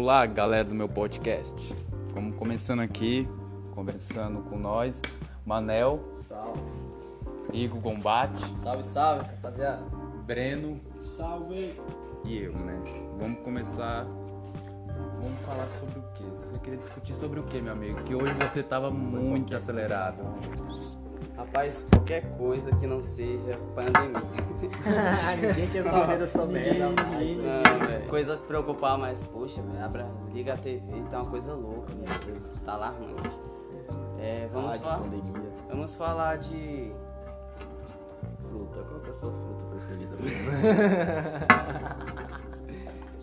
Olá, galera do meu podcast. Vamos começando aqui, conversando com nós, Manel, Salve. Igor Gombate, Salve, salve, rapaziada. Breno Salve. e eu, né? Vamos começar. Vamos falar sobre o quê? Você queria discutir sobre o quê, meu amigo? Que hoje você tava muito acelerado. Rapaz, qualquer coisa que não seja pandemia. Ninguém quer saber dessa merda. Não, velho. Coisa a se preocupar, mas, poxa, velho, abra, liga a TV e tá uma coisa louca, velho. Tá alarmante. É, vamos, Ah, falar, vamos falar de. Fruta. Qual que é a sua fruta preferida?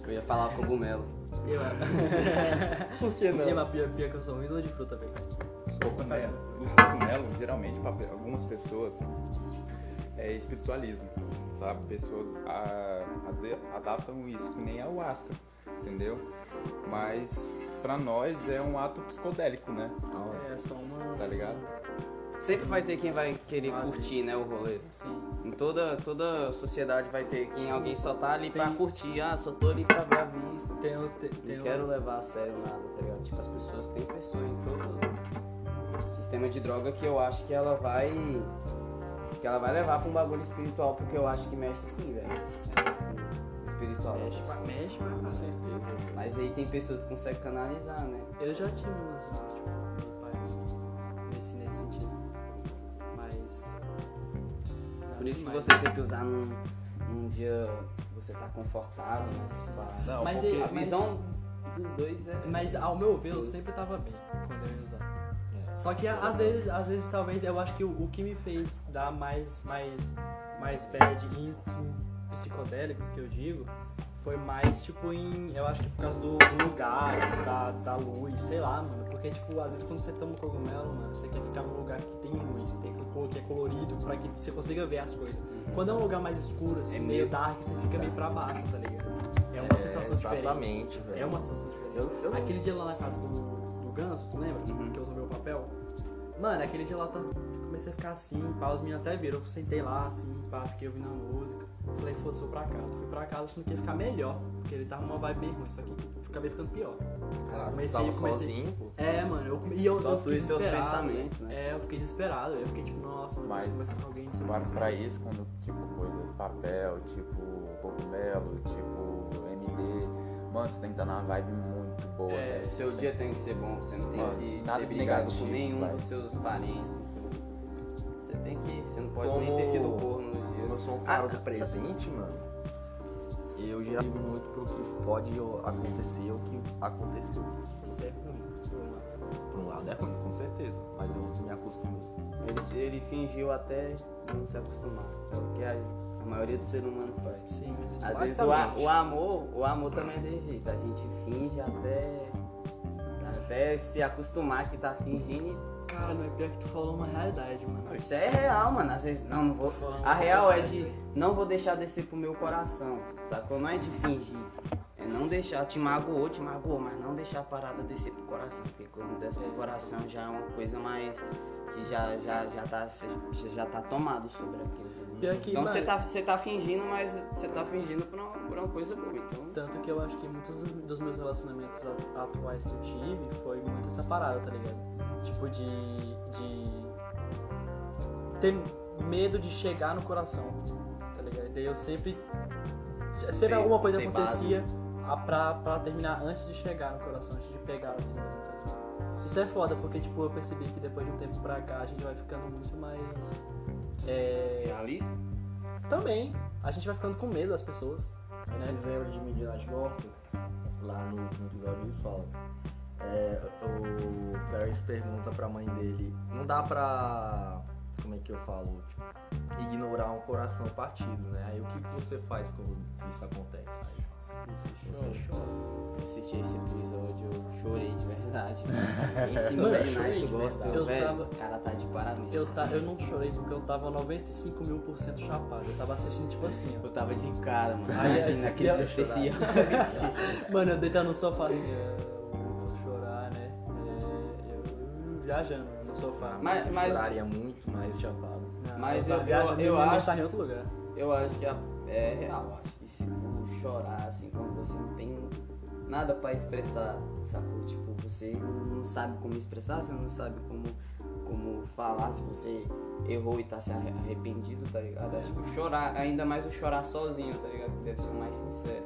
Eu ia falar cogumelos. Eu, Por que eu, mas pior, pior que eu sou ruim de fruta, velho. Cogumelo. Os cogumelos, geralmente, para algumas pessoas, é espiritualismo, sabe? Pessoas a- ade- adaptam isso, que nem a ayahuasca, entendeu? Mas pra nós é um ato psicodélico, né? É só uma. Tá ligado? Sempre vai ter quem vai querer Ah, sim. curtir, né, o rolê. Sim. Em toda, toda sociedade vai ter quem alguém só tá ali pra Tem- curtir. Ah, só tô ali pra ver a vista. Tem, tem, tem Não o- quero levar a sério nada, tá ligado? Tipo, as pessoas têm pessoas em todo o sistema de droga que eu acho que ela vai. Que ela vai levar pra um bagulho espiritual, porque eu acho que mexe sim, velho. Espiritual. Mexe, pra- mexe, mas Com certeza. Mas aí tem pessoas que conseguem canalizar, né? Eu já tive umas, tipo, nesse, nesse sentido. Mas. Por isso que Mas- você tem que usar num, num dia que você tá confortável, Sim, né? sim. Não, Mas porque A visão dos dois é. Mas ao meu ver, eu sempre tava bem quando eu ia usar. Só que às vezes, às vezes talvez eu acho que o, o que me fez dar mais mais mais bad em, em psicodélicos que eu digo foi mais tipo em eu acho que por causa do, do lugar, da, da luz, sei lá, mano. Porque tipo, às vezes quando você toma cogumelo, mano, você quer ficar num lugar que tem luz, tem que que é colorido pra que você consiga ver as coisas. Quando é um lugar mais escuro, assim, É meio meio- dark, você fica meio pra baixo, tá ligado? É uma sensação diferente. Exatamente, velho. É uma sensação diferente. Eu, eu Aquele dia lá na casa do, do Ganso, tu lembra? Uhum. Que eu papel. Mano, aquele dia lá eu tá- comecei a ficar assim, pá, os meninos até viram. Eu sentei lá assim, pá, fiquei ouvindo a música. Falei, foda-se, vou pra casa. Fui pra casa achando que ia ficar melhor, porque ele tava numa vibe bem ruim, só que acabei ficando pior. Cara, comecei- tava comecei- sozinho, pô. É, mano, eu, e eu, Só eu fiquei desesperado. pensamentos, né? É, eu fiquei desesperado. Eu fiquei tipo, nossa, Mas preciso conversar com alguém, o que, Pra, isso, quando, tipo, coisas, papel, tipo, cogumelo, tipo, MD, mano, você tem que estar numa vibe muito boa, É, velho. Seu dia tem que ser bom, você não tem Mano, que nada ter brigado negativo, com nenhum vai. dos seus parentes. Você tem que. Você não pode nem Como- ter sido corno no dia. Eu sou um cara Ah, do presente, mano, eu já ligo muito pro que pode acontecer ou que aconteceu. Isso é ruim. Por um lado é ruim, com certeza, mas eu me acostumo. Ele, ele fingiu até não se acostumar. É o que a, a maioria do ser humano faz. Sim, sim. Às vezes o, a- o amor, o amor também é desse jeito. A gente finge até. Até se acostumar que tá fingindo Cara, não é pior que tu falou uma realidade, mano. Isso é real, mano. Às vezes, não, não vou. A real é de não vou deixar descer pro meu coração, sacou? Não é de fingir. É não deixar, te magoou, te magoou, mas não deixar a parada descer pro coração. Porque quando desce pro coração já é uma coisa mais. que já, já, já, tá, já tá tomado sobre aquilo. Que, então você tá, você tá fingindo, mas você tá fingindo por uma, por uma coisa boa. Então. Tanto que eu acho que muitos dos meus relacionamentos atuais que eu tive foi muito essa parada, tá ligado? Tipo de. de. ter medo de chegar no coração, tá ligado? Daí eu sempre. Sempre Ter- alguma coisa acontecia a- pra, pra terminar antes de chegar no coração, antes de pegar assim mesmo, tá ligado? Isso é foda, porque tipo, eu percebi que depois de um tempo pra cá a gente vai ficando muito mais. É, Realista? também, a gente vai ficando com medo das pessoas. Aí Vocês lembram de Midnight Gospel? Lá no, no episódio eles falam. É, o Paris pergunta pra mãe dele, não dá pra. Como é que eu falo? Tipo, ignorar um coração partido, né? Aí o que, que você faz quando isso acontece? Aí, Você chora. Eu assisti esse episódio, eu chorei de verdade. Eu Midnight chorei de Gospel, verdade. Eu velho, tava- o cara tá de parabéns. Eu, ta, eu não chorei porque eu tava 95 mil por cento chapado. Eu tava assistindo tipo assim, ó. Eu tava de cara, mano. Aí, Imagina aquele eu- especial. Mano, eu deitado no sofá assim, é, eu vou chorar, né? É, eu viajando no sofá. Mas- eu mas- choraria muito mais chapado. Não, mas eu- eu- eu mente acho- tá em outro lugar. Eu acho que a- é real. Acho que se tu chorar assim, quando você não tem nada pra expressar, sacou? Tipo, você não sabe como expressar, você não sabe como, como falar, se você errou e tá se arre- arrependido, tá ligado? Acho que chorar, ainda mais o chorar sozinho, tá ligado? Que deve ser o mais sincero.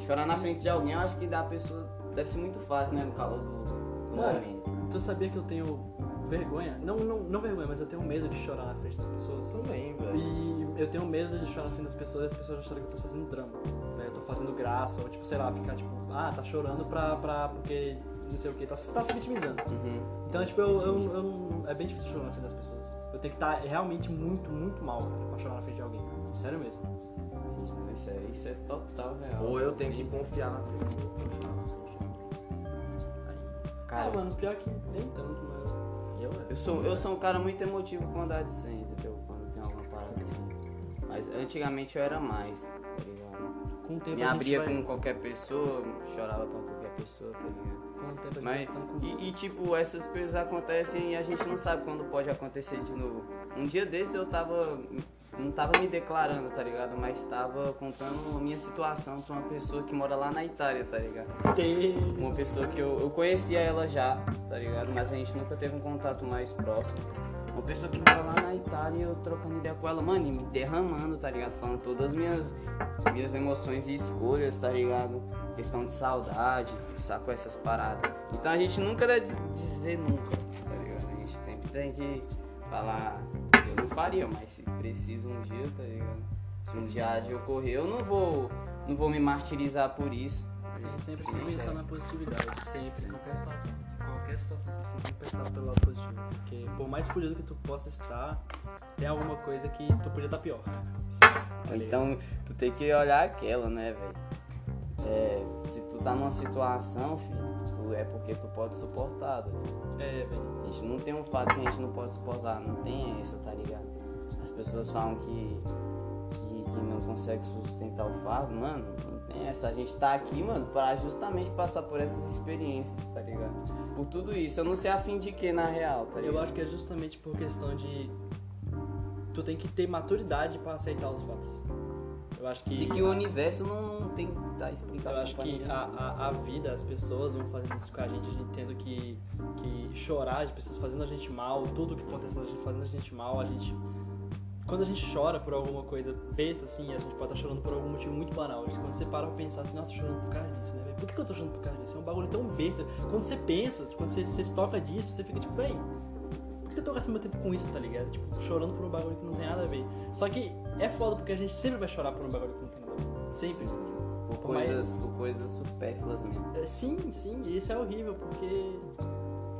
Chorar na frente de alguém, eu acho que da pessoa deve ser muito fácil, né? No calor do, do Mano, momento. Tu sabia que eu tenho vergonha? Não, não, não vergonha, mas eu tenho medo de chorar na frente das pessoas. Também, velho. E eu tenho medo de chorar na frente das pessoas e as pessoas acharem que eu tô fazendo drama. Né? Eu tô fazendo graça, ou tipo, sei lá, ficar tipo, ah, tá chorando pra, pra porque não sei o que, tá, tá se vitimizando. Uhum. Então, tipo, eu, eu, eu é bem difícil chorar na frente das pessoas. Eu tenho que estar realmente muito, muito mal pra chorar na frente de alguém. Sério mesmo. Isso é, isso é total real. Ou eu tenho que confiar na pessoa. Cara, ah, mano, pior que nem tanto, mano. Eu, Eu sou, eu sou um cara muito emotivo quando dá de 100, Mas antigamente eu era mais, tá ligado? Com o tempo Me a gente abria vai... com qualquer pessoa, chorava pra qualquer pessoa, tá ligado? Com o tempo a gente vai Mas, ficando com e, e, tipo, essas coisas acontecem e a gente não sabe quando pode acontecer de novo. Um dia desses eu tava. Não tava me declarando, tá ligado? Mas tava contando a minha situação pra uma pessoa que mora lá na Itália, tá ligado? Tem... Uma pessoa que eu, eu conhecia ela já, tá ligado? Mas a gente nunca teve um contato mais próximo. Uma pessoa que mora lá na Itália e eu trocando ideia com ela, mano, e me derramando, tá ligado? Falando todas as minhas, minhas emoções e escolhas, tá ligado? Questão de saudade, sacou essas paradas. Então a gente nunca deve dizer nunca, tá ligado? A gente sempre tem que falar, eu não faria, mas se preciso um dia, tá ligado? Se um dia de ocorrer, eu não vou, não vou me martirizar por isso. Tem sempre que Sim, pensar é. na positividade, sempre, em qualquer situação. Qualquer situação você tem que pensar pelo lado positivo. Porque por mais fudido que tu possa estar, tem alguma coisa que tu podia estar pior. Tá? Então, tu tem que olhar aquela, né, velho? É, se tu tá numa situação, filho, tu, é porque tu pode suportar, velho. É, velho. A gente não tem um fato que a gente não pode suportar, não tem essa, tá ligado? As pessoas falam que, que, que não consegue sustentar o fardo, mano, tem essa. A gente tá aqui, mano, pra justamente passar por essas experiências, tá ligado? Por tudo isso. Eu não sei a fim de que, na real, tá ligado? Eu acho que é justamente por questão de. Tu tem que ter maturidade pra aceitar os fatos. Eu acho que. De que o universo não, tem tá, Eu explicação acho pra que a, a, a vida, as pessoas vão fazendo isso com a gente, a gente tendo que, que chorar de pessoas fazendo a gente mal, tudo que acontecendo a gente fazendo a gente mal, a gente. Quando a gente chora por alguma coisa besta, assim, a gente pode estar chorando por algum motivo muito banal. Quando você para pra pensar assim, nossa, tô chorando por causa disso, né? Por que, que eu tô chorando por causa disso? É um bagulho tão besta. Quando você pensa, quando você, você se toca disso, você fica tipo, véi, por que eu tô gastando meu tempo com isso, tá ligado? Tipo, chorando por um bagulho que não tem nada a ver. Só que é foda porque a gente sempre vai chorar por um bagulho que não tem nada a ver. Sempre. Por Por coisas, por coisas supérfluas mesmo. É, Sim, sim, isso é horrível, porque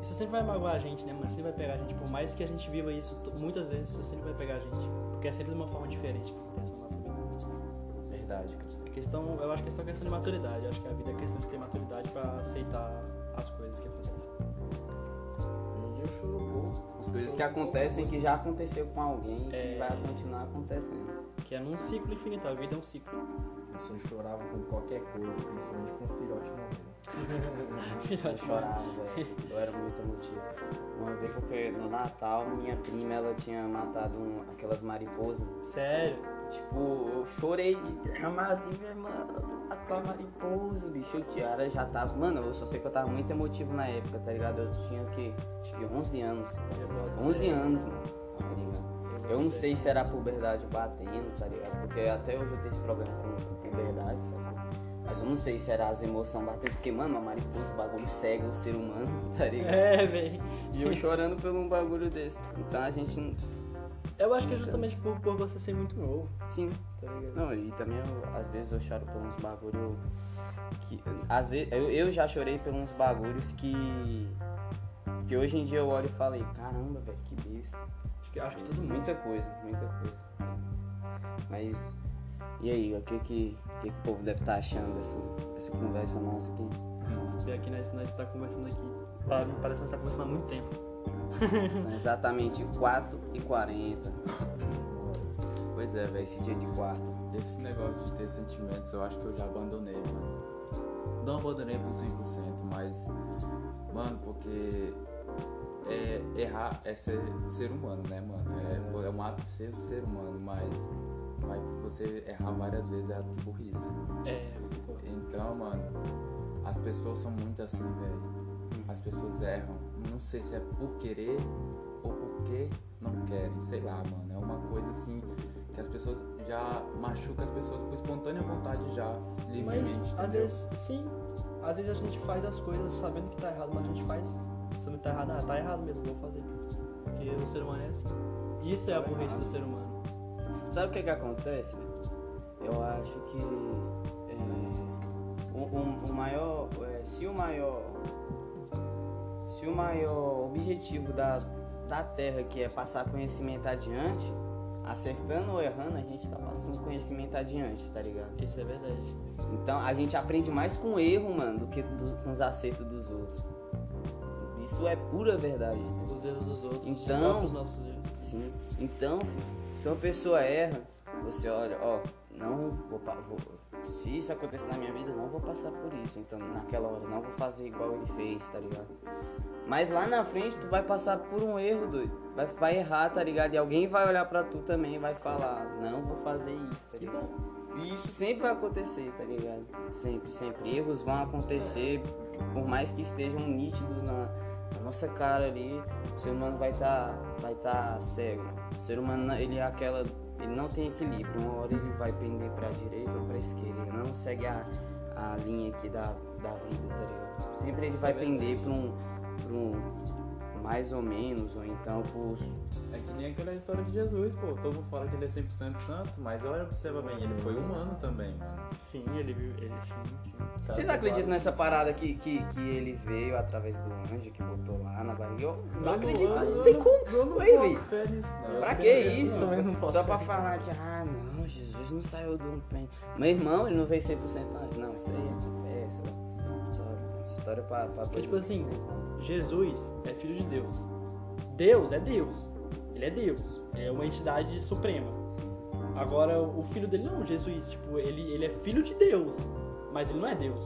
isso sempre vai magoar a gente, né, mano? Sempre vai pegar a gente. Por mais que a gente viva isso, muitas vezes isso sempre vai pegar a gente. Porque é sempre de uma forma diferente que acontece na nossa vida. Verdade, cara. É questão, eu acho que é só questão de maturidade. Eu acho que a vida é questão de ter maturidade pra aceitar as coisas que acontecem. Um dia eu choro pouco. As coisas que acontecem que já aconteceu com alguém e É. vai continuar acontecendo. Que é num ciclo infinito, a vida é um ciclo. Eu chorava com qualquer coisa, principalmente com o filhote morrendo. Eu chorava, velho. Eu era muito emotivo. Uma vez porque no Natal, minha prima, ela tinha matado um- aquelas mariposas. Sério? Tipo, eu chorei de derramar assim, minha irmã, matou a mariposa, bicho. Eu já tava. Mano, eu só sei que eu tava muito emotivo na época, tá ligado? Eu tinha o quê? Acho que 11 anos. tá Eu ligado? boto 11 fé. anos, mano. Tá ligado? Eu não sei se era a puberdade batendo, tá ligado? Porque até hoje eu tenho esse problema com, com puberdade, sabe? Mas eu não sei se era as emoções batendo, porque, mano, a mariposa, o bagulho cega o ser humano, tá ligado? É, velho. E eu chorando por um bagulho desse. Então a gente não. Eu acho que é justamente por, por você ser muito novo, Sim. tá ligado? Não, e também eu, às vezes eu choro por uns bagulho que. Às vezes. Eu, eu já chorei por uns bagulhos que. Que hoje em dia eu olho e falei, caramba, velho, que besta. Acho que, acho que mundo. Muita coisa, muita coisa. Mas. E aí, o que que, o que, que o povo deve estar achando dessa, dessa conversa nossa aqui? Vê aqui nós, nós tá conversando aqui. Parece que nós tá conversando há muito tempo. São exatamente 4 e 40 Pois é, velho. esse dia de quarta. Esse negócio de ter sentimentos, eu acho que eu já abandonei, mano. Não abandonei por 100%, mas. Mano, porque. É, errar é ser, ser humano, né, mano? É, é um ato de ser ser humano, mas. Mas você errar várias vezes é ato de burrice. É, Então, mano, As pessoas são muito assim, velho. As pessoas erram. Não sei se é por querer ou porque não querem. Sei lá, mano. É uma coisa assim que as pessoas já machucam as pessoas por espontânea vontade já, livremente. Mas às entendeu? vezes, sim, às vezes a gente faz as coisas sabendo que tá errado, mas a gente faz. Sabendo que tá errado, ah, tá errado mesmo, vou fazer. Porque o ser humano é assim. Isso é a burrice do ser humano. Sabe o que que acontece? Eu acho que é, o, o- o maior, é, se o maior, se o maior objetivo da, da Terra que é passar conhecimento adiante, acertando ou errando, a gente tá passando conhecimento adiante, tá ligado? Isso é verdade. Então a gente aprende mais com erro, mano, do que do- com os acertos dos outros. Isso é pura verdade. tá? Os erros dos outros, os Então- próprios nossos erros. Sim. Então, se uma pessoa erra, você olha, ó, não vou, vou- se isso acontecer na minha vida, não vou passar por isso. Então, naquela hora, não vou fazer igual ele fez, tá ligado? Mas lá na frente, tu vai passar por um erro, doido. Vai, vai errar, tá ligado? E alguém vai olhar pra tu também e vai falar, não vou fazer isso, tá ligado? E isso sempre vai acontecer, tá ligado? Sempre, sempre. Erros vão acontecer, por mais que estejam nítidos na, na nossa cara ali, o ser humano vai estar vai tá cego. O ser humano, ele é aquela. Ele não tem equilíbrio. Uma hora ele vai pender pra direita ou pra esquerda. Ele não segue a, a linha aqui da, da vida, tá ligado? Sempre ele vai pender pra um, pra um. Mais ou menos, ou então por. É que nem aquela história de Jesus, pô. Todo mundo fala que ele é 100% santo, mas olha, observa bem, ele foi humano também, mano. Sim, ele viu, ele sim, sim. Vocês acreditam nessa parada que, que, que ele veio através do anjo que botou lá na barriga? Eu não acredito, não tem como. Eu não Ué, fé nisso, não. Pra Eu que isso? não, também não posso Só pra falar que, ah, não, Jesus não saiu um pé. Meu irmão, ele não veio 100% antes. Não, isso aí é conversa. História pra. pra Porque, tipo assim, Jesus é filho de Deus. Deus é Deus. Ele é Deus. Ele é uma entidade suprema. Agora, o filho dele não, Jesus. Tipo, ele, ele é filho de Deus. Mas ele não é Deus.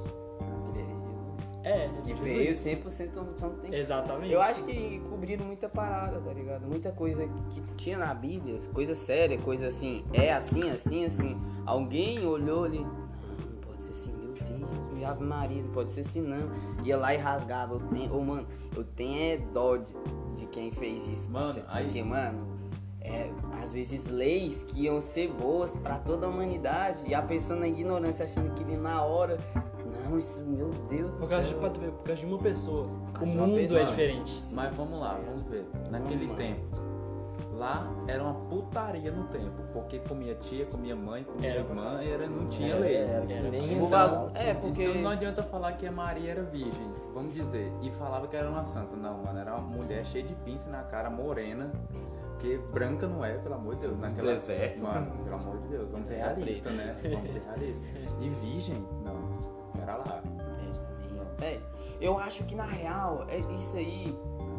É, ele é Que Jesus. veio 100% no tanto tempo. Exatamente. Eu acho que cobriram muita parada, tá ligado? Muita coisa que tinha na Bíblia, coisa séria, coisa assim, é assim, assim, assim. Alguém olhou ali, Minha Ave Maria, não pode ser assim não. Ia lá e rasgava, eu tenho, ô mano, eu tenho é dó de, de quem fez isso. Mano, Porque, aí- mano, é, às vezes leis que iam ser boas pra toda a humanidade e a pessoa na ignorância achando que ele na hora, não, isso, meu Deus do Por causa, de, céu. ver, por causa de uma pessoa. O causa de uma mundo pessoa. é diferente. Mas vamos lá, vamos ver. Naquele tempo, lá era uma putaria no tempo, porque comia tia, comia mãe, comia Era. irmã, era, não tinha lei. Era. O Então, é, porque- então não adianta falar que a Maria era virgem, vamos dizer, e falava que era uma santa. Não, mano, era uma mulher cheia de pince na cara, morena. Porque branca não é, pelo amor de Deus. Naquela... Deserto. Mano, pelo amor de Deus, vamos ser realistas, né? Vamos ser realistas. E virgem, não, era lá. É. É, eu acho que na real, é isso aí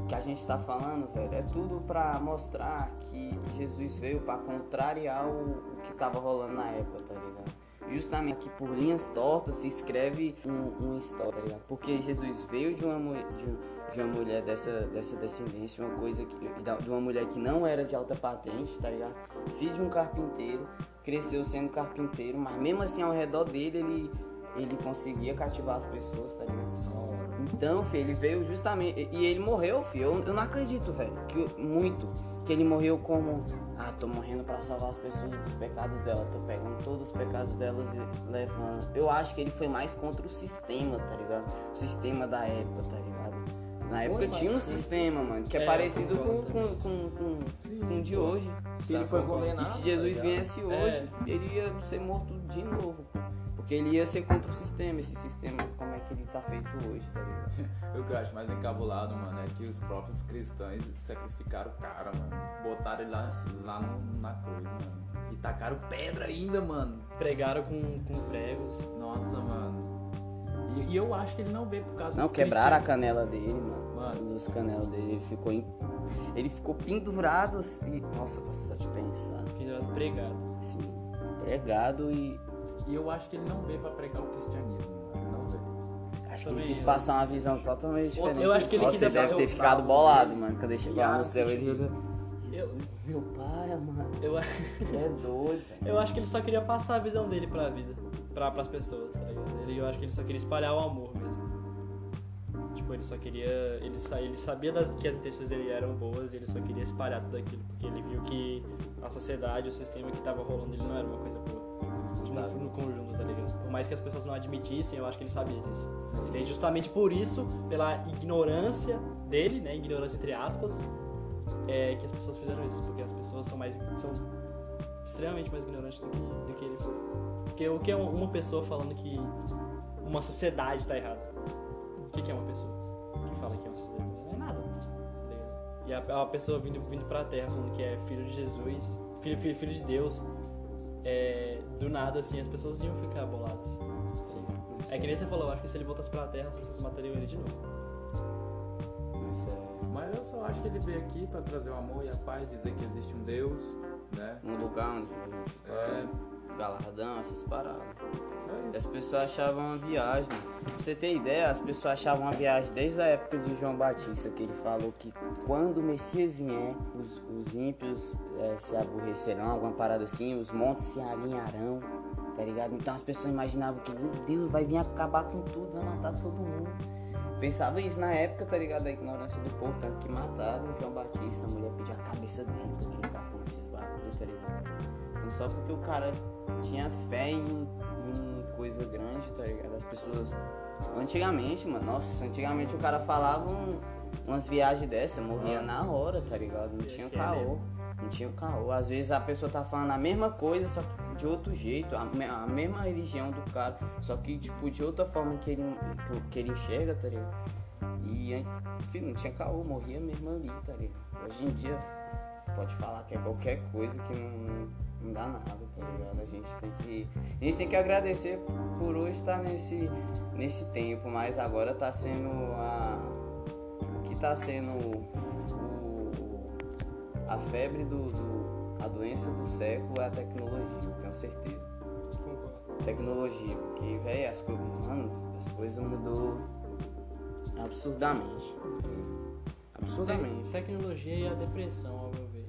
que a gente tá falando, velho, é tudo pra mostrar que Jesus veio pra contrariar o, o que tava rolando na época, tá ligado? Justamente que por linhas tortas se escreve um, um história, tá? Porque Jesus veio de uma, de, de uma mulher dessa, dessa descendência, uma coisa que, de uma mulher que não era de alta patente, tá ligado? Filho de um carpinteiro, cresceu sendo carpinteiro, mas mesmo assim ao redor dele ele ele conseguia cativar as pessoas, tá ligado? Então, filho, ele veio justamente. E ele morreu, filho. Eu, eu não acredito, velho. Que, muito. Que ele morreu como. Ah, tô morrendo pra salvar as pessoas dos pecados dela. Tô pegando todos os pecados delas e levando. Eu acho que ele foi mais contra o sistema, tá ligado? O sistema da época, tá ligado? Na época tinha um sistema, mano, que é, É, parecido com, com, com, com, Sim, com o de hoje. Se ele foi condenado, E se tá Jesus ligado? viesse hoje, ele ia ser morto de novo. Porque ele ia ser contra o sistema, esse sistema, como é que ele tá feito hoje, tá ligado? O que eu acho mais encabulado, mano, é que os próprios cristãos sacrificaram o cara, mano. Botaram ele lá, lá no- na cruz, mano. E tacaram pedra ainda, mano. Pregaram com, com pregos. Nossa, mano. E, e eu acho que ele não veio por causa Não, do quebraram a canela dele, mano. Mano. Dos canelas dele, ele ficou em... Ele ficou pendurado assim. Nossa, precisa de pensar. Pendurado pregado. Assim, pregado e. E eu acho que ele não veio pra pregar o cristianismo, mano. Não veio. Acho que ele quis passar uma visão totalmente diferente. eu acho que ele ele deve ter ficado bolado, dele. mano. Quando ele chegou lá no céu, ele. Eu, Meu pai, mano. eu, Ele é doido, velho. eu acho que ele só queria passar a visão dele pra vida. Pra, pras pessoas, tá ligado? Ele, eu acho que ele só queria espalhar o amor mesmo. Tipo, ele só queria. Ele, sa- ele sabia das, que as intenções dele eram boas e ele só queria espalhar tudo aquilo. Porque ele viu que a sociedade, o sistema que tava rolando ele não era uma coisa boa. No, conjunto, tá ligado? Por mais que as pessoas não admitissem, eu acho que ele sabia disso. E justamente por isso, pela ignorância dele, né? Ignorância entre aspas, é que as pessoas fizeram isso. Porque as pessoas são mais. são extremamente mais ignorantes do que, do que ele foi. Porque o que é um- uma pessoa falando que uma sociedade tá errada? O que, é uma pessoa que fala que é uma sociedade? Não é nada. tá? E a, a pessoa vindo, vindo pra terra falando que é filho de Jesus, filho, filho, filho de Deus, é, do nada assim, as pessoas iam ficar boladas. É que nem você falou, eu acho que se ele voltasse pra terra, as pessoas matariam ele de novo. É Mas eu só acho que ele veio aqui pra trazer o amor e a paz, dizer que existe um Deus, né? um lugar onde É, galardão, essas paradas. só As pessoas achavam uma viagem. Pra você ter ideia, as pessoas achavam uma viagem desde a época de João Batista, que ele falou que quando o Messias vier, os, os ímpios eh, se aborrecerão, alguma parada assim, os montes se alinharão, tá ligado? Então as pessoas imaginavam que, meu Deus, vai vir acabar com tudo, vai matar todo mundo. Pensava isso na época, tá ligado? Da ignorância do povo, tanto que mataram o João Batista, a mulher pediu a cabeça dele, porque ele tava falando esses bagulhos, tá ligado? Então só porque o cara tinha fé em, em coisa grande, tá ligado? As pessoas. Antigamente, mano, nossa, antigamente o cara falava um- umas viagens dessa, morria na hora, tá ligado? Não tinha que é caô. Não tinha caô. Às vezes a pessoa tá falando a mesma coisa, só que de outro jeito, a, a mesma religião do cara, só que tipo de outra forma que ele, que ele enxerga, tá ligado? E enfim, não tinha caô, morria mesmo ali, tá ligado? Hoje em dia pode falar que é qualquer coisa que não, não dá nada, tá ligado? A gente tem que. A gente tem que agradecer por hoje estar nesse, nesse tempo, mas agora tá sendo a. O que tá sendo o, a febre do, do- A doença do século é a tecnologia, tenho certeza. Concordo. Tecnologia, porque, velho, as coisas. Mano, as coisas mudou absurdamente. Absurdamente. Te- tecnologia e a depressão, ao meu ver.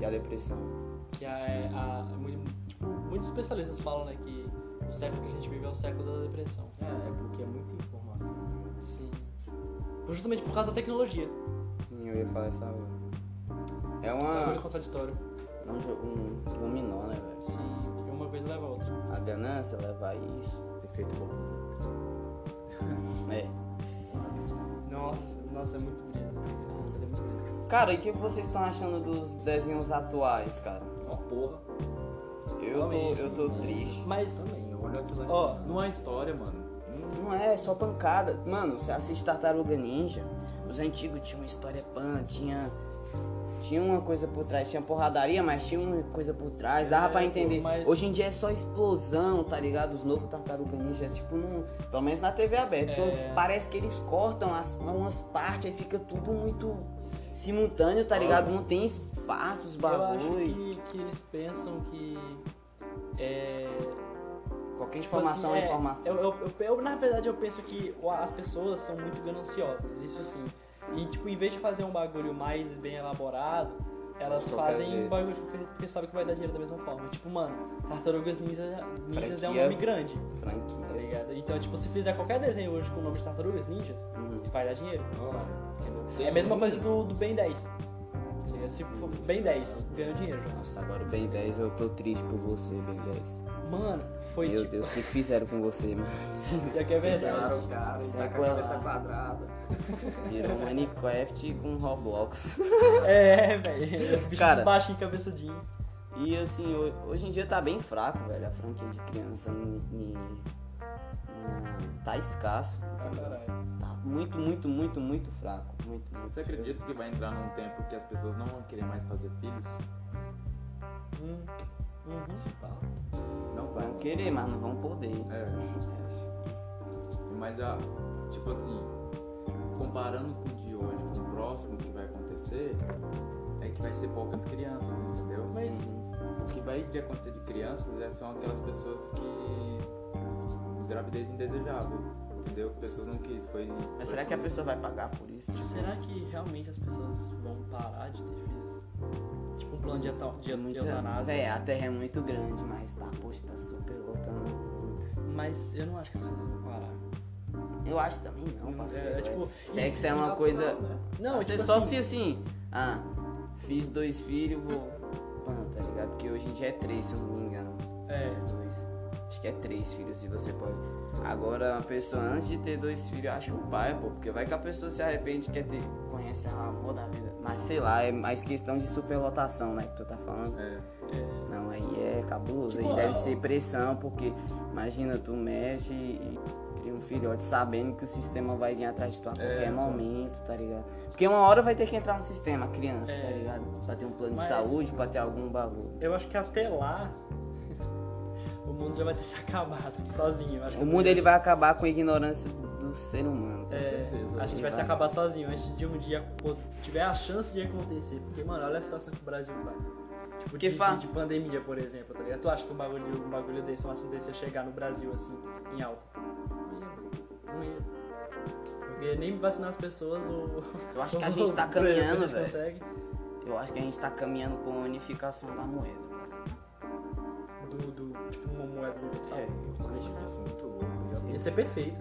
E a depressão. Que é a, muito- tipo, muitos especialistas falam né, que o século que a gente vive é o século da depressão. É, é porque é muita informação. Sim. Justamente por causa da tecnologia. Sim, eu ia falar essa hora. É Um bagulho uma. contraditório. É um, jo- um dominó, né, velho? Sim. E uma coisa leva a outra. A ganância leva a isso. Efeito borboleta. É. Nossa, nossa, é. É muito bonito. Cara, e o que vocês estão achando dos desenhos atuais, cara? Ó, porra. Eu tô, eu tô triste. Mas também, eu olho aquilo ali. Ó, Não há história, mano. Não é, é só pancada. Mano, você assiste Tartaruga Ninja, os antigos tinham uma história pan, tinha. Tinha uma coisa por trás, tinha porradaria, mas tinha uma coisa por trás, dava É, pra entender. pô, mas- Hoje em dia é só explosão, tá ligado? Os novos Tartaruga Ninja, tipo, não, pelo menos na TV aberta. É. então parece que eles cortam as, umas partes, aí fica tudo muito simultâneo, tá ligado? Não tem espaço, os eu acho bagulho. que, que eles pensam que. É, Qualquer Tipo informação assim, é, informação. Eu, eu- eu- na verdade, eu penso que as pessoas são muito gananciosas, isso sim. E, tipo, em vez de fazer um bagulho mais bem elaborado, elas qualquer fazem um bagulho porque, porque sabem que vai dar dinheiro da mesma forma. Tipo, mano, Tartarugas Ninja, Ninjas é um nome grande, Franquia. Ligado? Então, tipo, se fizer qualquer desenho hoje com o nome de Tartarugas Ninjas, Uhum. vai dar dinheiro. Tem É a mesma coisa do, do Ben 10. tá ligado? Se for Ben 10, ganha dinheiro. Nossa, agora o Ben 10, eu tô triste por você, Ben 10. Mano, foi Meu tipo. Deus, o que fizeram com você, mano? Já que é verdade. Pegaram o cara e tá com a cabeça quadrada. Virou Minecraft com Roblox. É, velho. Bicho Cara. baixinho, cabeçudinho. E assim, ho- hoje em dia tá bem fraco, velho, a franquia de criança. ni- ni- tá escasso. Ah. Tá muito, muito, muito, muito fraco. Muito, muito. Você acredita que vai entrar num tempo que as pessoas não vão querer mais fazer filhos? Hum. Uhum. Se pá. Não vai. Vão querer, mas não vão poder. É. Mas, a, tipo assim, comparando com o de hoje, com o próximo que vai acontecer, é que vai ser poucas crianças, entendeu? Mas O que vai acontecer de crianças é, são aquelas pessoas que. Gravidez indesejável, entendeu? Que pessoas não quis. Foi, Mas foi será que a pessoa vai pagar por isso? Tipo, será que realmente as pessoas vão parar de ter filhos? Tipo um plano de, eta- de, de muita... eutanásia. Véi, a terra é muito grande, mas tá, poxa, tá super lotando muito. Mas eu não acho que as pessoas vão parar. Eu acho também não, parceiro. É, tipo, Sexo isso é uma natural, coisa. né? Não, tipo só assim, se assim, ah, fiz dois filhos, vou. Mano, tá ligado? Porque hoje em dia é três, se eu não me engano. É. dois. Que é três filhos, se você pode. Agora, a pessoa antes de ter dois filhos, acho o pai, pô. Porque vai que a pessoa se arrepende quer ter. Conhece a amor da vida. Mas sei lá, é mais questão de superlotação, né? Que tu tá falando. É. Não, aí é cabuloso. Tipo, aí deve é- ser pressão, porque imagina, tu mexe e cria um filhote sabendo que o sistema vai vir atrás de tu a qualquer então. momento, tá ligado? Porque uma hora vai ter que entrar no sistema, a criança, É. tá ligado? Pra ter um plano Mas- de saúde, pra ter algum bagulho. Eu acho que até lá o mundo já vai ter se acabado sozinho. Que O mundo ele vai acabar com a ignorância do ser humano. É, certeza. a gente Ele vai se vai. acabar sozinho antes de um dia tiver a chance de acontecer. Porque, mano, olha a situação que o Brasil tá. Tipo, Porque de, fa- de, de pandemia, por exemplo, tá ligado? Tu acha que um bagulho, um bagulho desse, um assunto desse ia chegar no Brasil, assim, em alta? Não ia. Porque nem vacinar as pessoas, o... Eu acho que a gente tá caminhando, velho. Eu acho que a gente tá caminhando com a unificação da moeda. Do, do, tipo, moeda do É, Eu acho isso muito louco, tá ligado? Ia ser perfeito.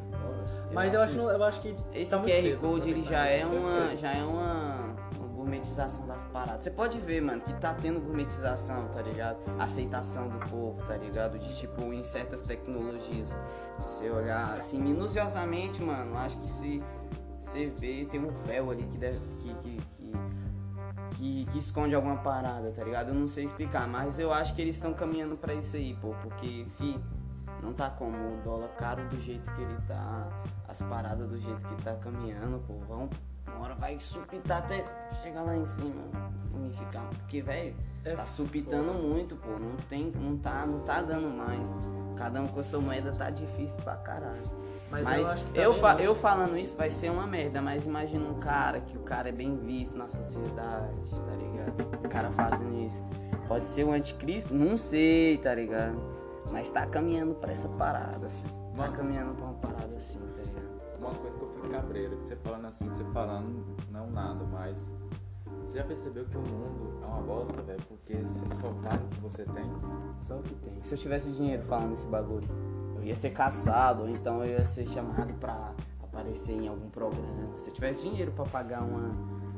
Mas eu acho, eu acho que Esse tá QR cedo Code pra ele já é uma, já é uma gourmetização das paradas. Você pode ver, mano, que tá tendo gourmetização, tá ligado? Aceitação do povo, tá ligado? De tipo, em certas tecnologias. Se você olhar assim, minuciosamente, mano, acho que se você vê, tem um véu ali que deve. que, que, que, que, esconde alguma parada, tá ligado? Eu não sei explicar, mas eu acho que eles estão caminhando pra isso aí, pô, porque, fi, não tá como o dólar caro do jeito que ele tá, as paradas do jeito que tá caminhando, pô, vão, uma hora vai supitar até chegar lá em cima, unificar, porque, velho, É tá supitando muito, pô, não tem, não tá, não tá dando mais, cada um com a sua moeda tá difícil pra caralho. Mas, Mas, eu acho que eu, fa- eu falando isso vai ser uma merda, mas imagina um cara que o cara é bem visto na sociedade, tá ligado? O cara fazendo isso. Pode ser o anticristo? Não sei, tá ligado? Mas tá caminhando pra essa parada, filho. Tá caminhando pra uma parada assim, tá ligado? Uma coisa que eu fico cabreiro, que você falando assim, você falando não nada, mas você já percebeu que o mundo é uma bosta, velho? Porque você só vale o que você tem. Só o que tem. Se eu tivesse dinheiro falando esse bagulho, ia ser caçado, ou então eu ia ser chamado pra aparecer em algum programa. Se eu tivesse dinheiro pra pagar uma,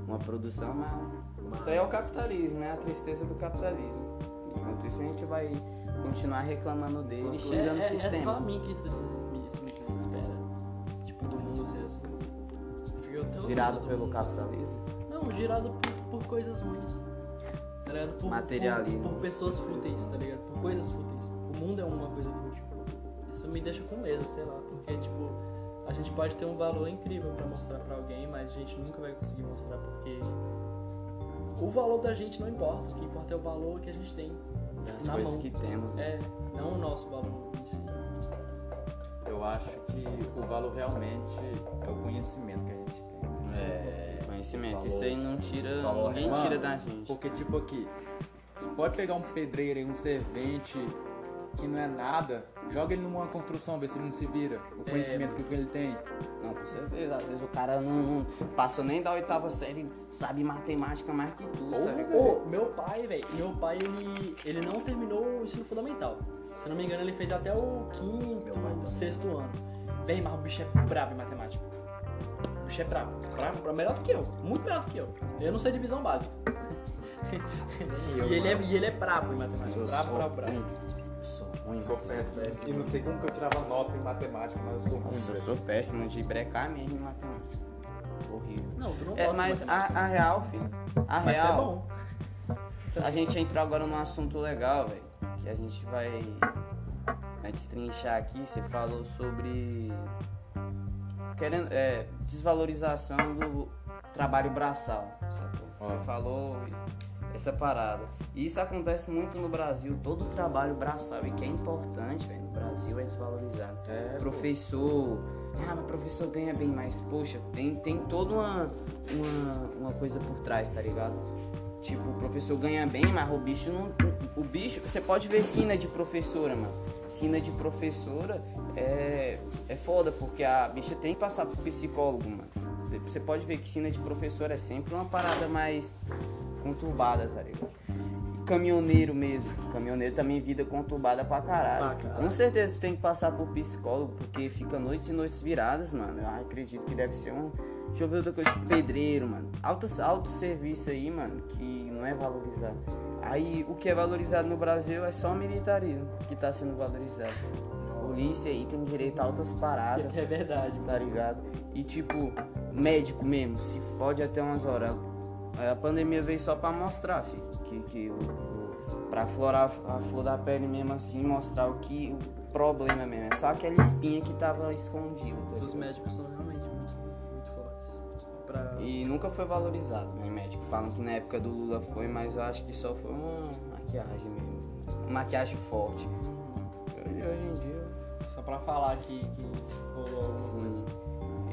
uma produção, mas isso aí é o capitalismo, né? A tristeza do capitalismo. Enquanto isso a gente vai continuar reclamando dele e É, xingando o é, é só a sistema. mim que isso, isso me desespera. Tipo, do mundo ser assim. Girado pelo capitalismo. Não, girado por, por coisas ruins. Tá ligado? Por, Materialismo. Por, por pessoas fúteis, tá ligado? Por coisas fúteis. O mundo é uma coisa fútil. Isso me deixa com medo, sei lá. Porque, tipo, a gente pode ter um valor incrível pra mostrar pra alguém, mas a gente nunca vai conseguir mostrar porque o valor da gente não importa. O que importa é o valor que a gente tem As na coisas mão. que temos. né? É, não o nosso valor em si. Eu acho que o valor realmente é o conhecimento que a gente tem. É. Conhecimento. Valor- Isso aí não tira. valor Ninguém Mano, tira da gente. Porque, tipo aqui, você pode pegar um pedreiro e um servente que não é nada, joga ele numa construção, vê se ele não se vira. O conhecimento que ele tem. Não, com certeza. Às vezes o cara não, não passou nem da oitava série, sabe matemática mais que tu, tá ligado? Ô, meu pai, velho, meu pai, ele, ele não terminou o ensino fundamental. Se não me engano, ele fez até o quinto, sexto ano. Véi, mas o bicho é brabo em matemática. O bicho é brabo. Brabo, brabo, melhor do que eu. Muito melhor do que eu. Eu não sei divisão básica. eu, e, ele é, e ele é brabo em matemática. Eu Brabo, sou brabo, brabo. Sou ruim. Sou péssimo. E não sei como que eu tirava nota em matemática, mas eu sou ruim. Nossa, eu sou péssimo de brecar mesmo em matemática. Horrível. Não, tu não É, gosta de mas a, a real, filho. A Mas é real. bom. A gente entrou agora num assunto legal, velho. Que a gente vai, vai destrinchar aqui. Você falou sobre. Querendo, é, desvalorização do trabalho braçal, sacou? Você falou essa parada. E isso acontece muito no Brasil. Todo trabalho braçal e que é importante, velho, no Brasil é desvalorizado. É, professor. Ah, mas professor ganha bem, mas poxa, tem, tem toda uma, uma, uma coisa por trás, tá ligado? Tipo, o professor ganha bem, mas o bicho não. O bicho, você pode ver sina de professora, mano. Sina de professora é, é foda, porque a bicha tem que passar por psicólogo, mano. Você, você pode ver que sina de professora é sempre uma parada mais conturbada, tá ligado? caminhoneiro mesmo. Caminhoneiro também vida conturbada pra caralho. Caralho. Com certeza você tem que passar por psicólogo, porque fica noites e noites viradas, mano. Eu acredito que deve ser um. Deixa eu ver outra coisa. Pedreiro, mano. Alto, alto serviço aí, mano, que não é valorizado. Aí o que é valorizado no Brasil é só o militarismo que tá sendo valorizado. Polícia aí tem direito a altas paradas Que é verdade, tá ligado? E tipo, médico mesmo, se fode até umas horas. A pandemia veio só pra mostrar, filho. Que, que pra aflorar a flor da pele mesmo assim, mostrar o que. o problema mesmo. É só aquela espinha que tava escondida. tá Os médicos são realmente muito, muito fortes. Pra... E nunca foi valorizado, né, médico? Falam que na época do Lula foi, mas eu acho que só foi uma maquiagem mesmo. Uma maquiagem forte. E hoje em dia. Só pra falar que, que rolou alguma coisa.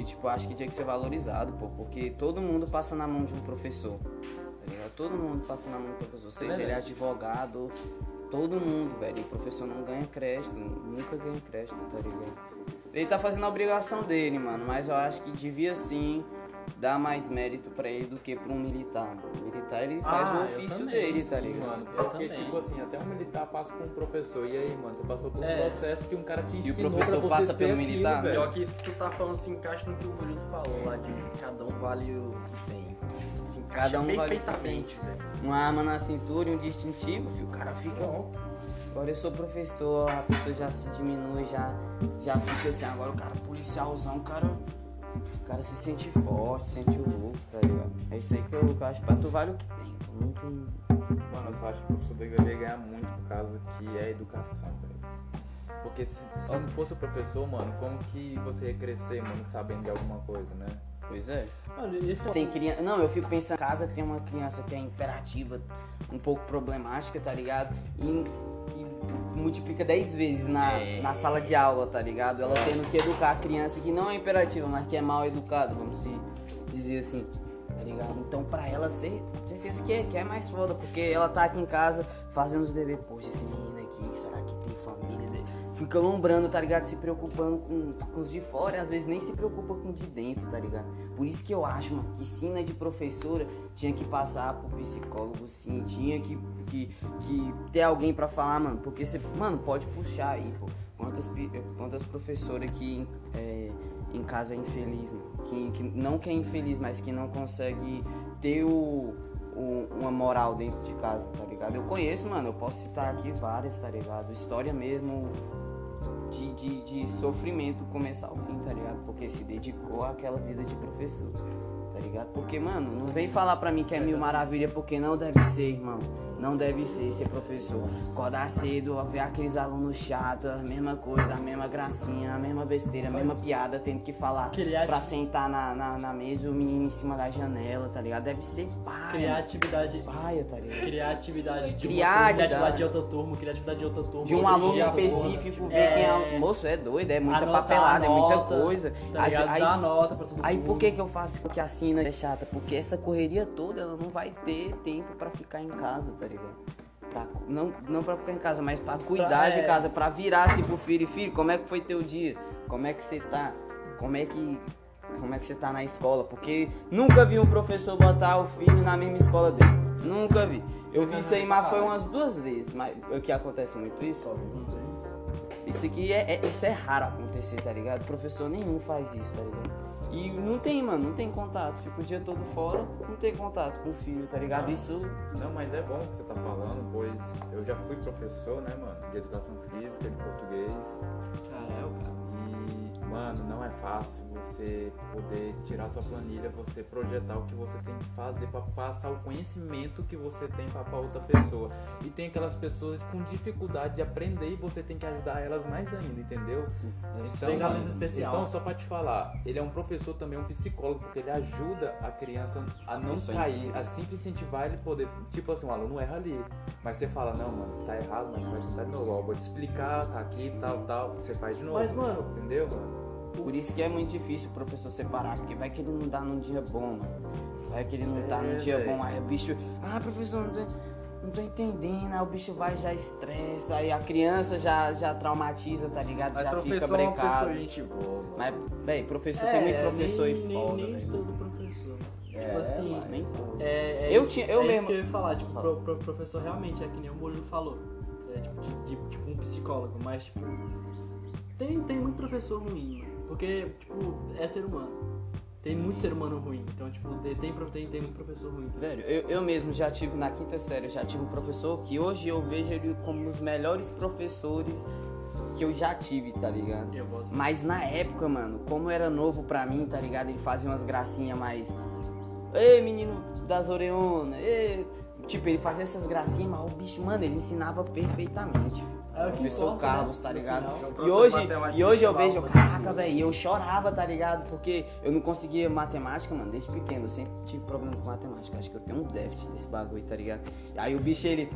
Tipo, acho que tinha que ser valorizado, pô, porque todo mundo passa na mão de um professor. Tá ligado? Todo mundo passa na mão de um professor. Seja ele Verdade. advogado, todo mundo, velho. E o professor não ganha crédito, nunca ganha crédito, tá ligado? Ele tá fazendo a obrigação dele, mano, mas eu acho que devia sim dar mais mérito pra ele do que pra um militar. O militar ele faz Ah, o ofício também. dele, tá ligado? mano. Eu Porque, também. tipo assim, até um militar passa por um professor. E aí, mano, você passou por um É. processo que um cara te E o ensinou professor pra você passa pelo aquilo, militar, né? velho. Pior que isso que tu tá falando se encaixa no que o Murilo falou lá, de que cada um vale o que tem. Se encaixa Cada um vale o que perfeitamente, velho. uma arma na cintura e um distintivo, filho, o cara fica, ó. Agora eu sou professor, a pessoa já se diminui, já, já fica assim, agora o cara policialzão, o cara. O cara se sente forte, se sente o look, tá ligado? É isso aí que eu, que eu acho pra tu vale o que tem. Não tem. Mano, eu só acho que o professor deveria ganhar muito por causa que é educação, velho. Porque se, se não fosse o professor, mano, como que você ia crescer, mano, sabendo de alguma coisa, né? Pois é. Mano, esse Tem criança. Não, eu fico pensando, em casa tem uma criança que é imperativa, um pouco problemática, tá ligado? E, e multiplica 10 vezes na, na sala de aula, tá ligado? Ela tendo que educar a criança que não é imperativa, mas que é mal educada, vamos se dizer assim. Tá ligado? Então pra ela ser, certeza que é, que é mais foda, porque ela tá aqui em casa fazendo os deveres. Poxa, esse menino aqui, será que? Fica lombrando, tá ligado? Se preocupando com, com os de fora, às vezes nem se preocupa com o de dentro, tá ligado? Por isso que eu acho, mano, que sina de professora tinha que passar por psicólogo, sim, tinha que, que, que ter alguém pra falar, mano, porque você, mano, pode puxar aí, pô. Quantas, quantas professoras que é, em casa é infeliz, mano, que, que não que é infeliz, mas que não consegue ter o, o- uma moral dentro de casa, tá ligado? Eu conheço, mano, eu posso citar aqui várias, tá ligado? História mesmo de, de, de sofrimento do começo ao fim, tá ligado? Porque se dedicou àquela vida de professor, tá ligado? Porque, mano, não vem falar pra mim que é mil maravilha, porque não deve ser, irmão. Não deve ser ser professor. Acordar cedo, ver aqueles alunos chatos, a mesma coisa, a mesma gracinha, a mesma besteira, a mesma piada, tendo que falar Criar- pra sentar na, na, na mesa e o menino em cima da janela, tá ligado? Deve ser paia. criar atividade. Paia, tá ligado? Criar atividade de Criar uma turma, atividade. atividade de outra turma, criar atividade de outra turma. De um aluno específico, ver quem é. Moço, é doido, é muita anotar papelada, é muita coisa. Tá ligado? aí, Dar nota pra todo aí mundo. por que que eu faço que a sina é chata? Porque essa correria toda, ela não vai ter tempo pra ficar em casa, tá ligado? Pra não, não pra ficar em casa, mas pra cuidar de é. casa, pra virar assim pro filho. Filho, como é que foi teu dia? Como é que você tá? Como é que... Como é que você tá na escola? Porque nunca vi um professor botar o filho na mesma escola dele. Nunca vi. Eu vi isso aí, mas foi umas duas vezes. Mas o que acontece muito isso? Isso aqui é, é- isso é raro acontecer, tá ligado? Professor nenhum faz isso, tá ligado? E não tem, mano, não tem contato. Fica o dia todo fora, não tem contato com o filho, tá ligado? Isso. Não, mas é bom o que você tá falando, pois eu já fui professor, né, mano, de educação física, de português. Caralho, cara. E, mano, não é fácil você poder tirar sua planilha, você projetar o que você tem que fazer pra passar o conhecimento que você tem pra, pra outra pessoa. E tem aquelas pessoas com dificuldade de aprender e você tem que ajudar elas mais ainda, entendeu? Então, aluno especial. então, só pra te falar, ele é um professor também, um psicólogo, porque ele ajuda a criança a não Isso cair, a sempre incentivar ele poder. Tipo assim, o aluno erra ali. Mas você fala, não, mano, tá errado, mas você vai tentar de novo. Ó, vou te explicar, tá aqui, tal, tal. Você faz de novo. Mas, mano, entendeu, mano? Por isso que é muito difícil o professor separar, porque vai que ele não dá num dia bom, mano. Vai que ele não tá num É, dia bom, aí o bicho. Ah, professor, não tô, não tô entendendo. Aí o bicho vai e já estressa, aí a criança já, já traumatiza, tá ligado? Mas já fica professor é brecado. pessoa gente boa, mano. Mas, véi, professor tem muito professor É, nem, aí nem, foda, nem velho. todo professor. Tipo assim, mas nem é, é Eu isso- tinha- eu é mesmo- Isso que eu ia falar, tipo, pro, pro professor realmente é que nem o Murilo falou. É tipo, de- de- tipo um psicólogo, mas tipo. Tem, tem muito professor ruim, mano. Porque, tipo, é ser humano. Tem muito ser humano ruim. Então, tipo, tem, tem, tem, muito professor ruim. Velho, eu, eu mesmo já tive na quinta série, já tive um professor que hoje eu vejo ele como um dos melhores professores que eu já tive, tá ligado? Mas na época, mano, como era novo pra mim, tá ligado? Ele fazia umas gracinhas mais. Ei, menino das Oreona, ei. Tipo, ele fazia essas gracinhas, mas o bicho, mano, ele ensinava perfeitamente. É o que professor importa, Carlos, né? tá ligado? um E hoje, e hoje eu vejo, caraca, velho, eu chorava, tá ligado? Porque eu não conseguia matemática, mano, desde pequeno. Eu sempre tive problema com matemática. Acho que eu tenho um déficit desse bagulho, tá ligado? Aí o bicho, ele.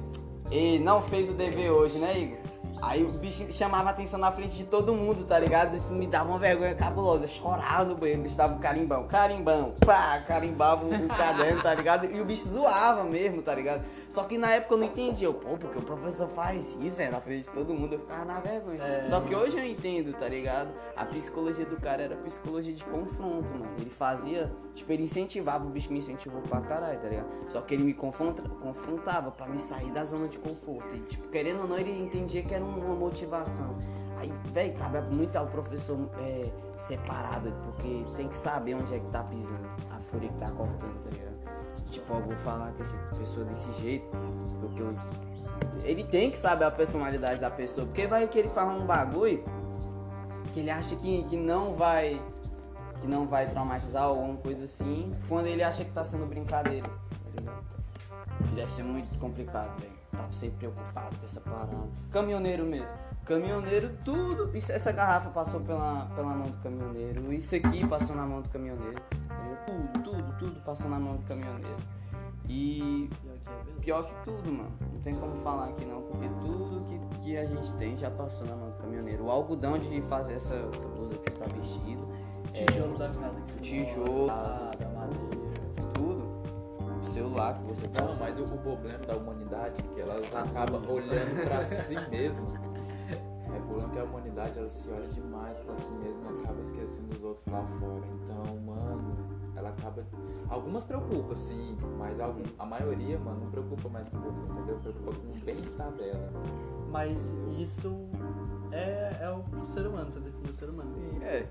Ele não fez o dever hoje, né, Igor? Aí o bicho chamava atenção na frente de todo mundo, tá ligado? Isso me dava uma vergonha cabulosa. Eu chorava no banheiro, o bicho dava um carimbão, carimbão, pá, carimbava o, o caderno, tá ligado? E o bicho zoava mesmo, tá ligado? Só que na época eu não entendia. Eu, pô, porque o professor faz isso, velho, na frente de todo mundo, eu ficava na vergonha. É. Só que hoje eu entendo, tá ligado? A psicologia do cara era psicologia de confronto, mano. Ele fazia, tipo, ele incentivava, o bicho me incentivou pra caralho, tá ligado? Só que ele me confronta, confrontava pra me sair da zona de conforto. E, tipo, querendo ou não, ele entendia que era um- uma motivação. Aí, velho, cabe muito ao professor é, separado, porque tem que saber onde é que tá pisando, a folha que tá cortando, tá ligado? Tipo, eu vou falar com essa pessoa desse jeito, porque eu ele tem que saber a personalidade da pessoa, porque vai que ele fala um bagulho que ele acha que, que não vai que não vai traumatizar ou alguma coisa assim, quando ele acha que tá sendo brincadeira, tá deve ser muito complicado, velho. Tava sempre preocupado com essa parada. Caminhoneiro mesmo. Caminhoneiro, tudo. Isso, essa garrafa passou pela, pela mão do caminhoneiro. Isso aqui passou na mão do caminhoneiro. Tudo, tudo, tudo passou na mão do caminhoneiro. E Pior que é tudo, mano. Não tem como falar aqui não, porque tudo que, que a gente tem já passou na mão do caminhoneiro. O algodão de fazer essa, essa blusa que você tá vestido, é, Tijolo da casa que Tijolo. Ah, da madeira. tudo. O celular que você tá. Não, mas o, o problema da humanidade é que ela acaba olhando pra si mesma. É o problema que a humanidade ela se olha demais pra si mesma e acaba esquecendo os outros lá fora. Então, mano, ela acaba. Algumas preocupam, sim, mas algum- a maioria, mano, não preocupa mais com você, entendeu? Preocupa com o bem-estar dela. Mas isso é, é o ser humano, você define o ser humano. Sim, é.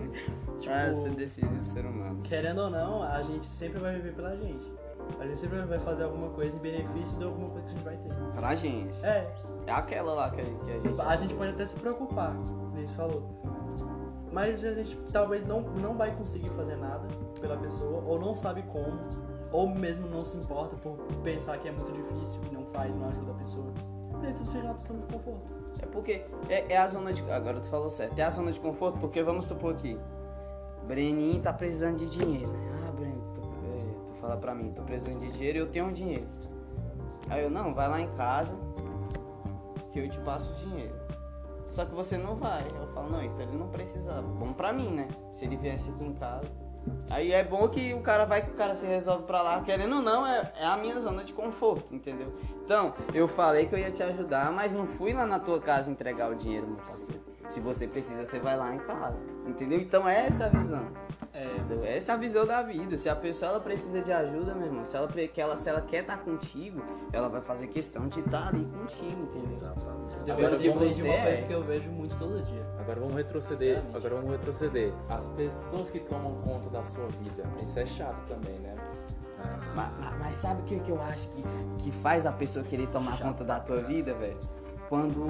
Tipo, Ah, você define o ser humano. Querendo ou não, a gente sempre vai viver pela gente. A gente sempre vai fazer alguma coisa em benefício de alguma coisa que a gente vai ter. Pra gente. É, É aquela lá que a, que a gente. a gente pode até se preocupar, como falou. Mas a gente talvez não, não vai conseguir fazer nada pela pessoa, ou não sabe como, ou mesmo não se importa por pensar que é muito difícil e não faz, não ajuda a pessoa. E aí tudo chega na zona de conforto. É porque é, é a zona de. Agora tu falou certo. É a zona de conforto porque vamos supor que Breninho tá precisando de dinheiro. né? Ah, Breno, tu, é, tu fala pra mim, tô precisando de dinheiro e eu tenho um dinheiro. Aí eu, não, vai lá em casa que eu te passo o dinheiro. Só que você não vai. Eu falo, não, então ele não precisava. Bom pra mim, né? Se ele viesse aqui em casa. Aí é bom que o cara vai que o cara se resolve pra lá, querendo ou não, é, é a minha zona de conforto, entendeu? Então, eu falei que eu ia te ajudar, mas não fui lá na tua casa entregar o dinheiro, meu parceiro. Se você precisa, você vai lá em casa, entendeu? Então é essa a visão. É, entendeu? Essa é a visão da vida. Se a pessoa ela precisa de ajuda, meu irmão, se ela, que ela, se ela quer estar contigo, ela vai fazer questão de estar ali contigo, entendeu? eu Agora, lembrei que de uma você coisa é- que eu vejo muito todo dia. Agora vamos retroceder. Agora vamos retroceder. As pessoas que tomam conta da sua vida. Isso é chato também, né? Mas, mas- mas sabe o que, que eu acho que, que faz a pessoa querer tomar conta da tua vida, velho? Quando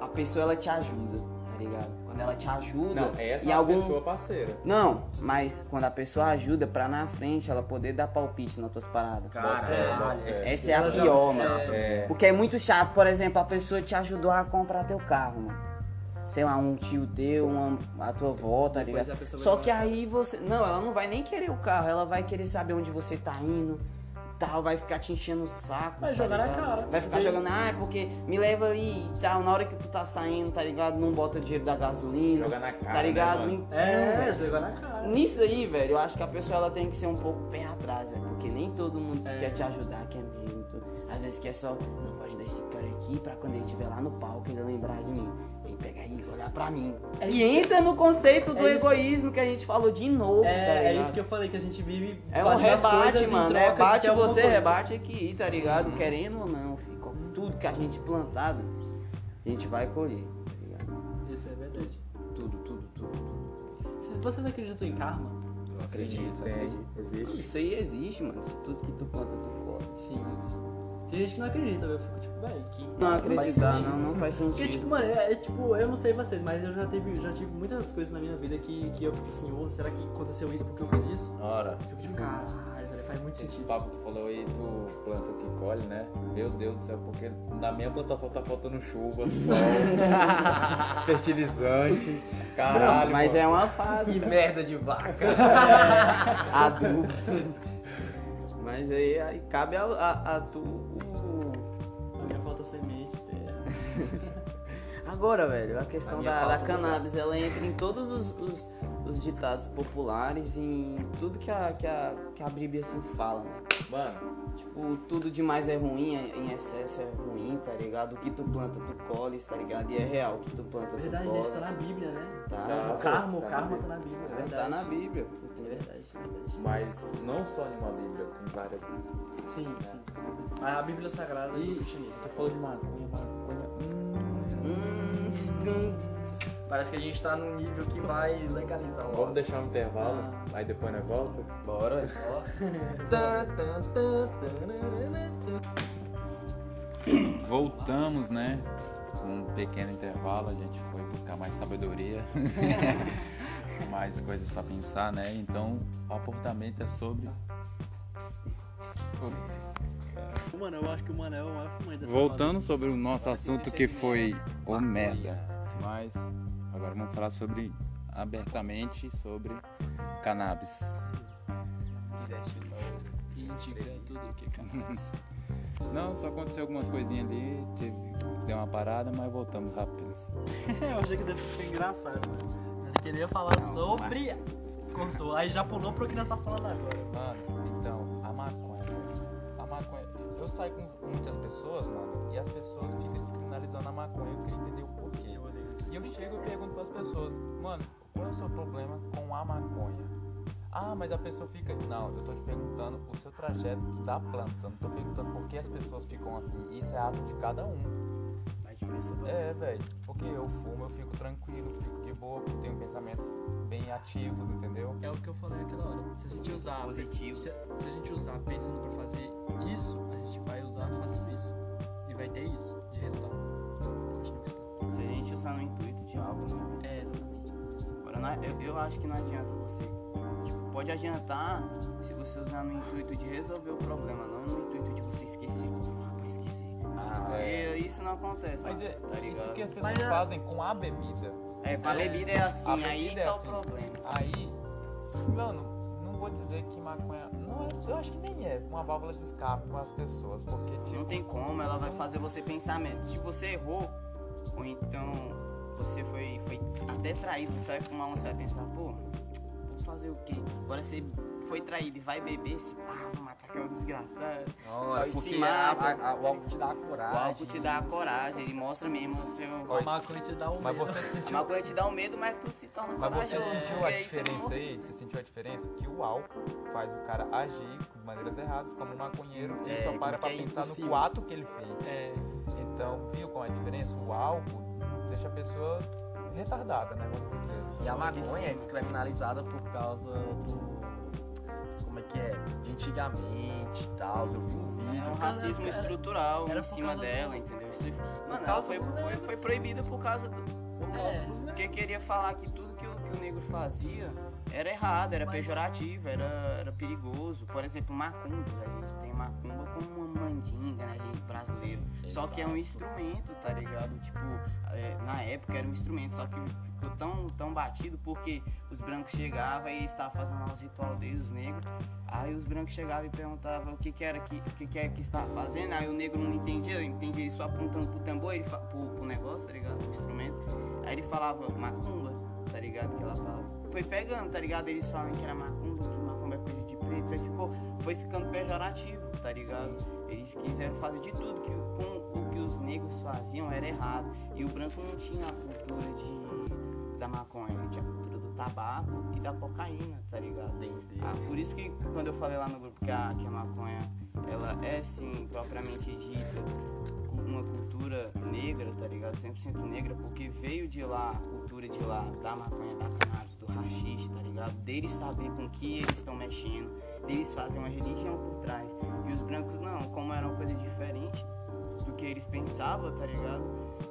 a pessoa ela te ajuda, tá ligado? Quando ela te ajuda Não, essa e é algum pessoa parceira. Não, mas quando a pessoa ajuda pra na frente ela poder dar palpite nas tuas paradas. Caralho, É. Essa é a já- pior, é, mano. É. Porque é muito chato, por exemplo, a pessoa te ajudou a comprar teu carro, mano. Sei lá, um tio teu, uma, a tua avó, tá ligado? Só que aí você. Não, ela não vai nem querer o carro, ela vai querer saber onde você tá indo. Tal, vai ficar te enchendo o saco. Vai tá jogar na ligado? cara. Vai ficar jogando, ah, é porque me leva ali e tal, na hora que tu tá saindo, tá ligado? Não bota dinheiro da gasolina. Joga na cara, Tá ligado? né, mano? É, velho. jogou na cara. Nisso aí, velho, eu acho que a pessoa ela tem que ser um pouco pé atrás, velho. Porque nem todo mundo que É. quer te ajudar quer mesmo. Às vezes quer só, não vou ajudar esse cara aqui pra quando ele estiver lá no palco ele lembrar de mim. Pegar e olhar pra mim. É e entra no conceito do É egoísmo que a gente falou de novo, tá É, é ligado? isso que eu falei, que a gente vive É um rebate, mano. Rebate você, coisa. rebate aqui, tá ligado? Querendo ou não, filho. Tudo que a gente plantado, a gente vai colher, tá ligado? Isso é verdade. Tudo, tudo, tudo. Vocês- Vocês acreditam em karma? Eu acredito, acredito. existe. Isso aí existe, mano. Isso tudo que tu planta, tu colhe. Sim. Tem gente que não acredita, eu fico que. Não faz acreditar, sentido. não, não faz Porque, sentido. tipo, mano, é, é tipo, eu não sei vocês, mas eu já tive, já tive muitas coisas na minha vida que, que eu fico assim, ô, será que aconteceu isso porque eu fiz isso? Ora, Eu fico tipo, caralho, velho, faz muito esse sentido. papo que tu falou aí, tu planta o que colhe, né? Meu Deus do céu, porque na minha plantação tá faltando chuva, sol, fertilizante, caralho. Mas mano. é uma fase, Que cara. merda de vaca. adulto. Mas aí, aí cabe a, a, a tu. Agora, velho, a questão A da, da cannabis, ela entra em todos os, os, os ditados populares, em tudo que a, que a, que a Bíblia assim fala, né? Mano, Tipo, tudo demais é ruim, é- em excesso é ruim, tá ligado? O que tu planta, tu colhes, tá ligado? E é real, o que tu planta, Verdade, tu colhes. isso tá na Bíblia, né? Tá, Tá. O karma, o Tá karma na tá na Bíblia, é tá verdade. na Bíblia. É verdade, é verdade. mas não só em uma Bíblia, tem várias. Sim, sim, sim. A Bíblia Sagrada do E cristianismo. tu falou de maconha, maconha. Hum, Parece que a gente tá num nível que vai legalizar o vamos deixar um intervalo, Ah. aí depois nós volta. bora. Voltamos, né? Com um pequeno intervalo, a gente foi buscar mais sabedoria, mais coisas pra pensar, né? Então, o aportamento é sobre. Mano, eu acho que o Manel é o maior fumante dessa Voltando sobre o nosso assunto que foi o merda, mas agora vamos falar sobre abertamente sobre cannabis. Indica tudo que é cannabis. Não, só aconteceu algumas coisinhas ali, teve, deu uma parada, mas voltamos rápido. eu achei que deve ficar engraçado, mano. Ele queria falar Não, sobre. Cortou, aí já pulou pro que nós tá falando agora. Mano, então, a maconha. A maconha. Eu saio com muitas pessoas, mano, e as pessoas ficam descriminalizando a maconha. Eu queria entender o porquê. E eu chego e pergunto pras pessoas, mano, qual é o seu problema com a maconha? Ah, mas a pessoa fica. Não, eu tô te perguntando o seu trajeto da planta. Não tô perguntando por que as pessoas ficam assim. Isso é ato de cada um. É, velho. Porque eu fumo, eu fico tranquilo, fico de boa, tenho pensamentos bem ativos, entendeu? É o que eu falei aquela hora. Se a gente usar. Positivos. Se, se a gente usar pensando pra fazer isso, a gente vai usar fazendo isso. E vai ter isso de resultado. Continua a gente usar no intuito de algo, né? É, exatamente. Agora, é- eu, eu acho que não adianta você. Tipo, pode adiantar se você usar no intuito de resolver o problema, não no intuito de você esquecer. Vou esquecer. É. E isso não acontece, Mas mano, é tá isso que as pessoas Mas é- fazem com a bebida. É, com a bebida é assim, A aí bebida é tá assim. o problema. Aí, mano, não vou dizer que maconha. Não é, eu acho que nem é uma válvula de escape para as pessoas, porque tipo. Não tem como, ela vai fazer você pensar mesmo. Se você errou, ou então você foi, foi até traído, você vai fumar uma, você vai pensar, pô, vou fazer o quê? Agora você foi traído e vai beber, você, ah, vou matar aquela desgraçada. Não, Aí é se porque mata. a- a- o álcool te dá a O coragem. álcool te dá a coragem, ele mostra mesmo o seu. A maconha te dá Mas medo. você A sentiu. maconha te dá um medo, mas tu se torna Mas você corajoso. sentiu a diferença aí? Você sentiu a diferença? Que o álcool faz o cara agir maneiras erradas, como um maconheiro, ele É, só para pra é pensar impossível. no ato que ele fez. É, Então, viu qual é a diferença? O álcool deixa a pessoa retardada, né? Vamos dizer. E a maconha é descriminalizada por causa do. Como é que é? De antigamente e tal. Eu vi um É vídeo. um racismo Era- estrutural era em cima dela, entendeu? Isso, mano, ela foi, foi, foi proibida por causa do. Por causa É. Porque queria falar que tudo que o, que o negro fazia era errado, era pejorativo, era, era perigoso. Por exemplo, macumba, a gente tem macumba como uma mandinga, né, gente, brasileiro. Só que é um instrumento, tá ligado? Tipo, é, na época era um instrumento, só que ficou tão, tão batido porque os brancos chegavam e estavam fazendo lá os ritual deles, os negros. Aí os brancos chegavam e perguntavam o que, que era que, o que, que é que estava fazendo. Aí o negro não entendia, entendia ele só apontando pro tambor, ele, pro, pro negócio, tá ligado? Pro instrumento. Aí ele falava macumba, tá ligado? Que ela falava. Foi pegando, tá ligado? Eles falam que era macumba, que macumba é coisa de preto. Aí ficou, foi ficando pejorativo, tá ligado? Eles quiseram fazer de tudo que o- o que os negros faziam era errado. E o branco não tinha a cultura de, da maconha, ele tinha a cultura do tabaco e da cocaína, tá ligado? Ah, por isso que quando eu falei lá no grupo que a, que a maconha ela é sim propriamente dita uma cultura negra, tá ligado? 100% negra, porque veio de lá, a cultura de lá, da maconha, da cannabis, do rachixe, tá ligado? Deles saber com que eles estão mexendo, deles fazem uma religião por trás. E os brancos não, como era uma coisa diferente do que eles pensavam, tá ligado?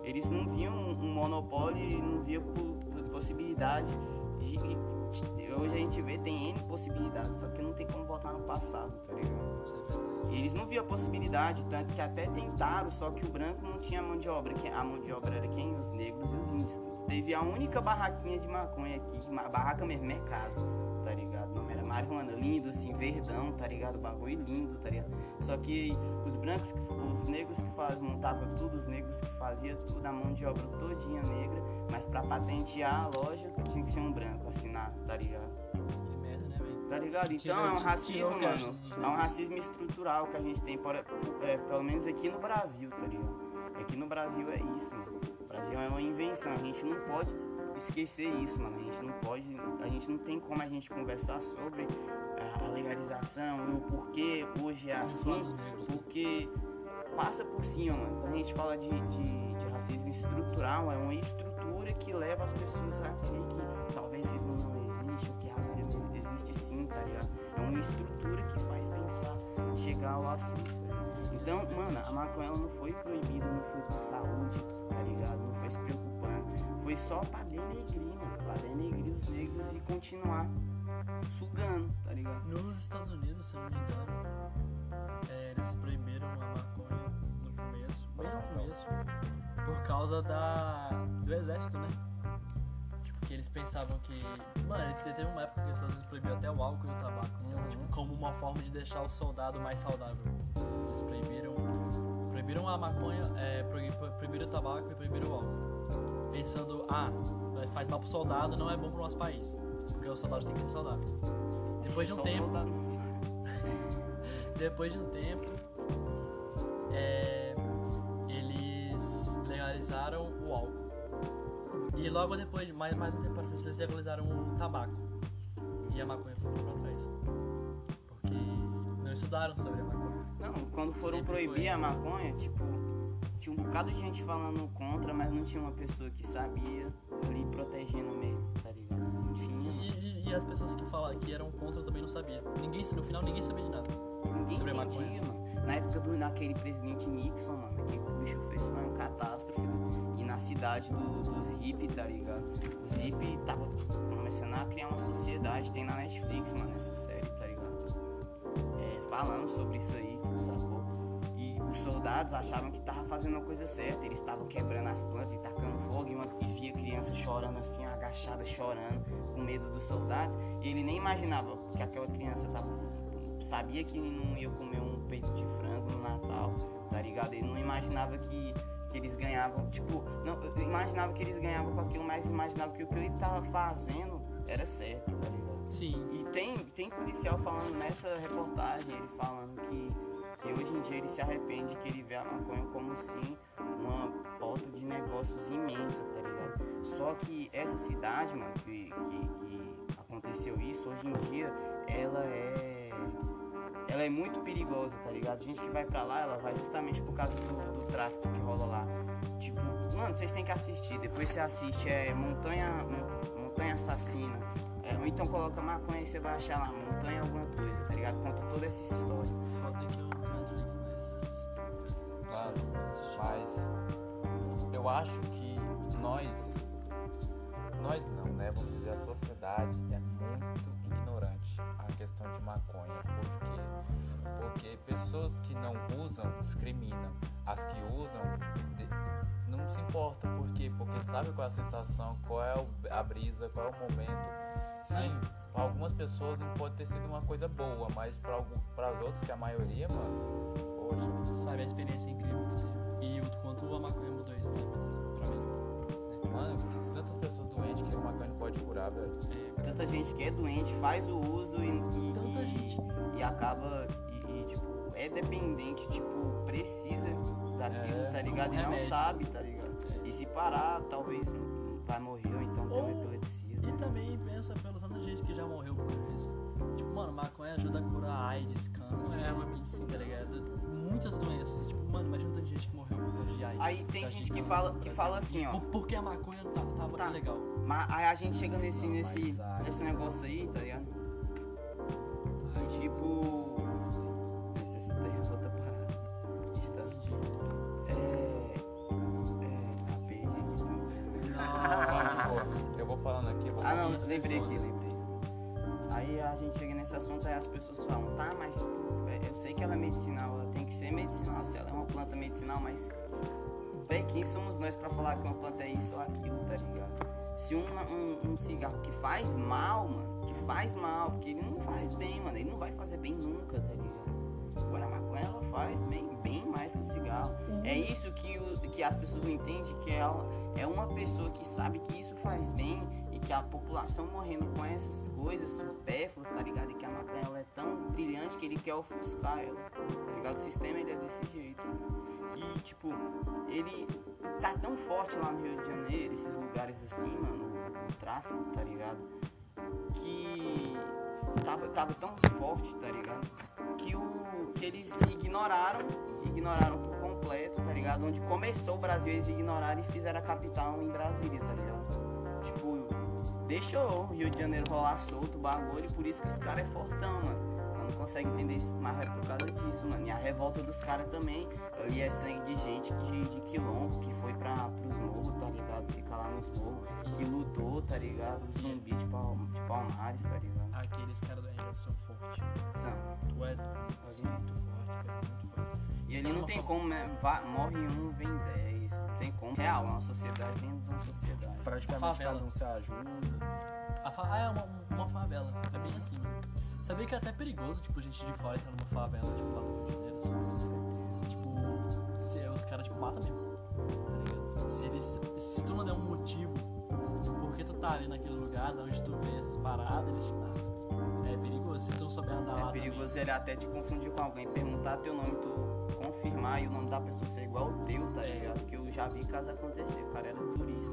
Eles não viam um monopólio não viam po- possibilidade de. de- Hoje a gente vê, tem N possibilidades, só que não tem como voltar no passado, tá ligado? Eles não viam a possibilidade, tanto que até tentaram, só que o branco não tinha mão de obra. A mão de obra era quem? Os negros e os índios. Teve a única barraquinha de maconha aqui, barraca mesmo, mercado, tá ligado? Não era marihuana, lindo, assim, verdão, tá ligado? Bagulho lindo, tá ligado? Só que os brancos, que- os negros que faz, montavam tudo, os negros que faziam tudo, a mão de obra todinha negra, mas pra patentear a loja tinha que ser um branco, assinar, tá ligado? Tá ligado? Então é um racismo, mano. É um racismo estrutural que a gente tem, por, é, pelo menos aqui no Brasil, tá ligado? Aqui no Brasil é isso, mano. O Brasil é uma invenção, a gente não pode esquecer isso, mano. A gente não pode, a gente não tem como a gente conversar sobre a- legalização e o porquê hoje é assim, né? porque passa por cima, mano. Quando a gente fala de, de, de racismo estrutural, é uma estrutura que leva as pessoas a crer que talvez racismo não tá ligado? É uma estrutura que faz pensar, chegar ao assunto. tá? Então, mano, a maconha ela não foi proibida, não foi por saúde, tá ligado? Não foi se preocupando. Foi só pra denegrir, mano. Pra denegrir os negros e continuar sugando, tá ligado? Nos Estados Unidos, se eu não me engano, é, eles proibiram a maconha no começo, bem no começo, por causa da, do exército, né? Que eles pensavam que. Mano, te- teve uma época que os Estados Unidos proibiu até o álcool e o tabaco, então, tipo, como uma forma de deixar o soldado mais saudável. Eles proibiram. Proibiram a maconha, é, proibi- proibiram o tabaco e proibiram o álcool. Pensando, ah, faz mal pro soldado, não é bom pro nosso país. Porque os soldados têm que ser saudáveis. Depois de um Só tempo, depois de um tempo, é, eles legalizaram o álcool. E logo depois, de mais, mais um tempo para frente, eles legalizaram o tabaco. E a maconha ficou pra trás. Porque não estudaram sobre a maconha. Não, quando foram Sempre proibir foi. a maconha, tipo, tinha um bocado de gente falando contra, mas não tinha uma pessoa que sabia ali protegendo mesmo, tá ligado? Não E, tinha. e- e as pessoas que, falaram, que eram contra também não sabiam. Ninguém, no final ninguém sabia de nada. Ninguém sobre a entendia, maconha. mano. Na época do daquele presidente Nixon, mano, que o bicho fez foi uma catástrofe. E na cidade do- dos hippies, tá ligado? Os hippies tava começando a criar uma sociedade, tem na Netflix, mano, essa série, tá ligado? É, falando sobre isso aí, sacou? E os soldados achavam que tava fazendo a coisa certa, eles estavam quebrando as plantas e tacando fogo e, uma, e via criança chorando assim, agachada, chorando, com medo dos soldados. E ele nem imaginava que aquela criança tava sabia que não ia comer um peito de frango no Natal, tá ligado? Ele não imaginava que, que eles ganhavam, tipo, não, eu imaginava que eles ganhavam com aquilo, mas imaginava que o que ele tava fazendo era certo, tá ligado? Sim. E tem, tem policial falando nessa reportagem, ele falando que, que hoje em dia ele se arrepende que ele vê a maconha como sim uma porta de negócios imensa, tá ligado? Só que essa cidade, mano, que, que, que aconteceu isso, hoje em dia ela é. Ela é muito perigosa, tá ligado? Gente que vai pra lá, ela vai justamente por causa do, do tráfico que rola lá. Tipo, mano, vocês têm que assistir. Depois você assiste, é Montanha, Mon- Montanha Assassina. É, ou então coloca maconha e você vai achar lá, Montanha alguma coisa, tá ligado? Conta toda essa história. Falta que eu. Mano, mas eu acho que nós, nós não, né? Vamos dizer, a sociedade é muito à questão de maconha, porque porque pessoas que não usam discriminam, as que usam não se importa, porque porque sabe qual é a sensação, qual é a brisa, qual é o momento. Sim, pra algumas pessoas não pode ter sido uma coisa boa, mas algum, as outras, que a maioria, mano, poxa, Sabe, a experiência é incrível, inclusive. E o quanto a maconha mudou isso também, pra mim. mano, tantas pessoas doentes que o maconha não pode curar, velho. É, Tanta gente que é doente, faz o uso e, e, Tanta e- gente. e acaba e, e, tipo, é dependente, tipo, precisa daquilo, É, tá ligado? E não remédio. sabe, tá ligado? E se parar, talvez não vai morrer ou então ter uma Ou- epilepsia. E também pensa pelo tanto de gente que já morreu por isso. Tipo, mano, maconha ajuda a curar AIDS, câncer, É uma medicina. tá ligado? Muitas doenças. Tipo, mano, imagina tanta gente que morreu por causa de AIDS. Aí tem de gente que fala, que fala de- assim, ó. Por- Porque a maconha tá, tava Tá. ilegal. Mas aí a gente chega nesse, Não, nesse, mas nesse negócio aí, tá ligado? Aí tipo. Esse é outra parada. Está. É. É. A perdi aqui tudo. Não, tipo, eu vou falando aqui, eu vou Ah não, lembrei aqui, lembrei. Aí a gente chega nesse assunto, aí as pessoas falam, tá, mas é, eu sei que ela é medicinal, ela tem que ser medicinal, se ela é uma planta medicinal, mas véi, quem somos nós pra falar que uma planta é isso ou aquilo, tá ligado? Se um, um, um cigarro que faz mal, mano, que faz mal, porque ele não faz bem, mano, ele não vai fazer bem nunca, tá ligado? Agora a maconha ela faz bem, bem mais que o cigarro. É isso que, o, que as pessoas não entendem, que ela é uma pessoa que sabe que isso faz bem que a população morrendo com essas coisas supérfluas, tá ligado? E que a maconha ela é tão brilhante que ele quer ofuscar ela, tá ligado? O sistema ele é desse jeito. E tipo, ele tá tão forte lá no Rio de Janeiro, esses lugares assim, mano, o, o tráfico, tá ligado? Que tava, tava tão forte, tá ligado? Que, o, que eles ignoraram, ignoraram por completo, tá ligado? Onde começou o Brasil, eles ignoraram e fizeram a capital em Brasília, tá ligado? Tipo, deixou o Rio de Janeiro rolar solto o bagulho e por isso que os caras é fortão, mano. Eu não consegue entender isso, mas é por causa disso, mano. E a revolta dos caras também, ali é sangue de gente de, de quilombo que foi pra, pros morros, tá ligado? Fica lá nos morros, que lutou, tá ligado? Zumbi de, Pal, de Palmares, tá ligado? Aqueles caras da Angra são fortes. São. Tu é, tu é muito forte, cara, muito forte. E ali não tem como, né? Morre um, vem dez. Tem como. Real, é uma sociedade dentro de uma sociedade. Praticamente Favela. cada um se ajuda. A fa- Ah, é uma, uma favela. É bem assim, mano. Sabia que é até perigoso, tipo, gente de fora entrar numa favela, tipo, lá no Rio de Janeiro, assim. Tipo, se os caras, tipo, matam mesmo. Tá ligado? Se, eles, se tu não der um motivo porque tu tá ali naquele lugar, de onde tu vê essas paradas, eles te matam. É perigoso. Se tu não souber andar lá É perigoso ele até te confundir com alguém, perguntar teu nome, tu confirmar e o nome da pessoa ser igual ao teu, tá É. ligado? Porque eu já vi caso acontecer, o cara era turista.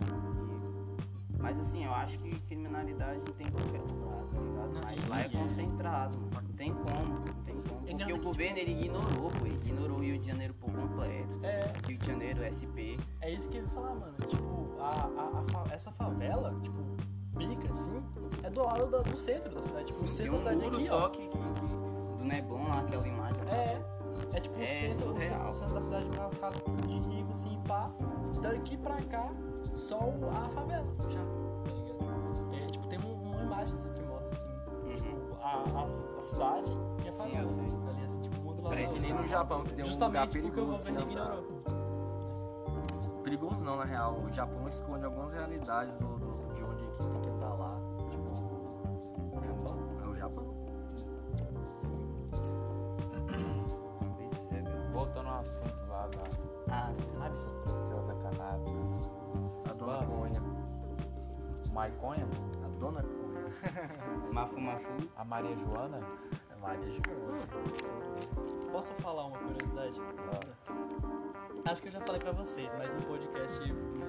E- Mas assim, eu acho que criminalidade tem em qualquer lugar, tá ligado? Não, Mas lá é é- concentrado, mano. Não tem como, não tem como. Porque engraçado o governo ele ignorou, pô, ele ignorou o Rio de Janeiro por completo. É, Rio de Janeiro, SP. é isso que eu ia falar, mano. Tipo, a, a, a essa favela, tipo, pica, assim, é do lado da- do centro da cidade. Tipo, o Tem centro da um cidade muro aqui, só ó. que, que- que- do Neblon lá, aquela imagem. lá. É, é tipo o É centro, o centro, centro da cidade com as casas de rico, assim, pá. Daqui pra cá, só a favela, já, tá? É, tipo, tem um- uma imagem assim, que mostra, assim, Uhum. tipo, a, a, a cidade e a Sim, favela. eu sei. Ali, assim, tipo, lá Que nem no Japão, que tem um lugar Justamente porque o perigoso de ignorou. Perigoso não, na real. O Japão esconde algumas realidades do, do- de onde tem que Voltando ao assunto lá da Ah. Cannabis. preciosa cannabis. A dona Mano. Conha. Maiconha? A dona Conha. Mafu Mafu. A Maria Joana? É Maria Joana. Posso falar uma curiosidade? Acho que eu já falei pra vocês, mas no podcast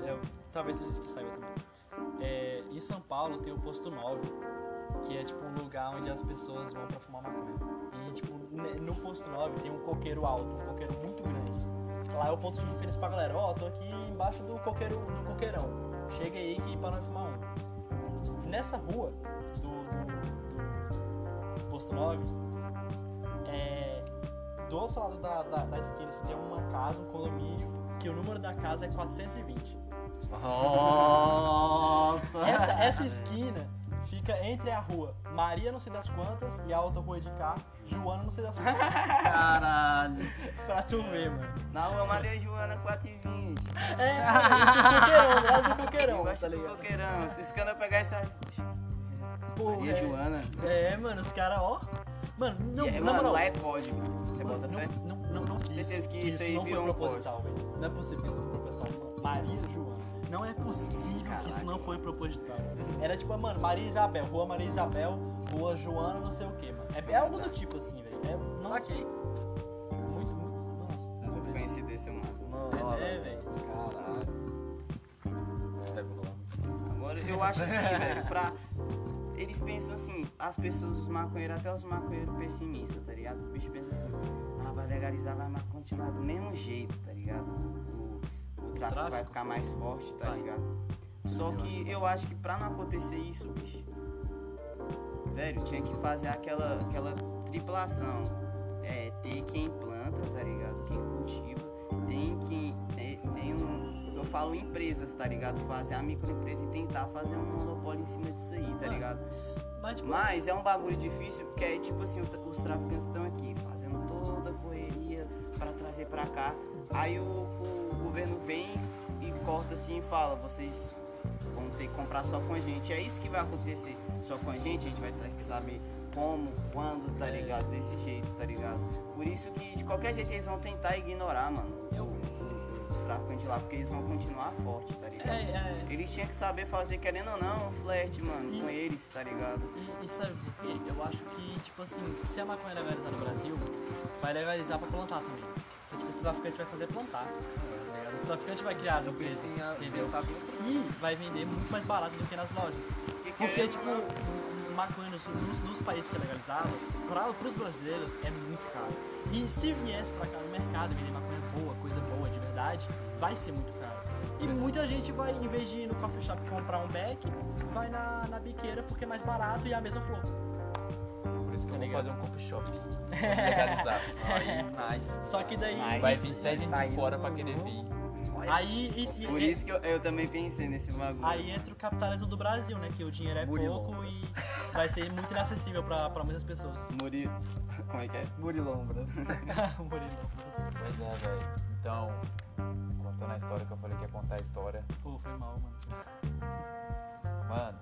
é, talvez seja que saiba também. É, em São Paulo tem o posto 9, que é tipo um lugar onde as pessoas vão pra fumar maconha. E tipo, no posto 9 tem um coqueiro alto, um coqueiro muito grande. Lá é o ponto de referência pra galera, ó, tô aqui embaixo do coqueiro, do coqueirão. Chega aí que para nós fumar um. Nessa rua do, do- do posto 9, é, do outro lado da, da, da esquina você tem uma casa, um condomínio, que o número da casa é 420. Nossa! Essa, essa esquina fica entre a rua Maria não sei das quantas e a outra rua de cá, Joana não sei das quantas. Caralho. pra tu ver, mano. Na rua Maria Joana 420. É, coqueirão, Brasil Eu coqueirão, tá do ligado? coqueirão. Vocês querem pegar essa. Porra, Maria é. Joana. É, mano, os caras, ó. Mano, não, E, na mano, lá é código. Você Mano, bota fé? não, não, não, não, Certeza que isso isso aí não foi proposital, velho. Não é possível que isso não foi proposital. Mano. Maria Joana. Não é possível que isso não foi proposital. Era tipo, mano, Maria Isabel, rua Maria Isabel, rua Joana, não sei o que, mano. É, é algo do tipo assim, velho. É, Saquei. Muito, muito. Nossa. As coincidências massa. É, velho. Caralho. Pega o. Agora eu acho assim, velho, pra. Eles pensam assim, as pessoas, os maconheiros, até os maconheiros pessimistas, tá ligado? Os bichos pensam assim, ah, vai legalizar, vai mas continuar do mesmo jeito, tá ligado? O, o tráfico, vai tráfico? ficar mais forte, tá Vai. ligado? Só que eu acho que pra não acontecer isso, bicho, velho, tinha que fazer aquela, aquela triplação. É, ter quem planta, tá ligado? Quem cultiva, tem quem. Tem, tem um. Eu falo empresas, tá ligado? Fazer a microempresa e tentar fazer um monopólio em cima disso aí, tá ligado? Mas, tipo, Mas é um bagulho difícil porque é tipo assim, os traficantes estão aqui fazendo toda a correria pra trazer pra cá. Aí o, o governo vem e corta assim e fala, vocês vão ter que comprar só com a gente. É isso que vai acontecer só com a gente, a gente vai ter que saber como, quando, tá É. ligado? Desse jeito, tá ligado? Por isso que de qualquer jeito eles vão tentar ignorar, mano, o- Eu- os traficantes lá, porque eles vão continuar forte, tá ligado? é, é. Eles tinham que saber fazer, querendo ou não, flerte, mano, E- com eles, tá ligado? E, e sabe por quê? Eu acho que, tipo assim, se a maconha legalizar no Brasil, vai legalizar pra plantar também. Então, tipo, esse traficante vai fazer plantar. tá ligado? Esse traficante vai criar as empresas, entendeu? E vai vender muito mais barato do que nas lojas. Porque, querendo tipo, o maconha nos, nos- países que é legalizado, para os brasileiros é muito caro. E se viesse pra cá no mercado e vender maconha boa, coisa boa, de verdade, vai ser muito caro. E muita gente vai, em vez de ir no coffee shop comprar um beck, vai na, na biqueira porque é mais barato e é a mesma flor. Por isso que Tá eu vou ligado? fazer um coffee shop. legalizar. Aí, nice. Só que daí. Mas- Vai vir até gente tá de fora pra querer vir. Aí, e- e- Por isso que eu, eu também pensei nesse bagulho. aí entra o capitalismo do Brasil, né? Que o dinheiro é pouco e vai ser muito inacessível pra, pra muitas pessoas. Muri... Como é que é? Murilombras. Murilombras. Pois é, velho. Então, contando a história que eu falei que ia contar a história. Pô, foi mal, mano. Mano,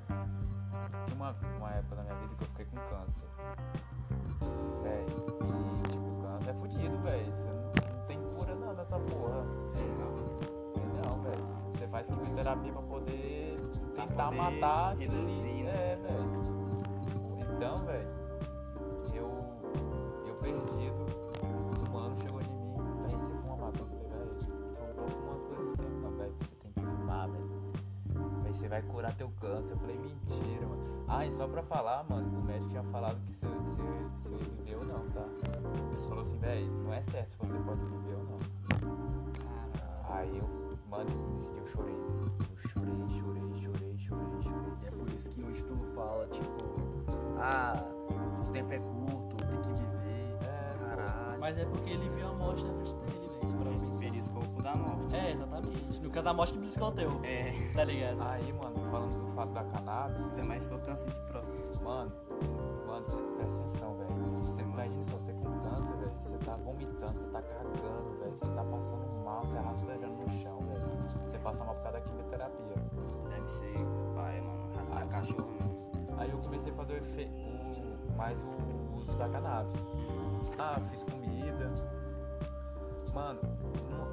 tinha uma, uma época da minha vida que eu fiquei com câncer. Véi, e tipo, câncer é fudido, velho. Você não, não tem cura não nessa porra. Entendeu, velho? Você faz quimioterapia pra poder Pra tentar poder matar reduzir, né? É, velho. Então, velho, eu, eu perdido, um mano chegou em mim, véi, você fuma maconha? Velho, eu não tô fumando por esse tempo não, velho. Você tem que fumar, velho. Você vai curar teu câncer. Eu falei, mentira, mano. Ah, e só pra falar, mano, o médico tinha falado que se eu ia viver ou não, tá? Ele falou assim, velho, não é certo se você pode viver ou não. Aí eu, mano, nesse dia eu chorei. Eu chorei, chorei, chorei, chorei, chorei. E é por isso que hoje tu fala, tipo, ah, o tempo é curto, tem que viver. É, Caralho. Mas é porque ele viu a morte na frente dele, velho. Isso pra pensar. Periscopo da morte. É, exatamente. No caso, a morte que me escondeu. É, Tá ligado? Aí, mano, falando do fato da cannabis, ainda mais se for câncer de próstata. mano, mano, você presta atenção, velho. Você imagina só você com câncer, velho. Você tá vomitando, você tá cagando, velho. Você tá passando mal, você rastejando no chão, velho. Você passa mal por causa da quimioterapia. Deve ser pai, mano. Arrastar cachorro, mano. Aí eu comecei a fazer o efe... o... mais o uso da cannabis. Ah, fiz comida. Mano, no,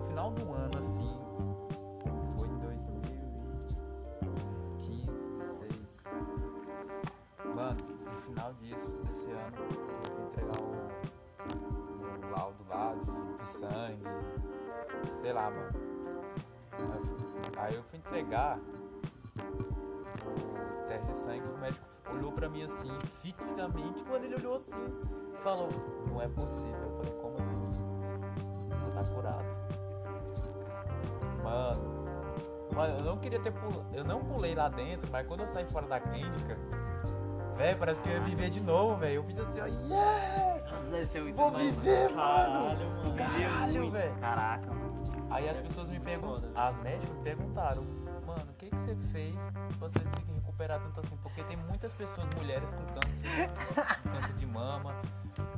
no final do ano, assim, foi em 2015, 16. Mano, no final disso, desse ano, eu fui entregar o, o laudo lá de, de sangue, sei lá, mano. Aí eu fui- entregar o teste de sangue, o médico olhou pra mim assim, fixamente, quando ele olhou assim, falou, não é possível. Eu falei, como assim? Tá curado. Mano, mano, eu não queria ter pulado, eu não pulei lá dentro, mas quando eu saí fora da clínica, velho, parece que eu ia viver de novo, velho. Eu fiz assim, ó, yeah! Nossa, deve ser muito Vou viver, mano! Caralho, mano. Caralho, muito. velho. Caraca, mano. Aí as pessoas me foda. as médicas me perguntaram, mano, o que que você fez pra você se recuperar tanto assim? Porque tem muitas pessoas, mulheres com câncer, câncer de mama,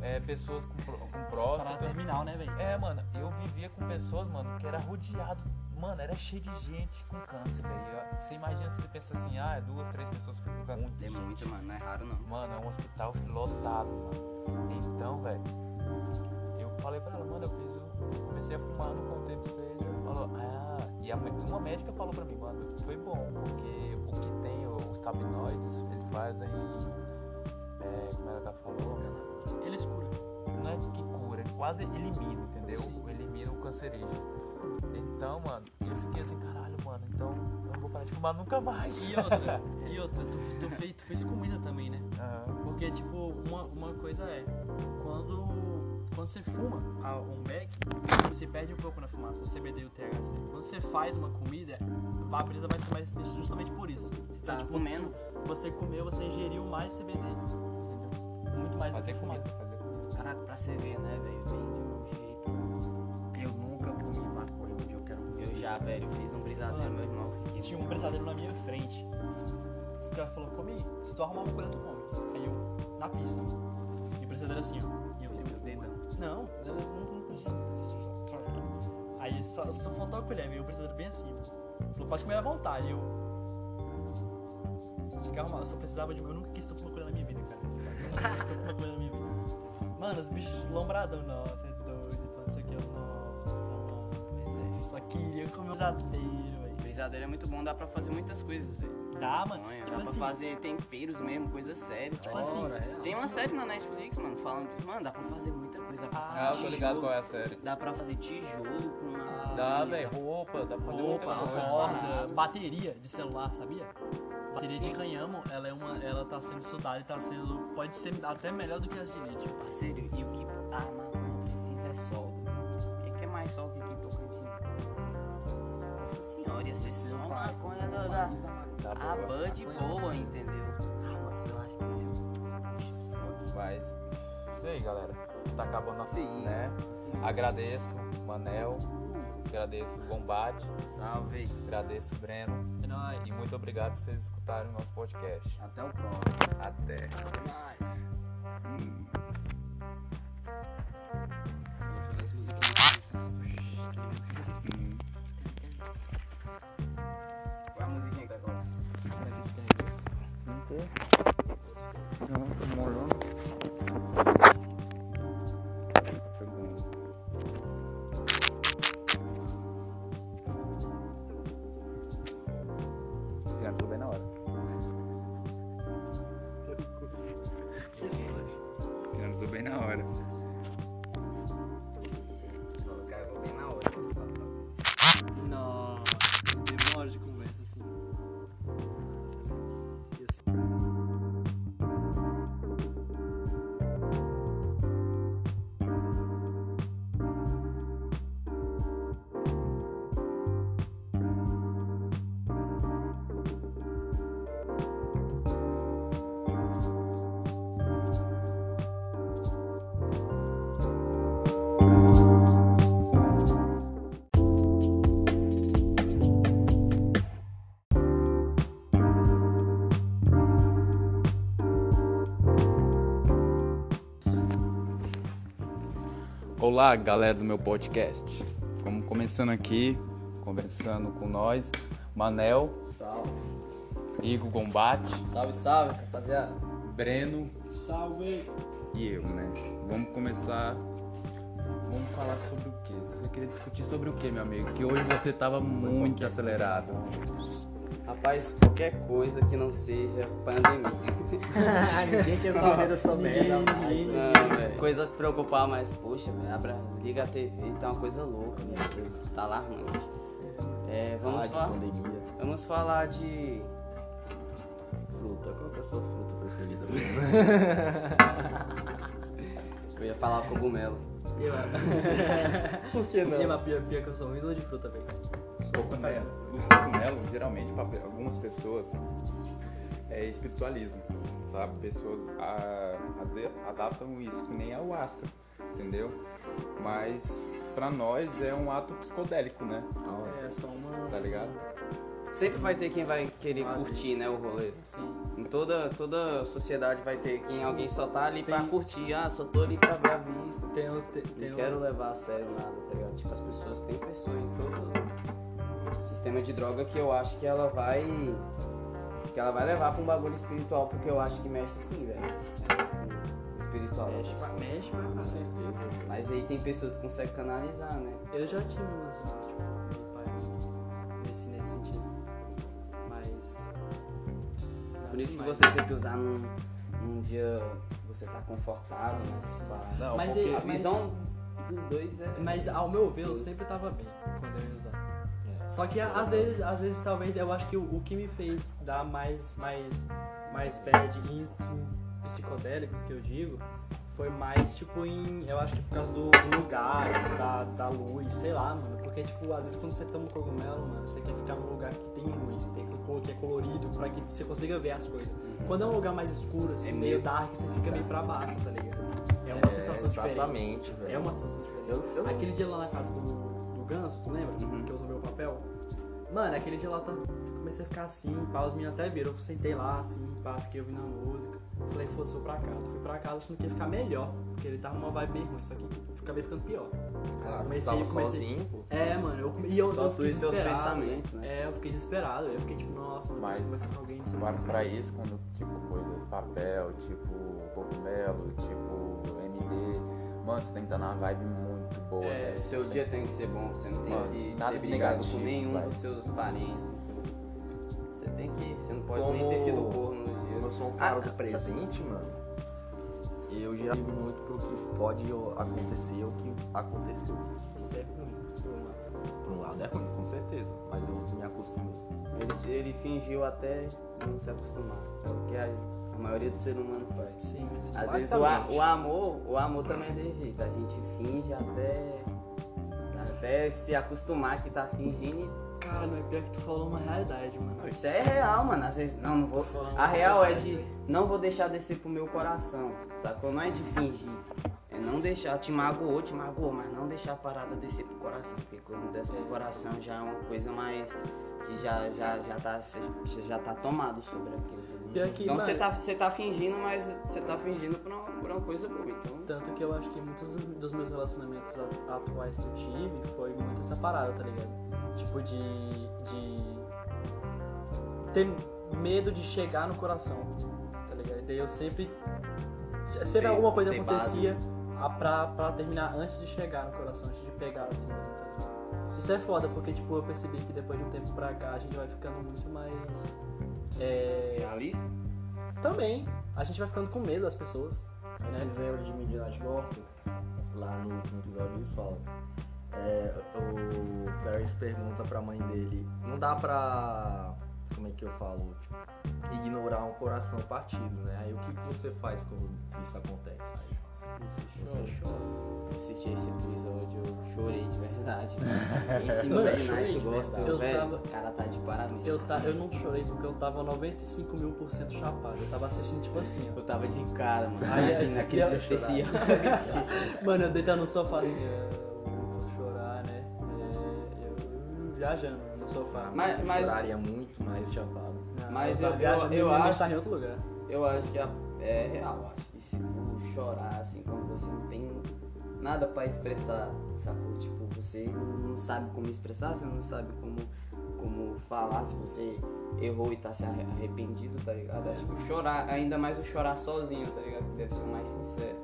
é, pessoas com, pró- com Para próstata. terminal, né, velho? É, mano, eu vivia com pessoas, mano, que era rodeado. Mano, era cheio de gente com câncer, velho. Você imagina se você pensa assim, ah, duas, três pessoas ficam com câncer. Tem muito, mano, não é raro não. Mano, é um hospital lotado, mano. Então, velho, eu falei pra ela, mano, eu fiz o. Comecei a fumar, não contei pra vocês. Ela falou, ah, e a, uma médica falou pra mim, mano, foi bom, porque o que tem os cabinoides, ele fazem. É, como ela falou? Eles curam. Não é que cura, quase elimina, entendeu? Elimina o cancerígeno. Então, mano, eu fiquei assim, caralho, mano, então eu não vou parar de fumar nunca mais. E outra, e outra, tu fez, tu fez comida também, né? Ah, Porque, tipo, uma, uma coisa é, quando, quando você fuma um beck, você perde um pouco na fumaça, o CBD e o THC. Quando você faz uma comida, a brisa vai ser mais triste justamente por isso. Tá tipo, comendo. Você comeu, você ingeriu mais CBD, entendeu? Muito mais do que fumar. comida. Caraca, pra você ver, né, velho? Vem de um jeito. Eu nunca comi maconha, onde eu quero comer. Eu já, velho, fiz um brisadeiro, meu irmão. E tinha um brisadeiro na minha frente. O cara falou, come, se tu arrumar uma colher, tu come. Aí eu, na pista. E o brisadeiro assim, ó. E eu, Meu dedão. Não, eu não, não podia. Aí só, só faltou a colher, veio o brisadeiro bem assim. Falou, pode comer à vontade. Eu. Tinha que arrumar, eu só precisava de. Eu nunca quis tanto uma colher na minha vida, cara. Eu nunca quis tanto uma colher na minha vida. Mano, os bichos lombradão, nossa, é doido. Falando isso aqui, eu, nossa, mano. Pois Eu só queria comer um brisadeiro, velho. é. Brisadeiro é muito bom, dá pra fazer muitas coisas, velho. Dá, mano. Maconha, Tipo Dá pra assim, fazer temperos mesmo, coisa séria. tipo assim, Tem uma série na Netflix, mano, falando. Mano, dá pra fazer muita coisa. Dá pra fazer Ah, eu tô ligado qual é a série. Dá pra fazer tijolo com uma. Dá, velho, roupa, dá pra fazer muita roupa, coisa. corda, bateria de celular, sabia? Bateria de canhamo, ela é uma, ela tá sendo estudada e tá sendo, pode ser até melhor do que as de lítio. Parceiro, e o que a maconha precisa é solda. O que, que é mais sol que aqui em Tocantins? Nossa senhora, ia ser só maconha da, da, Tá a boa. bud boa, entendeu? Ah, mas eu acho que esse Mas, isso aí, galera. Tá acabando nosso, Sim. né? Agradeço, Manel. Agradeço, Bombate. Salve. Agradeço, Breno. É nóis. E muito obrigado por vocês escutarem o nosso podcast. Até o próximo. Até. Qual a musiquinha que tá agora? Não, tô molhando. Olá, galera do meu podcast. Vamos começando aqui, conversando com nós, Manel, Salve. Igor Gombate, Salve, salve, rapaziada. Breno Salve! e eu, né? Vamos começar. Vamos falar sobre o quê? Você queria discutir sobre o quê, meu amigo? Que hoje você tava muito acelerado. Rapaz, qualquer coisa que não seja pandemia. Ninguém quer saber dessa merda. Velho. Coisas se preocupar, mas poxa, velho, abra, liga a TV, tá uma coisa louca, velho. Tá alarmante. É, vamos, falar, vamos falar de. Fruta, qual que é a sua fruta preferida? Eu ia falar cogumelo. Eu, Por que não? mas pior, pior que eu sou um isla de fruta, velho. Cogumelo. Os cogumelos, geralmente, para algumas pessoas, é espiritualismo, sabe? Pessoas a- adaptam isso, que nem a ayahuasca, entendeu? Mas pra nós é um ato psicodélico, né? É só uma. Tá ligado? Sempre vai ter quem vai querer Ah, sim. curtir, né, o rolê. Sim. Em toda, toda sociedade vai ter quem alguém só tá ali pra Tem- curtir. Ah, só tô ali pra ver a vista. Tem, tem, tem Não quero levar a sério nada, tá ligado? Tipo, as pessoas têm pessoa em todo sistema de droga que eu acho que ela vai. Que ela vai levar pra um bagulho espiritual, porque eu acho que mexe sim, velho. Espiritual. Mexe, pra- mexe, mas Com certeza. Mas aí tem pessoas que conseguem canalizar, né? Eu já tive umas, tipo, paz nesse, nesse sentido. Por isso que você tem que usar num, num dia que você tá confortável, Sim, né? sim. Não, Mas porque ele- A mas- visão dos dois é. Mas ao meu ver, eu sempre tava bem quando eu ia usar. Só que às vezes, às vezes talvez eu acho que o, o que me fez dar mais mais mais bad em, em psicodélicos que eu digo foi mais tipo em eu acho que por causa do, do lugar, tipo, da, da luz, sei lá, mano. Porque tipo, às vezes quando você toma um cogumelo, mano, você quer ficar num lugar que tem luz, que tem que é colorido, pra que você consiga ver as coisas. Quando é um lugar mais escuro, assim, É meio meio- dark, você fica meio pra baixo, tá ligado? É uma sensação diferente. Exatamente, velho. É uma sensação diferente. Eu, eu Aquele dia lá na casa do, do Ganso, tu lembra? Uhum. Que eu usei meu papel. Mano, aquele dia lá tá, comecei a ficar assim, pá, os meninos até viram. Eu sentei lá, assim, pá, fiquei ouvindo a música. Falei, foda-se, vou pra casa. Fui pra casa achando que ia ficar melhor, porque ele tava numa vibe bem ruim, só que eu acabei ficando pior. Cara, comecei- tava comecei- sozinho, pô. É, mano, eu, e eu, Só eu fiquei desesperado. pensamentos, né? É, eu fiquei desesperado. Eu fiquei tipo, nossa, não Mas- preciso conversar com alguém, não sei Mas pra isso, quando tipo coisas, papel, tipo cogumelo, tipo MD, mano, você tem que estar numa vibe muito boa, É, velho. Seu dia tem que ser bom, você não tem Mano, que nada ter brigado negativo, com nenhum vai. dos seus parentes. Você tem que. Você não pode Como- nem ter sido corno no Como eu dia. sou um cara Ah, do presente, mano, eu já muito pro que pode acontecer ou que aconteceu. Isso é ruim. Vamos lá. Por um lado é ruim, com certeza, mas eu me acostumei. Ele, ele fingiu até não se acostumar. É o que a, a maioria do ser humano faz. Sim, sim. Às vezes o, a- o amor, o amor também é desse jeito. A gente finge até. Até se acostumar que tá fingindo e Cara, mas pior que tu falou uma realidade, mano. Isso é real, mano. Às vezes, não, não vou. A real é de não vou deixar descer pro meu coração, sacou? Não é de fingir. É não deixar, te magoou, te magoou, mas não deixar a parada descer pro coração. Porque quando desce pro coração já é uma coisa mais. que já, já, já, tá, já tá tomado sobre aquilo. Pior que, então você mano- tá, você tá fingindo, mas você tá fingindo por uma, coisa boa. Então. Tanto que eu acho que muitos dos- meus relacionamentos atuais que eu tive foi muito essa parada, tá ligado? Tipo de. de. ter medo de chegar no coração, tá ligado? E daí eu sempre. Sempre Tem- alguma coisa tem acontecia a- pra, pra terminar antes de chegar no coração, antes de pegar assim mesmo, tá ligado? Isso é foda, porque tipo, eu percebi que depois de um tempo pra cá a gente vai ficando muito mais. É, Realista? também, a gente vai ficando com medo das pessoas. Vocês lembram de Midnight Gospel? Lá no, no episódio eles falam. É, o Paris pergunta pra mãe dele, não dá pra. Como é que eu falo? Tipo, ignorar um coração partido, né? Aí o que, que você faz quando isso acontece? Aí você chora. Eu assisti esse episódio, eu chorei de verdade. Esse Mano, eu Midnight chorei de Gospel, verdade. Eu velho, tava- o cara tá de parabéns. Eu, tá, eu não chorei porque eu tava 95 mil por cento chapado. Eu tava assistindo tipo assim, ó. Eu tava de cara, mano. Aí, Imagina aí, aquele eu- anestesiado. Mano, eu deitado no sofá assim, é, eu vou chorar, né? É, eu viajando no sofá. Mas- eu mas- choraria muito mais chapado. Não, mas eu- viajando eu- eu acho- tá em outro lugar. Eu acho que a- é real, acho se tu chorar assim quando você não tem nada pra expressar, sacou? Tipo, você não sabe como expressar, você não sabe como, como falar, se você errou e tá se arre- arrependido, tá ligado? Acho que o chorar, ainda mais o chorar sozinho, tá ligado? Que deve ser o mais sincero.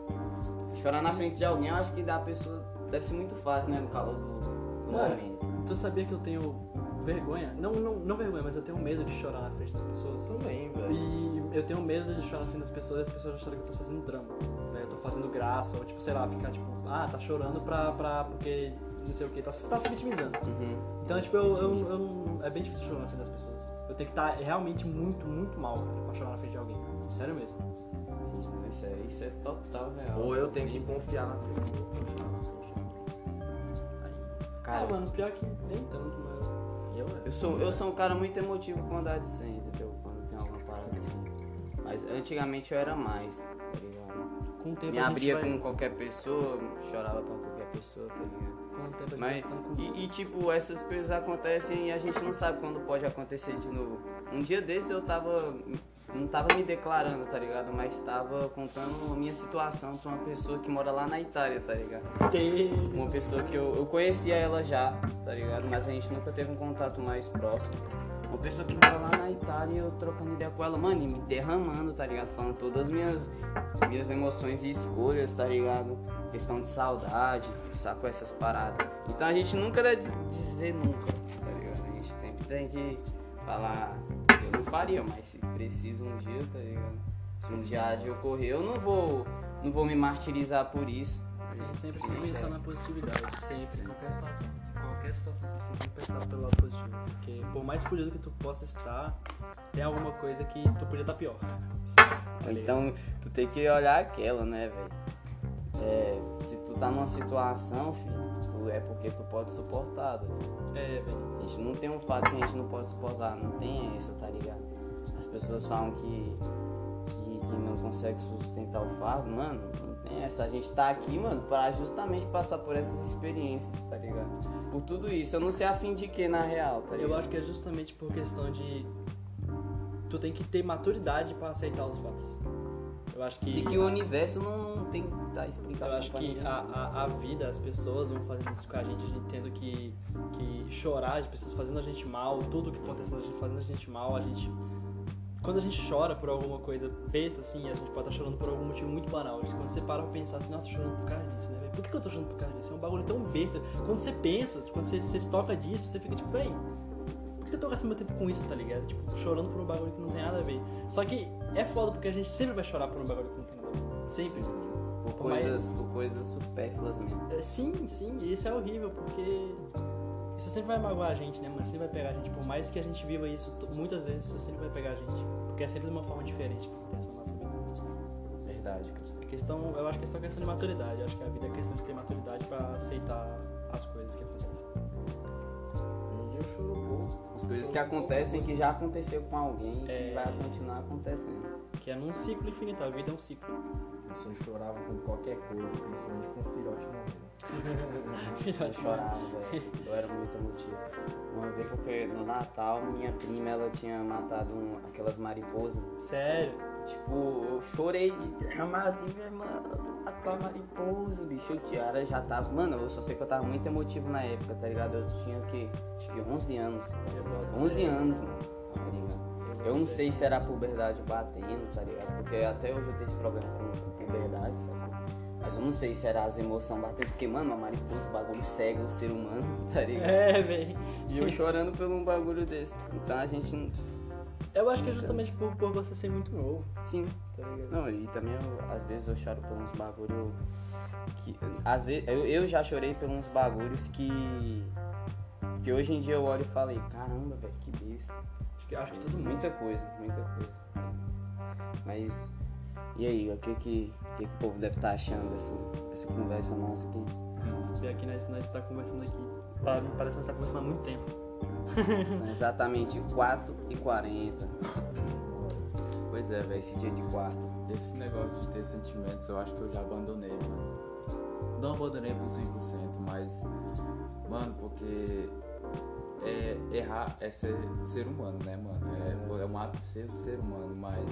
Chorar na frente de alguém, eu acho que da pessoa deve ser muito fácil, né? No calor do, do Mano, momento. Tu sabia que eu tenho vergonha? Não, não, não vergonha, mas eu tenho medo de chorar na frente das pessoas. Também, velho. E eu tenho medo de chorar na frente das pessoas e as pessoas acharem que eu tô fazendo drama. né? Eu tô fazendo graça, ou tipo, sei lá, ficar tipo, ah, tá chorando pra. pra porque não sei o que, tá, se- tá se vitimizando. Uhum. Então, tipo, eu, eu, eu não- é bem difícil chorar na frente das pessoas. Eu tenho que estar realmente muito, muito mal, cara, pra chorar na frente de alguém. Sério mesmo. Isso é, isso é total real. Ou eu tenho que confiar na pessoa pra chorar na frente. Cara, ah, mano, pior que nem tanto, mano. Eu, Eu sou, eu sou um cara muito emotivo andar de 100, entendeu? Quando tem alguma parada assim. Mas antigamente eu era mais, tá ligado? Com o tempo Me a abria vai... com qualquer pessoa, chorava pra qualquer pessoa, tá ligado? com o tempo a Mas, com e, e, tipo, essas coisas acontecem e a gente não sabe quando pode acontecer de novo. Um dia desse eu tava. Não tava me declarando, tá ligado? Mas tava contando a minha situação pra uma pessoa que mora lá na Itália, tá ligado? ter. Uma pessoa que eu, eu conhecia ela já, tá ligado? Mas a gente nunca teve um contato mais próximo. Uma pessoa que mora lá na Itália e eu trocando ideia com ela, mano, e me derramando, tá ligado? Falando todas as minhas, minhas emoções e escolhas, tá ligado? Questão de saudade, sacou essas paradas. Então a gente nunca deve dizer nunca, tá ligado? A gente sempre tem que falar, eu não faria, mas se preciso um dia, tá ligado? Se um dia de ocorrer, eu não vou, não vou me martirizar por isso. Tem sempre que pensar na positividade, sempre, em qualquer situação. Em qualquer situação, você tem que pensar pelo lado positivo. Porque por mais fudido que tu possa estar, tem alguma coisa que tu podia estar pior. Tá? Então, tu tem que olhar aquela, né, velho? É, se tu tá numa situação, filho, tu, é porque tu pode suportar, velho. É, gente não tem um fato que a gente não pode suportar, não tem essa, tá ligado? As pessoas falam que, que, que não consegue sustentar o fardo, mano, não tem essa. A gente tá aqui, mano, pra justamente passar por essas experiências, tá ligado? Por tudo isso, eu não sei a fim de que na real, tá ligado? Eu acho que é justamente por questão de. Tu tem que ter maturidade pra aceitar os fatos. Eu acho que. Que, que o universo não, não tem tá, Eu explicação acho pra que a, a, a vida, as pessoas vão fazendo isso com a gente, a gente tendo que, que chorar de pessoas fazendo a gente mal, tudo que acontece a gente fazendo a gente mal, a gente. Quando a gente chora por alguma coisa besta, assim, a gente pode estar chorando por algum motivo muito banal. Quando você para pra pensar assim, nossa, chorando por causa disso, né? Por que, eu tô chorando por causa disso? É um bagulho tão besta. Quando você pensa, quando você, você se toca disso, você fica tipo, por que eu tô gastando meu tempo com isso, tá ligado? Tipo, chorando por um bagulho que não tem nada a ver. Só que é foda porque a gente sempre vai chorar por um bagulho que não tem nada a ver. Sempre. Por Por mais- coisas, por coisas supérfluas mesmo. É, Sim, sim, e isso é horrível, porque isso sempre vai magoar a gente, né, mano? Sempre vai pegar a gente. Por mais que a gente viva isso, muitas vezes isso sempre vai pegar a gente. Porque é sempre de uma forma diferente que acontece na nossa vida. Verdade, cara. A questão, eu acho que é só questão de maturidade. Eu acho que a vida é questão de ter maturidade pra aceitar as coisas que eu choro pouco. As coisas que acontecem que já aconteceu com alguém e É. que vai continuar acontecendo. Que é num ciclo infinito, a vida é um ciclo. Eu chorava com qualquer coisa, principalmente com filhote morrendo. Eu chorava, velho. Eu era muito emotivo. Uma vez porque no Natal minha prima ela tinha matado um- aquelas mariposas. Sério? Tipo, eu chorei de derramar assim, minha irmã, matou a mariposa, bicho. Eu já, já tava. Mano, eu só sei que eu tava muito emotivo na época, tá ligado? Eu tinha o quê? Acho que 11 anos. Eu boto 11 fé. anos, mano. Tá ligado? Eu não sei se era a puberdade batendo, tá ligado? Porque até hoje eu tenho esse problema com, com puberdade, sabe? Mas eu não sei se era as emoções batendo, porque, mano, a mariposa, o bagulho cega o ser humano, tá ligado? É, velho. E eu chorando por um bagulho desse. Então a gente não. Eu acho que é justamente por, por você ser muito novo, Sim. tá ligado? Não, e também eu- às vezes eu choro por uns bagulho que. Às vezes. Eu, eu já chorei por uns bagulhos que. Que hoje em dia eu olho e falei, caramba, velho, que besta. Acho que, acho que mundo. Muita coisa, muita coisa. Mas e aí, o que que, o, que que o povo deve estar achando dessa, dessa conversa nossa aqui? E aqui nós, nós tá conversando aqui. Para mim parece que nós tá conversando há muito tempo. São exatamente 4 e 40 Pois é, velho. esse dia de quarta. Esse negócio de ter sentimentos, eu acho que eu já abandonei, mano. Não abandonei por 100%, mas, mano, porque é, errar é ser, ser humano, né, mano? É, é um ato de ser ser humano, mas,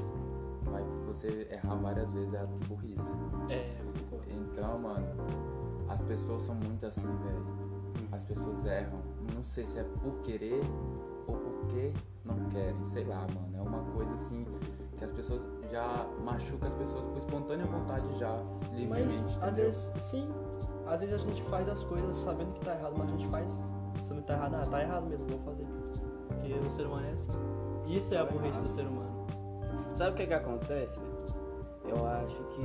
mas você errar várias vezes é de burrice. É, Então, mano, as pessoas são muito assim, velho. As pessoas erram. Não sei se é por querer ou porque não querem, sei lá, mano. É uma coisa assim que as pessoas já machucam as pessoas por espontânea vontade já, livremente, mas às vezes, sim. Às vezes a gente faz as coisas sabendo que tá errado, mas a gente faz. Sabendo que tá errado, ah, tá errado mesmo, vou fazer. Porque o ser humano é assim. Isso é a burrice do ser humano. Sabe o que que acontece? Eu acho que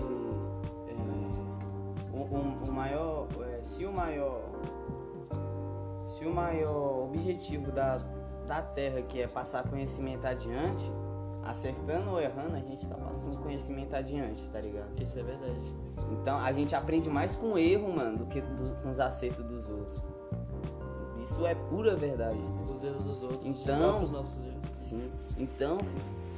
é, o, o- o maior, é, se o maior, se o maior objetivo da, da Terra que é passar conhecimento adiante, acertando ou errando, a gente tá passando conhecimento adiante, tá ligado? Isso é verdade. Então a gente aprende mais com erro, mano, do que do- com os acertos dos outros. Isso é pura verdade. entendeu? Os erros dos outros, os Então- próprios nossos erros. Sim. Então,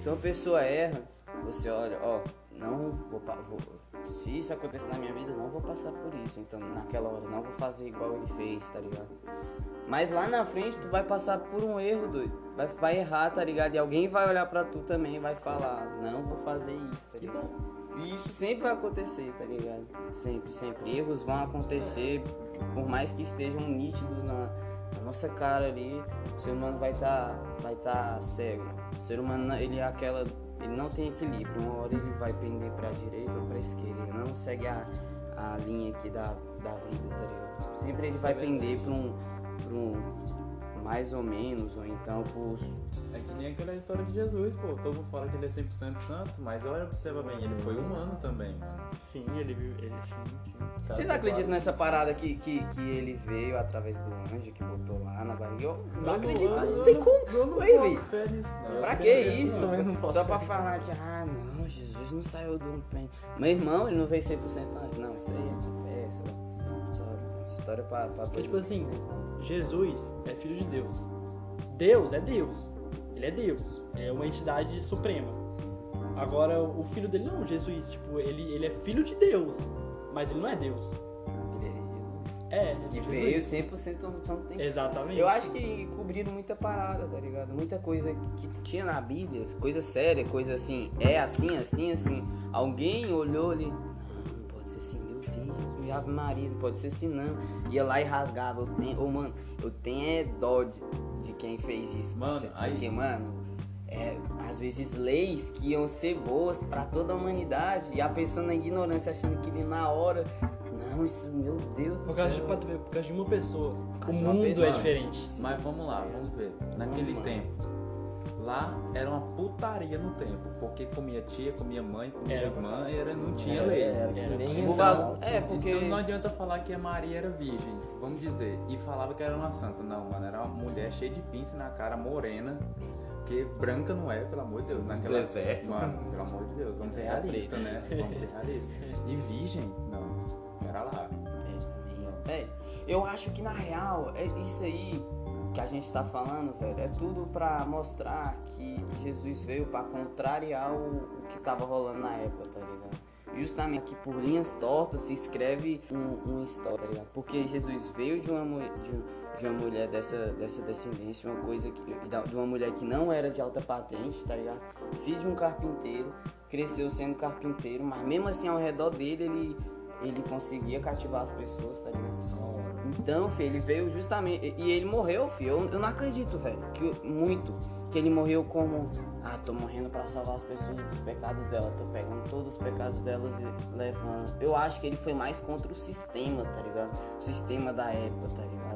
se uma pessoa erra, você olha, ó, não vou, vou- se isso acontecer na minha vida, não vou passar por isso. Então, naquela hora, não vou fazer igual ele fez, tá ligado? Mas lá na frente, tu vai passar por um erro, doido. Vai, vai errar, tá ligado? E alguém vai olhar pra tu também e vai falar, não vou fazer isso, tá ligado? E isso sempre vai acontecer, tá ligado? Sempre, sempre. Erros vão acontecer, por mais que estejam nítidos na, na nossa cara ali, o ser humano vai estar vai tá cego. O ser humano, ele é aquela. Ele não tem equilíbrio. Uma hora ele vai pender pra direita ou pra esquerda. Ele não segue a, a linha aqui da, da vida, tá ligado? Sempre ele vai pender pra um, pra um mais ou menos, ou então por. É que nem aquela história de Jesus, pô. Todo mundo fala que ele é 100% santo, mas olha, observa bem, ele foi humano também, mano. Sim, ele viu. Ele sim, sim. Vocês você acreditam nessa parada que, que, que ele veio através do anjo que botou lá na barriga? Eu não acredito, eu não tem como. Eu não não. Pra Eu que isso? também não posso Só pra falar que, ah, não, Jesus não saiu do pé. Meu irmão, ele não veio 100% antes. Não, isso aí é conversa. História pra. pra Porque, tipo assim, Jesus é filho de Deus. Deus é Deus. Ele é Deus. É uma entidade suprema. Agora, o filho dele não, Jesus. Tipo, ele, ele é filho de Deus. Mas ele não é Deus. É, ele Que é veio Jesus. 100% então tem. Exatamente. Eu acho que cobriram muita parada, tá ligado? Muita coisa que tinha na Bíblia, coisa séria, coisa assim, é assim, assim, assim. Alguém olhou ali, meu Deus, Ave Maria, não pode ser assim não. Ia lá e rasgava, eu tenho, ô mano, eu tenho é dó de, de quem fez isso. Mano, aí- Porque, mano, é, às vezes leis que iam ser boas pra toda a humanidade e a pessoa na ignorância achando que ele na hora, não, isso, meu Deus do Por causa, de, céu. ver, por causa de uma pessoa. O causa de uma mundo pessoa. é diferente. Mas vamos lá, vamos ver. Naquele tempo, lá era uma putaria no tempo, porque comia tia, comia mãe, comia Era. irmã, e era, não tinha É, lei. é, Era. nem- O bagulho- é, porque. Então não adianta falar que a Maria era virgem, vamos dizer, e falava que era uma santa. Não, mano, era uma mulher cheia de pince na cara, morena. Porque branca não é, pelo amor de Deus. Naquela Deserto. Mano, pelo amor de Deus, vamos ser É realistas, né? Vamos ser realistas. E virgem? Não. Pera lá. É, também, ó. É, eu acho que na real, é isso aí que a gente tá falando, velho, é tudo pra mostrar que Jesus veio pra contrariar o, o que tava rolando na época, tá ligado? Justamente que por linhas tortas se escreve um, história, tá ligado? Porque Jesus veio de uma, de, de uma mulher dessa, dessa descendência, uma coisa que, de uma mulher que não era de alta patente, tá ligado? Filho de um carpinteiro, cresceu sendo carpinteiro, mas mesmo assim ao redor dele ele, ele conseguia cativar as pessoas, tá ligado? Então, filho, ele veio justamente. E ele morreu, filho. Eu, eu não acredito, velho. Que, muito. Que ele morreu como. Ah, tô morrendo pra salvar as pessoas dos pecados dela. Tô pegando todos os pecados delas e levando. Eu acho que ele foi mais contra o sistema, tá ligado? O sistema da época, tá ligado?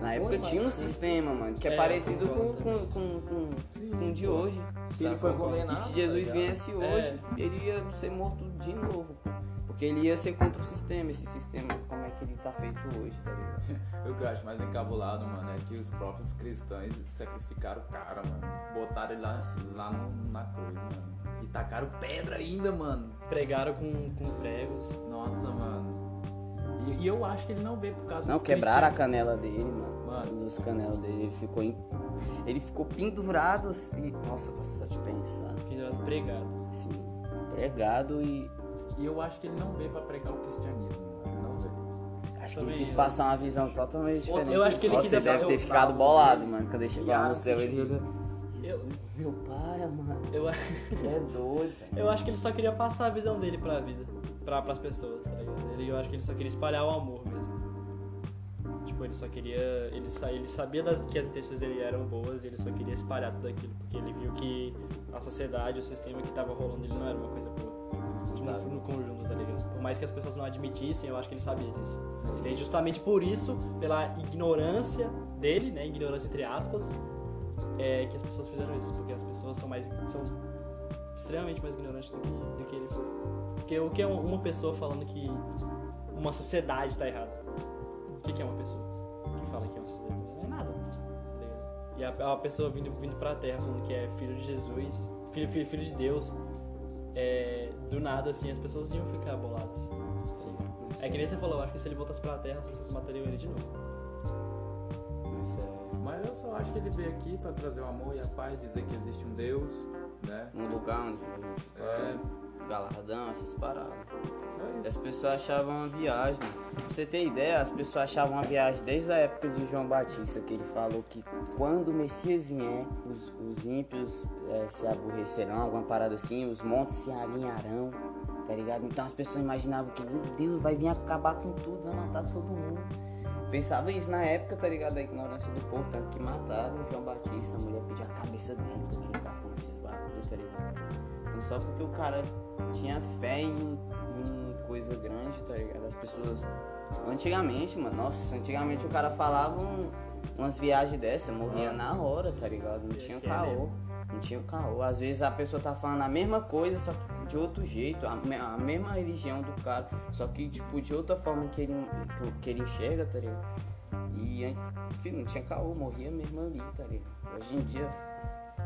Na época tinha um sistema, mano, que é, É, parecido com, com, com, com, Sim, com o de hoje. Se ele foi condenado. E se Jesus tá viesse hoje, ele ia ser morto de novo, pô. Porque ele ia ser contra o sistema, esse sistema, como é que ele tá feito hoje, tá ligado? O que eu acho mais encabulado, mano, é que os próprios cristãos sacrificaram o cara, mano. Botaram ele lá, lá no- na cruz, mano. E tacaram pedra ainda, mano. Pregaram com, com pregos. Nossa, mano. E, e eu acho que ele não veio por causa Não, do quebraram a canela dele, mano. Mano. Dos canelas dele, ele ficou em... Ele ficou pendurado assim. Nossa, você te pensar. Pendurado pregado. Assim, pregado e. E eu acho que ele não veio pra pregar o cristianismo. Não veio. Acho que ele quis passar uma visão totalmente diferente. eu acho que ele Nossa, ele deve ter ficado bolado, dele. mano. Quando ele chegou lá no céu, ele. Eu, Meu pai, mano. eu, É doido, velho. eu acho que ele só queria passar a visão dele pra vida. Pra, pras pessoas, tá ligado? Ele, eu acho que ele só queria espalhar o amor mesmo. Tipo, ele só queria. Ele, sa- ele sabia das, que as intenções dele eram boas e ele só queria espalhar tudo aquilo. Porque ele viu que a sociedade, o sistema que tava rolando ele não era uma coisa boa. No, no conjunto, tá ligado? Por mais que as pessoas não admitissem, eu acho que ele sabia disso. E aí, justamente por isso, pela ignorância dele, né? Ignorância entre aspas, é que as pessoas fizeram isso. Porque as pessoas são mais. são extremamente mais ignorantes do que, do que ele. Porque o que é um- uma pessoa falando que uma sociedade tá errada? O que é uma pessoa que fala que é uma sociedade? Não é nada. tá? E a, a pessoa vindo, vindo pra terra falando que é filho de Jesus, filho, filho, filho de Deus, é, do nada assim, as pessoas iam ficar boladas. É que nem você falou, eu acho que se ele voltasse pra terra, as pessoas matariam ele de novo. É Mas eu só acho que ele veio aqui pra trazer o amor e a paz, dizer que existe um Deus, né? um lugar onde. É, galardão, essas paradas. Só As pessoas achavam uma viagem. Pra você ter ideia, as pessoas achavam uma viagem desde a época de João Batista, que ele falou que quando o Messias vier, os, os ímpios eh, se aborrecerão, alguma parada assim, os montes se alinharão, tá ligado? Então as pessoas imaginavam que, meu Deus, vai vir acabar com tudo, vai matar todo mundo. Pensava isso na época, tá ligado? A ignorância do povo, tanto que mataram o João Batista, a mulher pediu a cabeça dele, porque ele tá falando esses bagulhos, tá ligado? Só porque o cara tinha fé em, em coisa grande, tá ligado? As pessoas. Antigamente, mano, nossa, antigamente o cara falava um- umas viagens dessas, morria na hora, tá ligado? Não tinha caô. Não tinha caô. Às vezes a pessoa tá falando a mesma coisa, só que de outro jeito, a, a mesma religião do cara, só que tipo de outra forma que ele, que ele enxerga, tá ligado? E filho, não tinha caô, morria mesmo ali, tá ligado? Hoje em dia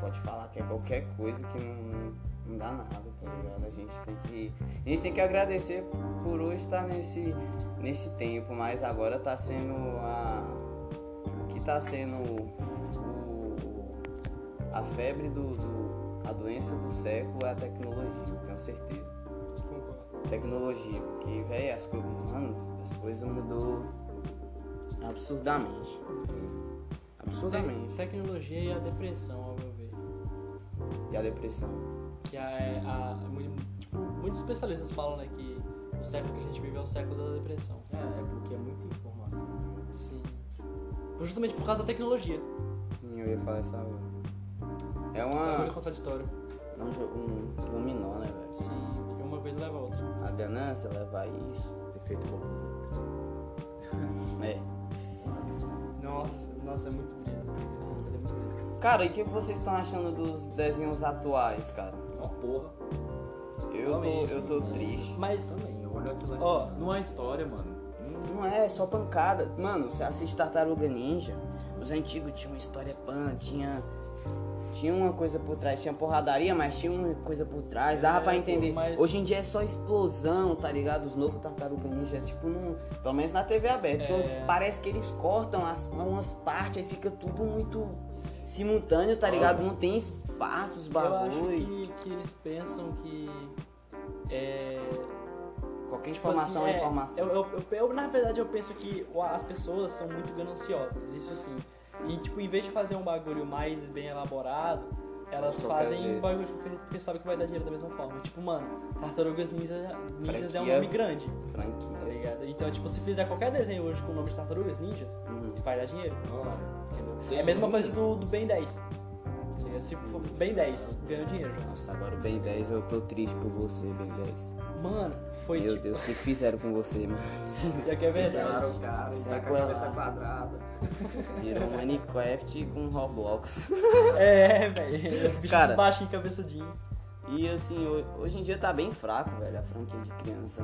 pode falar que é qualquer coisa que não, não dá nada, tá ligado? A gente tem que. A gente tem que agradecer por hoje estar nesse, nesse tempo, mas agora tá sendo a. O que tá sendo o, a febre do, do- a doença do século é a tecnologia, tenho certeza. Concordo. Tecnologia, porque, velho, as coisas. Mano, as coisas mudou absurdamente. Absurdamente. Te- tecnologia e a depressão, ao meu ver. E a depressão. Que é a, tipo, muitos especialistas falam né, que o século que a gente vive é o século da depressão. É, é porque é muita informação. Sim. Justamente por causa da tecnologia. Sim, eu ia falar isso agora. É É uma. muito contraditório. É um, jo- um dominó, né, velho? Sim. Uma coisa leva a outra. A ganância leva a isso. Efeito borboleta. É. Nossa, nossa, é muito. É muito brisa. Cara, e o que vocês estão achando dos desenhos atuais, cara? Porra. Eu tô, eu tô triste. Mas, Também, olha aquilo ali. ó, Não há história, mano. Não é, é só pancada. Mano, você assiste Tartaruga Ninja. Os antigos tinham uma história pan, tinha. Tinha uma coisa por trás, tinha porradaria, mas tinha uma coisa por trás, dava É, pra entender. mas- Hoje em dia é só explosão, tá ligado? Os novos Tartaruga Ninja, tipo, não, pelo menos na TV aberta. É. então Parece que eles cortam as, umas partes, aí fica tudo muito simultâneo, tá ligado? Não tem espaço, os eu acho bagulho. que, que eles pensam que. É, Qualquer Tipo informação assim, é informação. Eu, eu- eu- eu, na verdade, eu penso que as pessoas são muito gananciosas, isso sim. E, tipo, em vez de fazer um bagulho mais bem elaborado, elas fazem bagulho porque, porque sabe que vai dar dinheiro da mesma forma. Tipo, mano, Tartarugas Ninja, Ninjas é um nome grande, tá Franquia. ligado? Então, tipo, se fizer qualquer desenho hoje com o nome de Tartarugas Ninjas, Uhum. vai dar dinheiro? Tem é a mesma coisa do, do Ben 10. entendeu? Se for Ben 10, ganha dinheiro. Nossa, agora o Ben 10 eu tô triste por você, Ben 10. Mano, foi Meu tipo. Deus, o que que fizeram com você, mano? É que é verdade. O cara, tá com a cabeça quadrada. Virou um Minecraft com Roblox. É, velho. Os bichos Cara. baixinho, cabeçudinho. E assim, ho- hoje em dia tá bem fraco, velho. A franquia de criança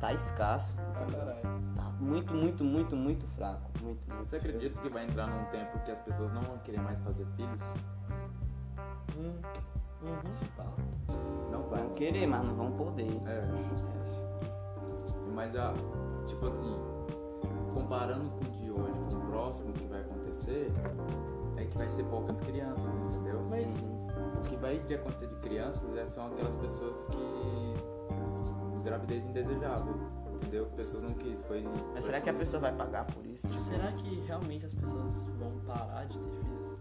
tá escasso. Ah, caralho. Tá muito, muito, muito, muito fraco. Muito, muito. Você acredita que vai entrar num tempo que as pessoas não vão querer mais fazer filhos? Hum. Uhum. Se pá. Não vai. Vão querer, mas não vão poder. É. Mas, a, tipo assim, comparando com o de hoje, com o próximo que vai acontecer, é que vai ser poucas crianças, entendeu? Mas O que vai de acontecer de crianças é, são aquelas pessoas que. gravidez indesejável, entendeu? Que pessoas não quis. Foi, Mas será que a pessoa vai pagar por isso? Tipo, será que realmente as pessoas vão parar de ter filhos?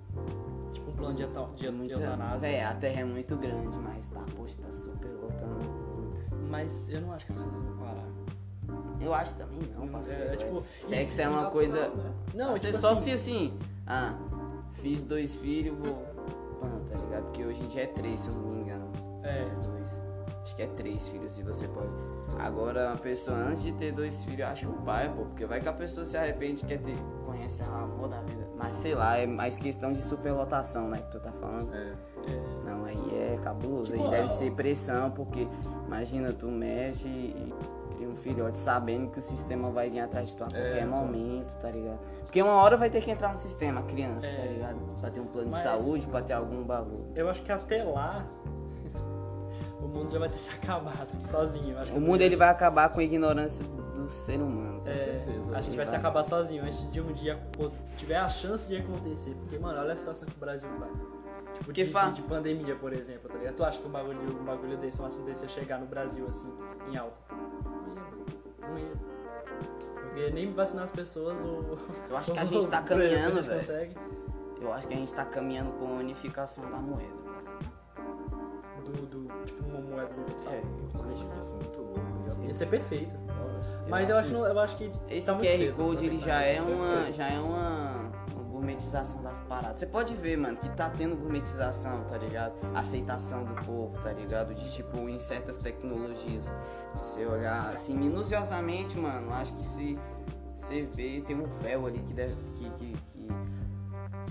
Plano de, de, de muita... eutanásia. Véi, a terra é muito grande, mas tá, poxa, tá super lotando muito. Mas eu não acho que as pessoas vão parar. Eu acho também não, É, parceiro. é, velho. tipo, Sexo é uma coisa. Não, Você tipo só assim, se assim, ah, fiz dois filhos, vou. Mano, tá ligado? Porque hoje em dia é três, se eu não me engano. É. Acho que é três filhos, e você pode. Agora, a pessoa antes de ter dois filhos, acho o pai, pô. Porque vai que a pessoa se arrepende e quer ter. Conhece a amor da vida. Mas sei lá, é mais questão de superlotação, né? Que tu tá falando. É. Não, aí é cabuloso. Aí deve ser pressão, porque imagina, tu mexe e cria um filhote sabendo que o sistema vai vir atrás de tu a qualquer então. momento, tá ligado? Porque uma hora vai ter que entrar no sistema, a criança, É. tá ligado? Pra ter um plano Mas- de saúde, pra ter algum bagulho. Eu acho que até lá o mundo já vai ter se acabado sozinho. Eu acho que O mundo ele vai acabar com a ignorância do ser humano, com É, certeza. a gente Ele vai se acabar sozinho antes de um dia tiver a chance de acontecer. Porque, mano, olha a situação que o Brasil tá. Tipo, de, fa- de, de pandemia, por exemplo, tá ligado? Tu acha que um bagulho, um bagulho desse, um assunto desse ia chegar no Brasil, assim, em alta? Não ia. Porque nem vacinar as pessoas ou... Eu acho que a gente tá caminhando, a velho. Eu acho que a gente tá caminhando pra uma unificação da moeda. Do, do, tipo, uma moeda universal. É. Mas isso é já Ia ser perfeito. Mas eu acho, eu acho que Esse tá muito QR cedo Code ele já é uma, já é uma, uma gourmetização das paradas. Você pode ver, mano, que tá tendo gourmetização, tá ligado? Aceitação do povo, tá ligado? De tipo, em certas tecnologias. Se você olhar assim, minuciosamente, mano, acho que se você vê, tem um véu ali que deve. que, que,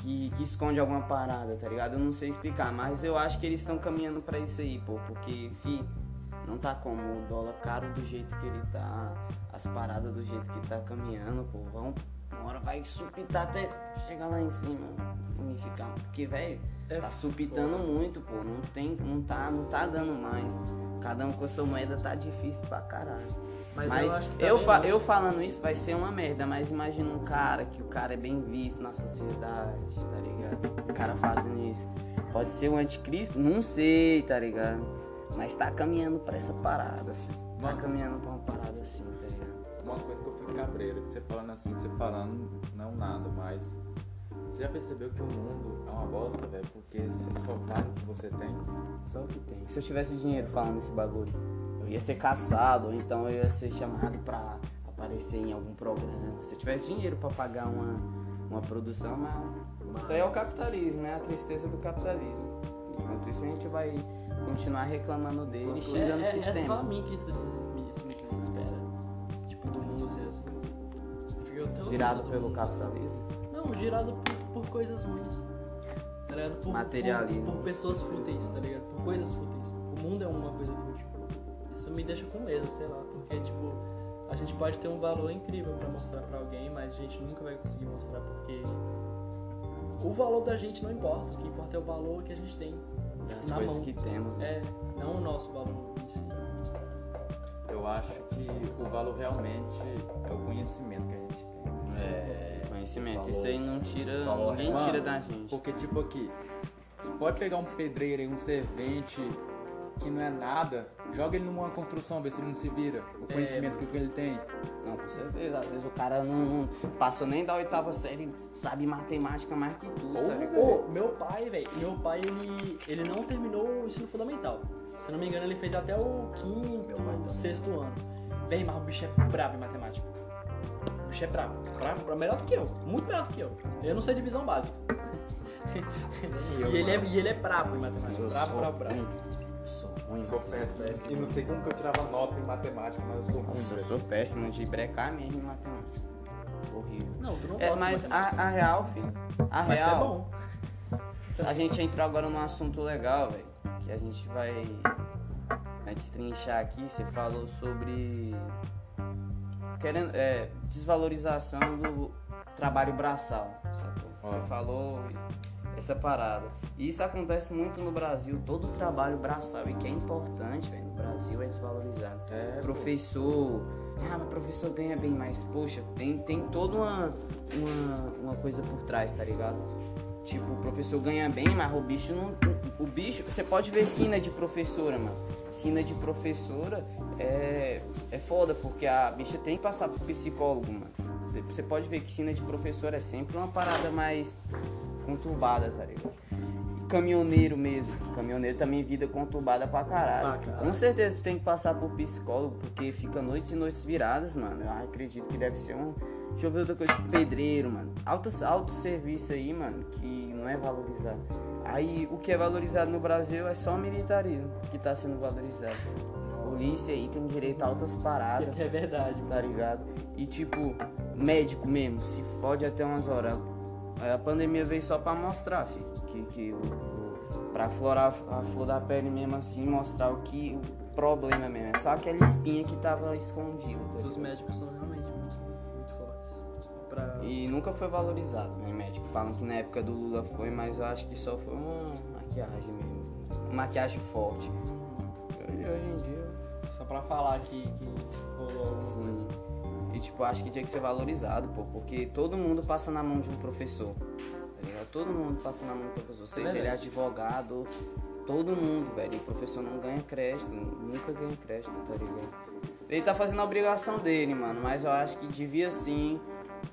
que, que, esconde alguma parada, tá ligado? Eu não sei explicar, mas eu acho que eles estão caminhando pra isso aí, pô, porque, fi, não tá como o dólar caro do jeito que ele tá, as paradas do jeito que tá caminhando, pô, vão, uma hora vai supitar até chegar lá em cima, unificar, porque, velho, É tá supitando muito, pô, não tem, não tá, não tá dando mais, cada um com a sua moeda tá difícil pra caralho. Mas, Mas eu acho que eu, fa- eu falando isso vai ser uma merda, mas imagina um cara que o cara é bem visto na sociedade, tá ligado? O cara fazendo isso. Pode ser o anticristo? Não sei, tá ligado? Mas tá caminhando pra essa parada, filho. Tá caminhando pra uma parada assim, tá ligado? Uma coisa que eu fico cabreiro, que você falando assim, você falando, não nada, mas. Você já percebeu que o mundo é uma bosta, velho? Porque você só vale o que você tem. Só o que tem. Se eu tivesse dinheiro falando esse bagulho, eu ia ser caçado, ou então eu ia ser chamado pra aparecer em algum programa. Se eu tivesse dinheiro pra pagar uma, uma produção, mas isso aí é o capitalismo, né? A tristeza do capitalismo. Enquanto isso a gente vai continuar reclamando dele e É, xingando o é, é só a sistema. mim que isso, me- desespera. Tipo, do mundo ser assim. Girado pelo capitalismo. Não, girado por, por coisas ruins. Tá? Por, Materialismo. Por, por pessoas fúteis, tá ligado? Por coisas fúteis. O mundo é uma coisa fútil. Isso me deixa com medo, sei lá. Porque, tipo, a gente pode ter um valor incrível pra mostrar pra alguém, mas a gente nunca vai conseguir mostrar porque o valor da gente não importa. O que importa é o valor que a gente tem Das na coisas mão. que temos. É, não o nosso valor em si. Eu acho que o valor realmente é o conhecimento que a gente tem. É. Conhecimento. Valor- Isso aí não tira. valor Ninguém Mano, tira da gente. Porque, tipo aqui, você pode pegar um pedreiro e um servente que não é nada, joga ele numa construção, ver se ele não se vira. O conhecimento que ele tem. Não, com certeza. Às vezes o cara não, não passou nem da oitava série, sabe matemática mais que tudo, tá ligado? Ô, meu pai, velho, meu pai, ele, ele não terminou o ensino fundamental. Se não me engano, ele fez até o quinto, Meu pai sexto ano. Véi, mas o bicho é brabo em matemática. O bicho é brabo. Brabo, brabo, melhor do que eu. Muito melhor do que eu. Eu não sei divisão básica. e, ele é, e ele é brabo em matemática. Eu Brabo, sou brabo, brabo. Ruim. Eu sou péssimo. E não sei como que eu tirava nota em matemática, mas eu sou ruim. Nossa, eu velho. sou péssimo de brecar mesmo em matemática. Horrível. Não, tu não É, gosta mas de a, a real, filho. A Mas é real. bom. A gente entrou agora num assunto legal, velho. Que a gente vai, vai destrinchar aqui. Você falou sobre. Querendo, é, desvalorização do trabalho braçal, sacou? Você falou essa parada. E isso acontece muito no Brasil. Todo trabalho braçal e que é importante, velho, no Brasil é desvalorizado. É, pô. professor. Ah, mas professor ganha bem, mas poxa, tem, tem toda uma, uma, uma coisa por trás, tá ligado? Tipo, o professor ganha bem, mas o bicho não. O bicho, você pode ver sina de professora, mano. Sina de professora é, é foda, porque a bicha tem que passar por psicólogo, mano. Você, você pode ver que sina de professora é sempre uma parada mais conturbada, tá ligado? E caminhoneiro mesmo. Caminhoneiro também vida conturbada pra caralho. Pra caralho. Com certeza você tem que passar por psicólogo, porque fica noites e noites viradas, mano. Eu acredito que deve ser um. Deixa eu ver outra coisa. Pedreiro, mano. Alto, alto serviço aí, mano, que não é valorizado. Aí o que é valorizado no Brasil é só o militarismo que tá sendo valorizado. Polícia aí tem direito a altas paradas é verdade, tá ligado? E tipo, médico mesmo, se fode até umas horas. Aí A pandemia veio só pra mostrar, filho, que, que o, o, pra aflorar a flor da pele mesmo assim, mostrar o que o problema mesmo. É só aquela espinha que tava escondida. tá Os médicos são realmente muito, muito fortes. Pra... E nunca foi valorizado, né, médico? Falam que na época do Lula foi, mas eu acho que só foi uma maquiagem mesmo. Uma maquiagem forte. Hoje, hoje em dia, Só pra falar que, que rolou alguma coisa. E tipo, acho que tinha que ser valorizado, pô, porque todo mundo passa na mão de um professor. tá ligado? todo mundo passa na mão do professor, seja verdade. ele advogado, todo mundo, velho. E o professor não ganha crédito, nunca ganha crédito, tá ligado? Ele tá fazendo a obrigação dele, mano, mas eu acho que devia sim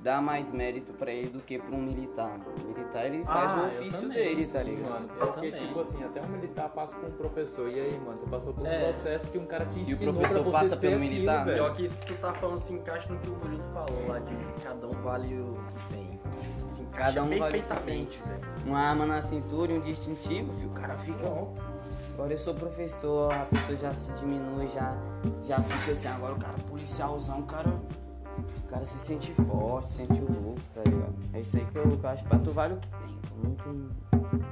dar mais mérito pra ele do que pra um militar. Mano. O militar ele faz Ah, o eu ofício também, dele, tá ligado? mano, Eu porque, também. tipo assim, até um militar passa por um professor. E aí, mano, você passou por um É. processo que um cara te o ensinou professor pra você passa ser pelo aquilo, militar? velho. Pior que isso que tu tá falando se encaixa no que o Murilo falou lá, de que cada um vale o que tem. Se encaixa Cada um vale o que perfeitamente, velho. Uma arma na cintura e um distintivo, filho, o cara fica. Agora eu sou professor, a pessoa já se diminui, já, já fica assim, agora o cara policialzão, o cara. O cara se sente forte, se sente o louco, tá ligado? É isso aí que eu, eu acho pra tu vale o que tem. Não tem.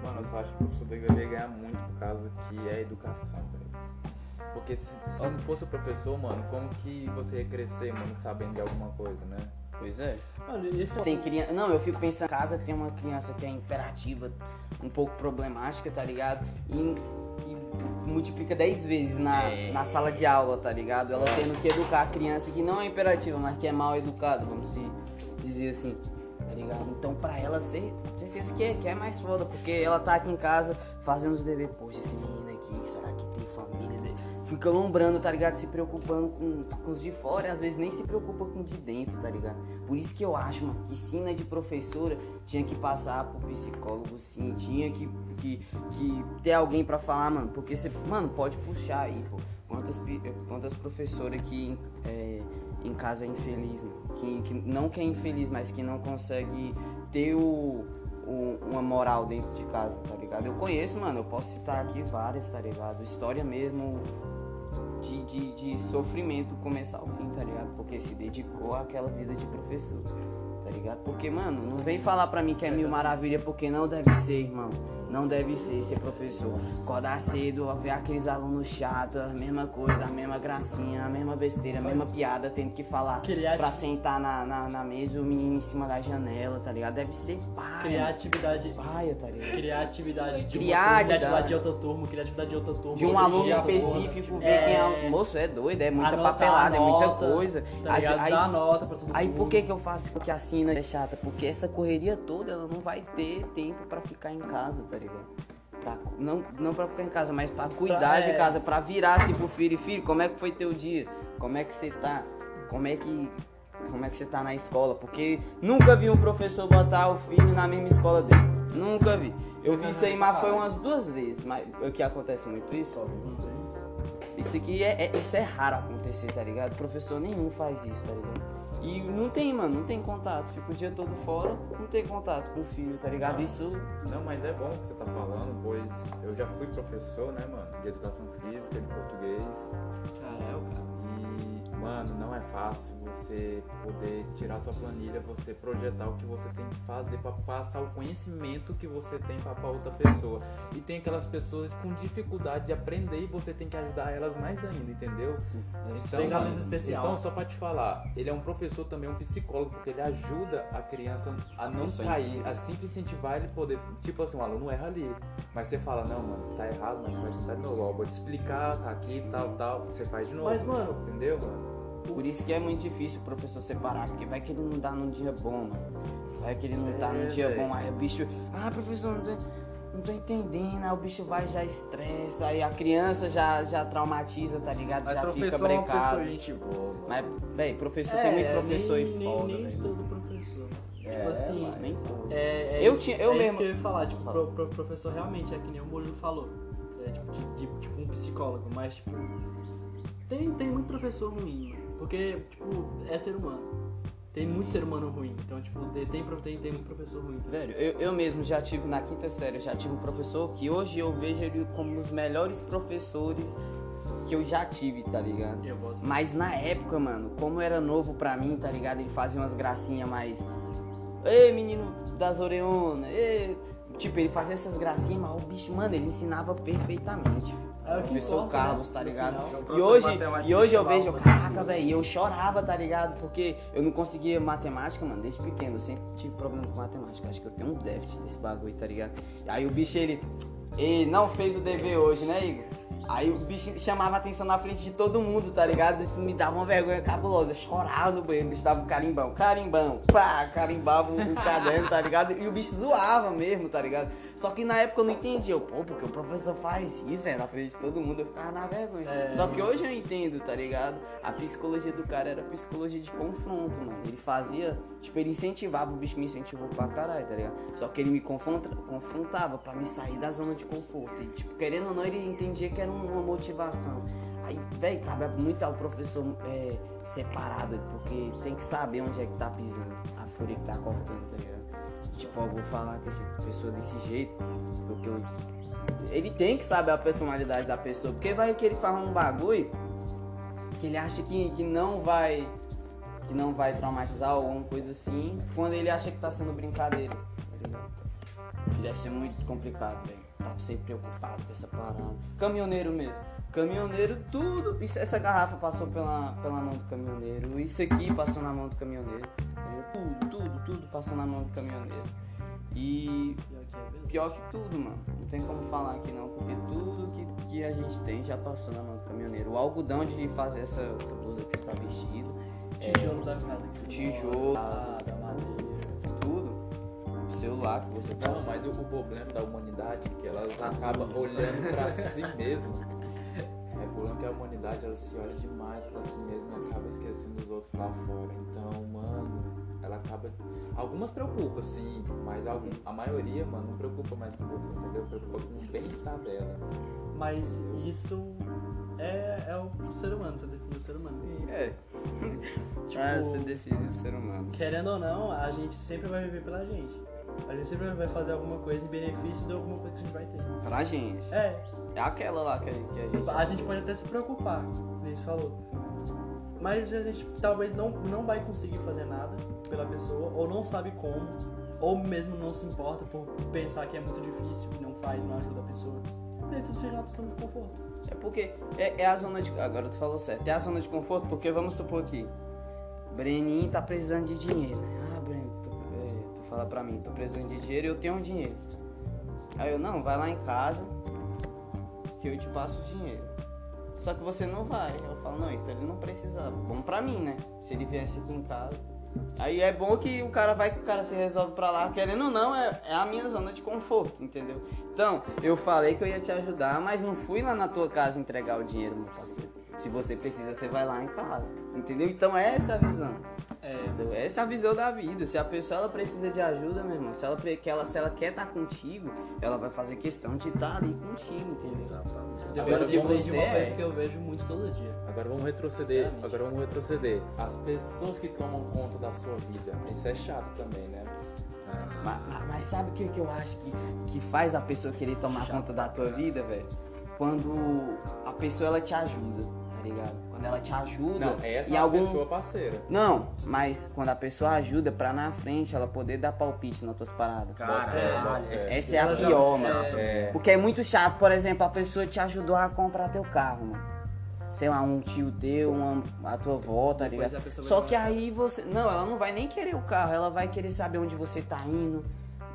Mano, eu só acho que o professor deveria ganhar muito por causa que é educação, velho. Porque se, se não fosse o professor, mano, como que você ia crescer, mano, sabendo de alguma coisa, né? Pois é. Mano, esse Tem criança. Não, eu fico pensando, em casa tem uma criança que é imperativa, um pouco problemática, tá ligado? E multiplica 10 vezes na, na sala de aula, tá ligado? Ela tendo que educar a criança que não é imperativa, mas que é mal educada, vamos se dizer assim, tá ligado? Então pra ela ser, certeza que é, que é mais foda, porque ela tá aqui em casa fazendo os deveres, poxa, esse menino aqui, será que? Fica lombrando, tá ligado? Se preocupando com, com os de fora e às vezes nem se preocupa com o de dentro, tá ligado? Por isso que eu acho, mano, que ensina de professora tinha que passar pro psicólogo sim, tinha que, que, que ter alguém pra falar, mano, porque você, mano, pode puxar aí, pô. Quantas, quantas professoras que é, em casa é infeliz, mano, que, que não que é infeliz, mas que não consegue ter o- uma moral dentro de casa, tá ligado? Eu conheço, mano, eu posso citar aqui várias, tá ligado? História mesmo de, de, de sofrimento do começo ao fim, tá ligado? Porque se dedicou àquela vida de professor, tá ligado? Porque, mano, não vem falar pra mim que é mil maravilha, porque não deve ser, irmão. Não deve ser ser professor. Acordar cedo, ver aqueles alunos chatos, a mesma coisa, a mesma gracinha, a mesma besteira, a mesma piada, tendo que falar Criar- pra sentar na, na, na mesa o menino em cima da janela, tá ligado? Deve ser paia. criar atividade. Paia, tá ligado? Criar atividade de Criar uma de outra turma, criar atividade de outra turma. de um outro aluno específico, ver É, quem é. o- Moço, é doido, é muita anotar papelada, é muita nota, coisa. Tá ligado? aí, Dar nota pra todo aí mundo. por que, que eu faço que assina é chata? Porque essa correria toda ela não vai ter tempo pra ficar em casa, tá ligado? Pra- não, não pra ficar em casa, mas pra cuidar de é. casa, pra virar assim pro filho, filho, como é que foi teu dia? Como é que você tá? Como é que. Como é que você tá na escola? Porque nunca vi um professor botar o filho na mesma escola dele. Nunca vi. Eu vi isso aí, mas foi umas duas vezes. Mas o que acontece muito isso? Isso aqui é, é- isso é raro acontecer, tá ligado? Professor nenhum faz isso, tá ligado? E não tem, mano, não tem contato. Fica o dia todo fora, não tem contato com o filho, tá ligado? Isso. Não, mas é bom o que você tá falando, pois eu já fui professor, né, mano, de educação física, de português. Caralho, cara. Mano, não é fácil você poder tirar sua planilha, você projetar o que você tem que fazer pra passar o conhecimento que você tem pra, pra outra pessoa. E tem aquelas pessoas com dificuldade de aprender e você tem que ajudar elas mais ainda, entendeu? Então, Tem mano, especial. então, só pra te falar, ele é um professor também, um psicólogo, porque ele ajuda a criança a não Isso cair, a sempre incentivar ele poder. Tipo assim, o aluno erra ali. Mas você fala, não, mano, tá errado, mas você vai tentar de novo. Ó, vou te explicar, tá aqui, tal, tal. Você faz de novo. Mas, mano, Entendeu, mano? Por isso que é muito difícil o professor separar, porque vai que ele não dá num dia bom, mano. Vai que ele não dá num É, dia velho. bom, aí o bicho. Ah, professor, não tô, não tô entendendo. Aí o bicho vai e já estressa, aí a criança já, já traumatiza, tá ligado? Mas já fica professor é brecado. pessoa gente boa, mano. Mas, véi, professor É, tem muito professor nem, e nem, foda, nem velho. todo professor. É, tipo assim, mas- Nem é, é Eu isso- tinha- eu é mesmo- Isso que eu ia falar, tipo, pro, pro- professor realmente é que nem o Murilo falou. É tipo, de, de- tipo um psicólogo, mas tipo. Tem, tem muito professor ruim, mano. Porque, tipo, é ser humano. Tem muito ser humano ruim. Então, tipo, tem, tem, tem, muito professor ruim. Velho, eu, eu mesmo já tive na quinta série, já tive um professor que hoje eu vejo ele como um dos melhores professores que eu já tive, tá ligado? Mas na época, mano, como era novo pra mim, tá ligado? Ele fazia umas gracinhas mais. Ei, menino das oreonas, ei. Tipo, ele fazia essas gracinhas, mas o bicho, mano, ele ensinava perfeitamente. O professor importa, Carlos, né? tá ligado? E hoje, e hoje eu vejo, caraca, velho, eu chorava, tá ligado? Porque eu não conseguia matemática, mano, desde pequeno. Eu sempre tive problema com matemática. Acho que eu tenho um déficit desse bagulho, tá ligado? Aí o bicho, ele. Ele não fez o dever hoje, né, Igor? Aí o bicho chamava atenção na frente de todo mundo, tá ligado? Isso me dava uma vergonha cabulosa. Chorava no banheiro, o bicho dava um carimbão, carimbão, pá, carimbava o caderno, tá ligado? E o bicho zoava mesmo, tá ligado? Só que na época eu não entendia. Eu, pô, porque o professor faz isso, velho, na frente de todo mundo, eu ficava na vergonha. É. Só que hoje eu entendo, tá ligado? A psicologia do cara era psicologia de confronto, mano. Ele fazia, tipo, ele incentivava, o bicho me incentivou pra caralho, tá ligado? Só que ele me confronta, confrontava pra me sair da zona de conforto. E, tipo, querendo ou não, ele entendia que era uma motivação. Aí, velho, cabe muito ao professor é, separado, porque tem que saber onde é que tá pisando, a folha que tá cortando, tá ligado? Tipo, eu vou falar com essa pessoa desse jeito, porque eu ele tem que saber a personalidade da pessoa, porque vai que ele fala um bagulho que ele acha que, que não vai que não vai traumatizar ou alguma coisa assim, quando ele acha que tá sendo brincadeira. deve ser muito complicado, velho. Tá sempre preocupado com essa parada. Caminhoneiro mesmo. Caminhoneiro, tudo. Isso, essa garrafa passou pela, pela mão do caminhoneiro. Isso aqui passou na mão do caminhoneiro. Tudo, tudo, tudo passou na mão do caminhoneiro. E Pior que é tudo, mano. Não tem como falar aqui não, porque tudo que, que a gente tem já passou na mão do caminhoneiro. O algodão de fazer essa, essa blusa que você tá vestido, Tijolo da casa aqui. Tijolo. Ah, da madeira. tudo. O celular que você tá. Não, mas o, o problema da humanidade é que ela acaba olhando pra si mesma. É o problema que a humanidade ela se olha demais pra si mesma e acaba esquecendo os outros lá fora. Então, mano, ela acaba. Algumas preocupam, sim, mas algum... a maioria, mano, não preocupa mais com você, entendeu? Preocupa com o bem-estar dela. Mas isso é, é o ser humano, você define o ser humano. É. Tipo, Ah, você define o ser humano. Querendo ou não, a gente sempre vai viver pela gente. A gente sempre vai fazer alguma coisa em benefício de alguma coisa que a gente vai ter. Pra gente. É, É aquela lá que a, que a gente. a gente pode até se preocupar, gente falou. Mas a gente talvez não, não vai conseguir fazer nada pela pessoa, ou não sabe como, ou mesmo não se importa por pensar que é muito difícil, que não faz, não ajuda a pessoa. E aí tudo chega na zona de conforto. É porque é, é a zona de. Agora tu falou certo. É a zona de conforto porque vamos supor que Breninho tá precisando de dinheiro, né? Ah, tu, tu fala pra mim, tô precisando de dinheiro e eu tenho um dinheiro. Aí eu, não, vai lá em casa que eu te passo o dinheiro. Só que você não vai. Eu falo, não, então ele não precisava. Bom pra mim, né? Se ele viesse aqui em casa. Aí é bom que o cara vai que o cara se resolve pra lá, querendo ou não, é, é a minha zona de conforto, entendeu? Então, eu falei que eu ia te ajudar, mas não fui lá na tua casa entregar o dinheiro, meu parceiro. Se você precisa, você vai lá em casa, entendeu? Então essa é a visão. É? Essa é a visão da vida. Se a pessoa ela precisa de ajuda, meu irmão, se ela, que ela, se ela quer estar contigo, ela vai fazer questão de estar ali contigo, entendeu? Exatamente. Agora vejo vamos- de uma coisa que eu vejo muito todo dia. Agora vamos retroceder. Agora vamos retroceder. As pessoas que tomam conta da sua vida. Isso é chato também, né? Ah, Mas, mas- mas sabe o que, que eu acho que, que faz a pessoa querer tomar conta da tua vida, velho? Quando a pessoa ela te ajuda, tá ligado? Quando ela te ajuda Não, essa em é algum. pessoa parceira. Não, mas quando a pessoa ajuda pra na frente ela poder dar palpite nas tuas paradas. Caralho, É, Essa é a pior, é, mano. É. Porque é muito chato, por exemplo, a pessoa te ajudou a comprar teu carro, mano. Sei lá, um tio teu, uma, a tua avó, tá ligado? Só que aí você. Não, ela não vai nem querer o carro, ela vai querer saber onde você tá indo.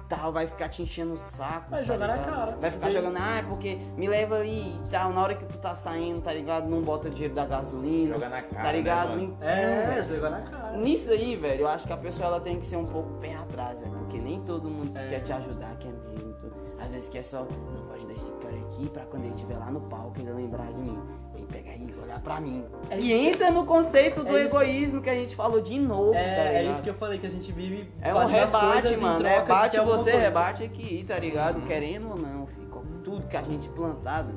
Tal, vai ficar te enchendo o saco. Vai tá jogar na ligado? cara. Vai ficar jogando, ah, é porque me leva ali e tal. Na hora que tu tá saindo, tá ligado? Não bota dinheiro da gasolina. Joga na cara, Tá ligado? né, mano? Não- É, velho. jogar na cara. Nisso aí, velho, eu acho que a pessoa ela tem que ser um pouco pé atrás, velho. Porque nem todo mundo que É. quer te ajudar quer mesmo. Tu- Às vezes quer só, não vou ajudar esse cara aqui pra quando ele estiver lá no palco ele lembrar de mim. Ele pegar e olhar pra mim. É e entra no conceito do É egoísmo que a gente falou de novo, tá É, ligado? é isso que eu falei, que a gente vive É um coisas rebate, mano. Rebate você, rebate aqui, tá ligado? Querendo ou não, fica tudo que a gente plantado,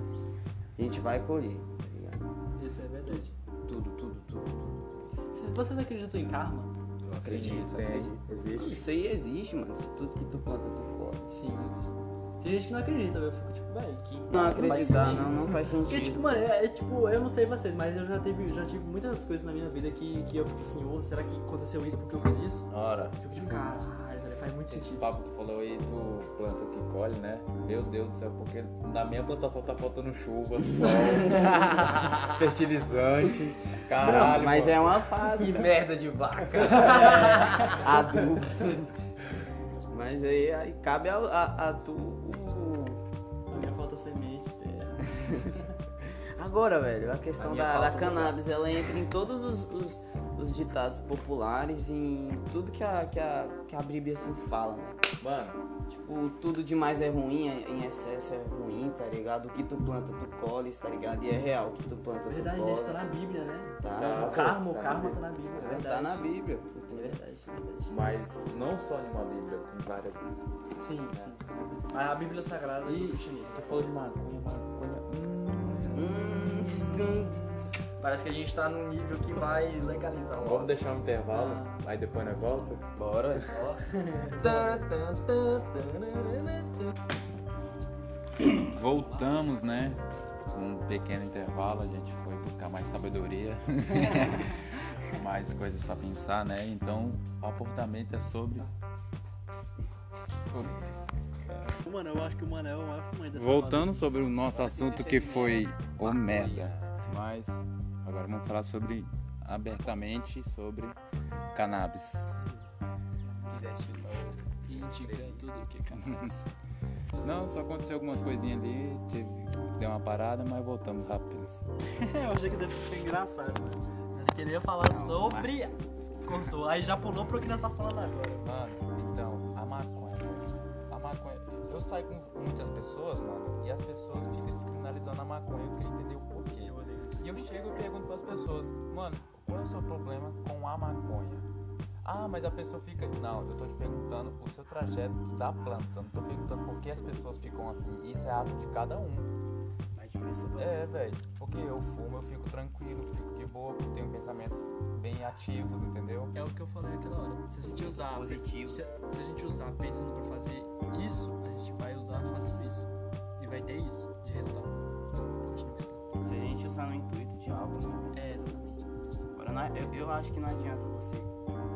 a gente vai colher, tá ligado? Isso é verdade. Tudo, tudo, tudo. Vocês acreditam em karma? Eu acredito, Tem, acredito. existe. Isso aí existe, mano. Isso tudo que tu planta, tu colhe. Sim. Tem gente que não acredita, eu fico que. Não acreditar, sentido. não, não faz Porque, sentido. tipo, mano, é, é tipo, eu não sei vocês, mas eu já tive, já tive muitas coisas na minha vida que, que eu fico assim, ô, será que aconteceu isso porque eu fiz isso? Ora, Eu fico tipo, caralho, faz muito esse sentido. papo que tu falou aí do planta que colhe, né? Meu Deus do céu, porque na minha plantação tá faltando chuva, sol, fertilizante, caralho. Mas mano. é uma fase, Que velho. merda de vaca. adubo. Mas aí, aí cabe a, a, a tu. Agora, velho, a questão A minha da, da cannabis, ela entra em todos os, os, os ditados populares, em tudo que a, que a, que a Bíblia assim fala, né? Mano, Tipo, tudo demais é ruim, em excesso é ruim, tá ligado? O que tu planta, tu colhes, tá ligado? E é real, o que tu planta, Verdade, tu né? colhes. Isso tá na Bíblia, né? Tá, Tá, o karma, o tá karma na tá na Bíblia, é Bíblia. verdade. Tá na Bíblia. É verdade, é verdade. Mas não só em uma Bíblia, tem várias. Sim, sim, sim. A Bíblia Sagrada do E cristianismo. tu falou de maconha, maconha. Hum. Parece que a gente tá num nível que vai legalizar o Vamos deixar um intervalo, aí depois nós volta. bora. Voltamos, né? Com um pequeno intervalo, a gente foi buscar mais sabedoria, mais coisas pra pensar, né? Então, o aportamento é sobre. O Manel, eu acho que o Manel é o dessa Voltando sobre o nosso assunto que foi o merda, mas agora vamos falar sobre abertamente sobre cannabis. Indica tudo que é cannabis. Não, só aconteceu algumas coisinhas ali, teve, deu uma parada, mas voltamos rápido. eu achei que deve ficar engraçado. Ele queria falar Não, sobre. Cortou, aí já pulou pro que nós tá falando agora. Mano, então, a maconha. A maconha. Eu saio com muitas pessoas, mano, e as pessoas ficam descriminalizando a maconha. Eu queria entender o. E eu chego e pergunto pras pessoas, mano, qual é o seu problema com a maconha? Ah, mas a pessoa fica. Não, eu tô te perguntando o seu trajeto da planta. Não tô perguntando por que as pessoas ficam assim. Isso é ato de cada um. Mas pessoa pra É, velho. Porque eu fumo, eu fico tranquilo, fico de boa, tenho pensamentos bem ativos, entendeu? É o que eu falei aquela hora. Se a gente usar. Positivos. Se, se a gente usar pensando pra fazer isso, a gente vai usar fazendo isso. E vai ter isso de resultado. A gente usar no intuito de algo, né? É, exatamente. Agora, não- eu, eu acho que não adianta você.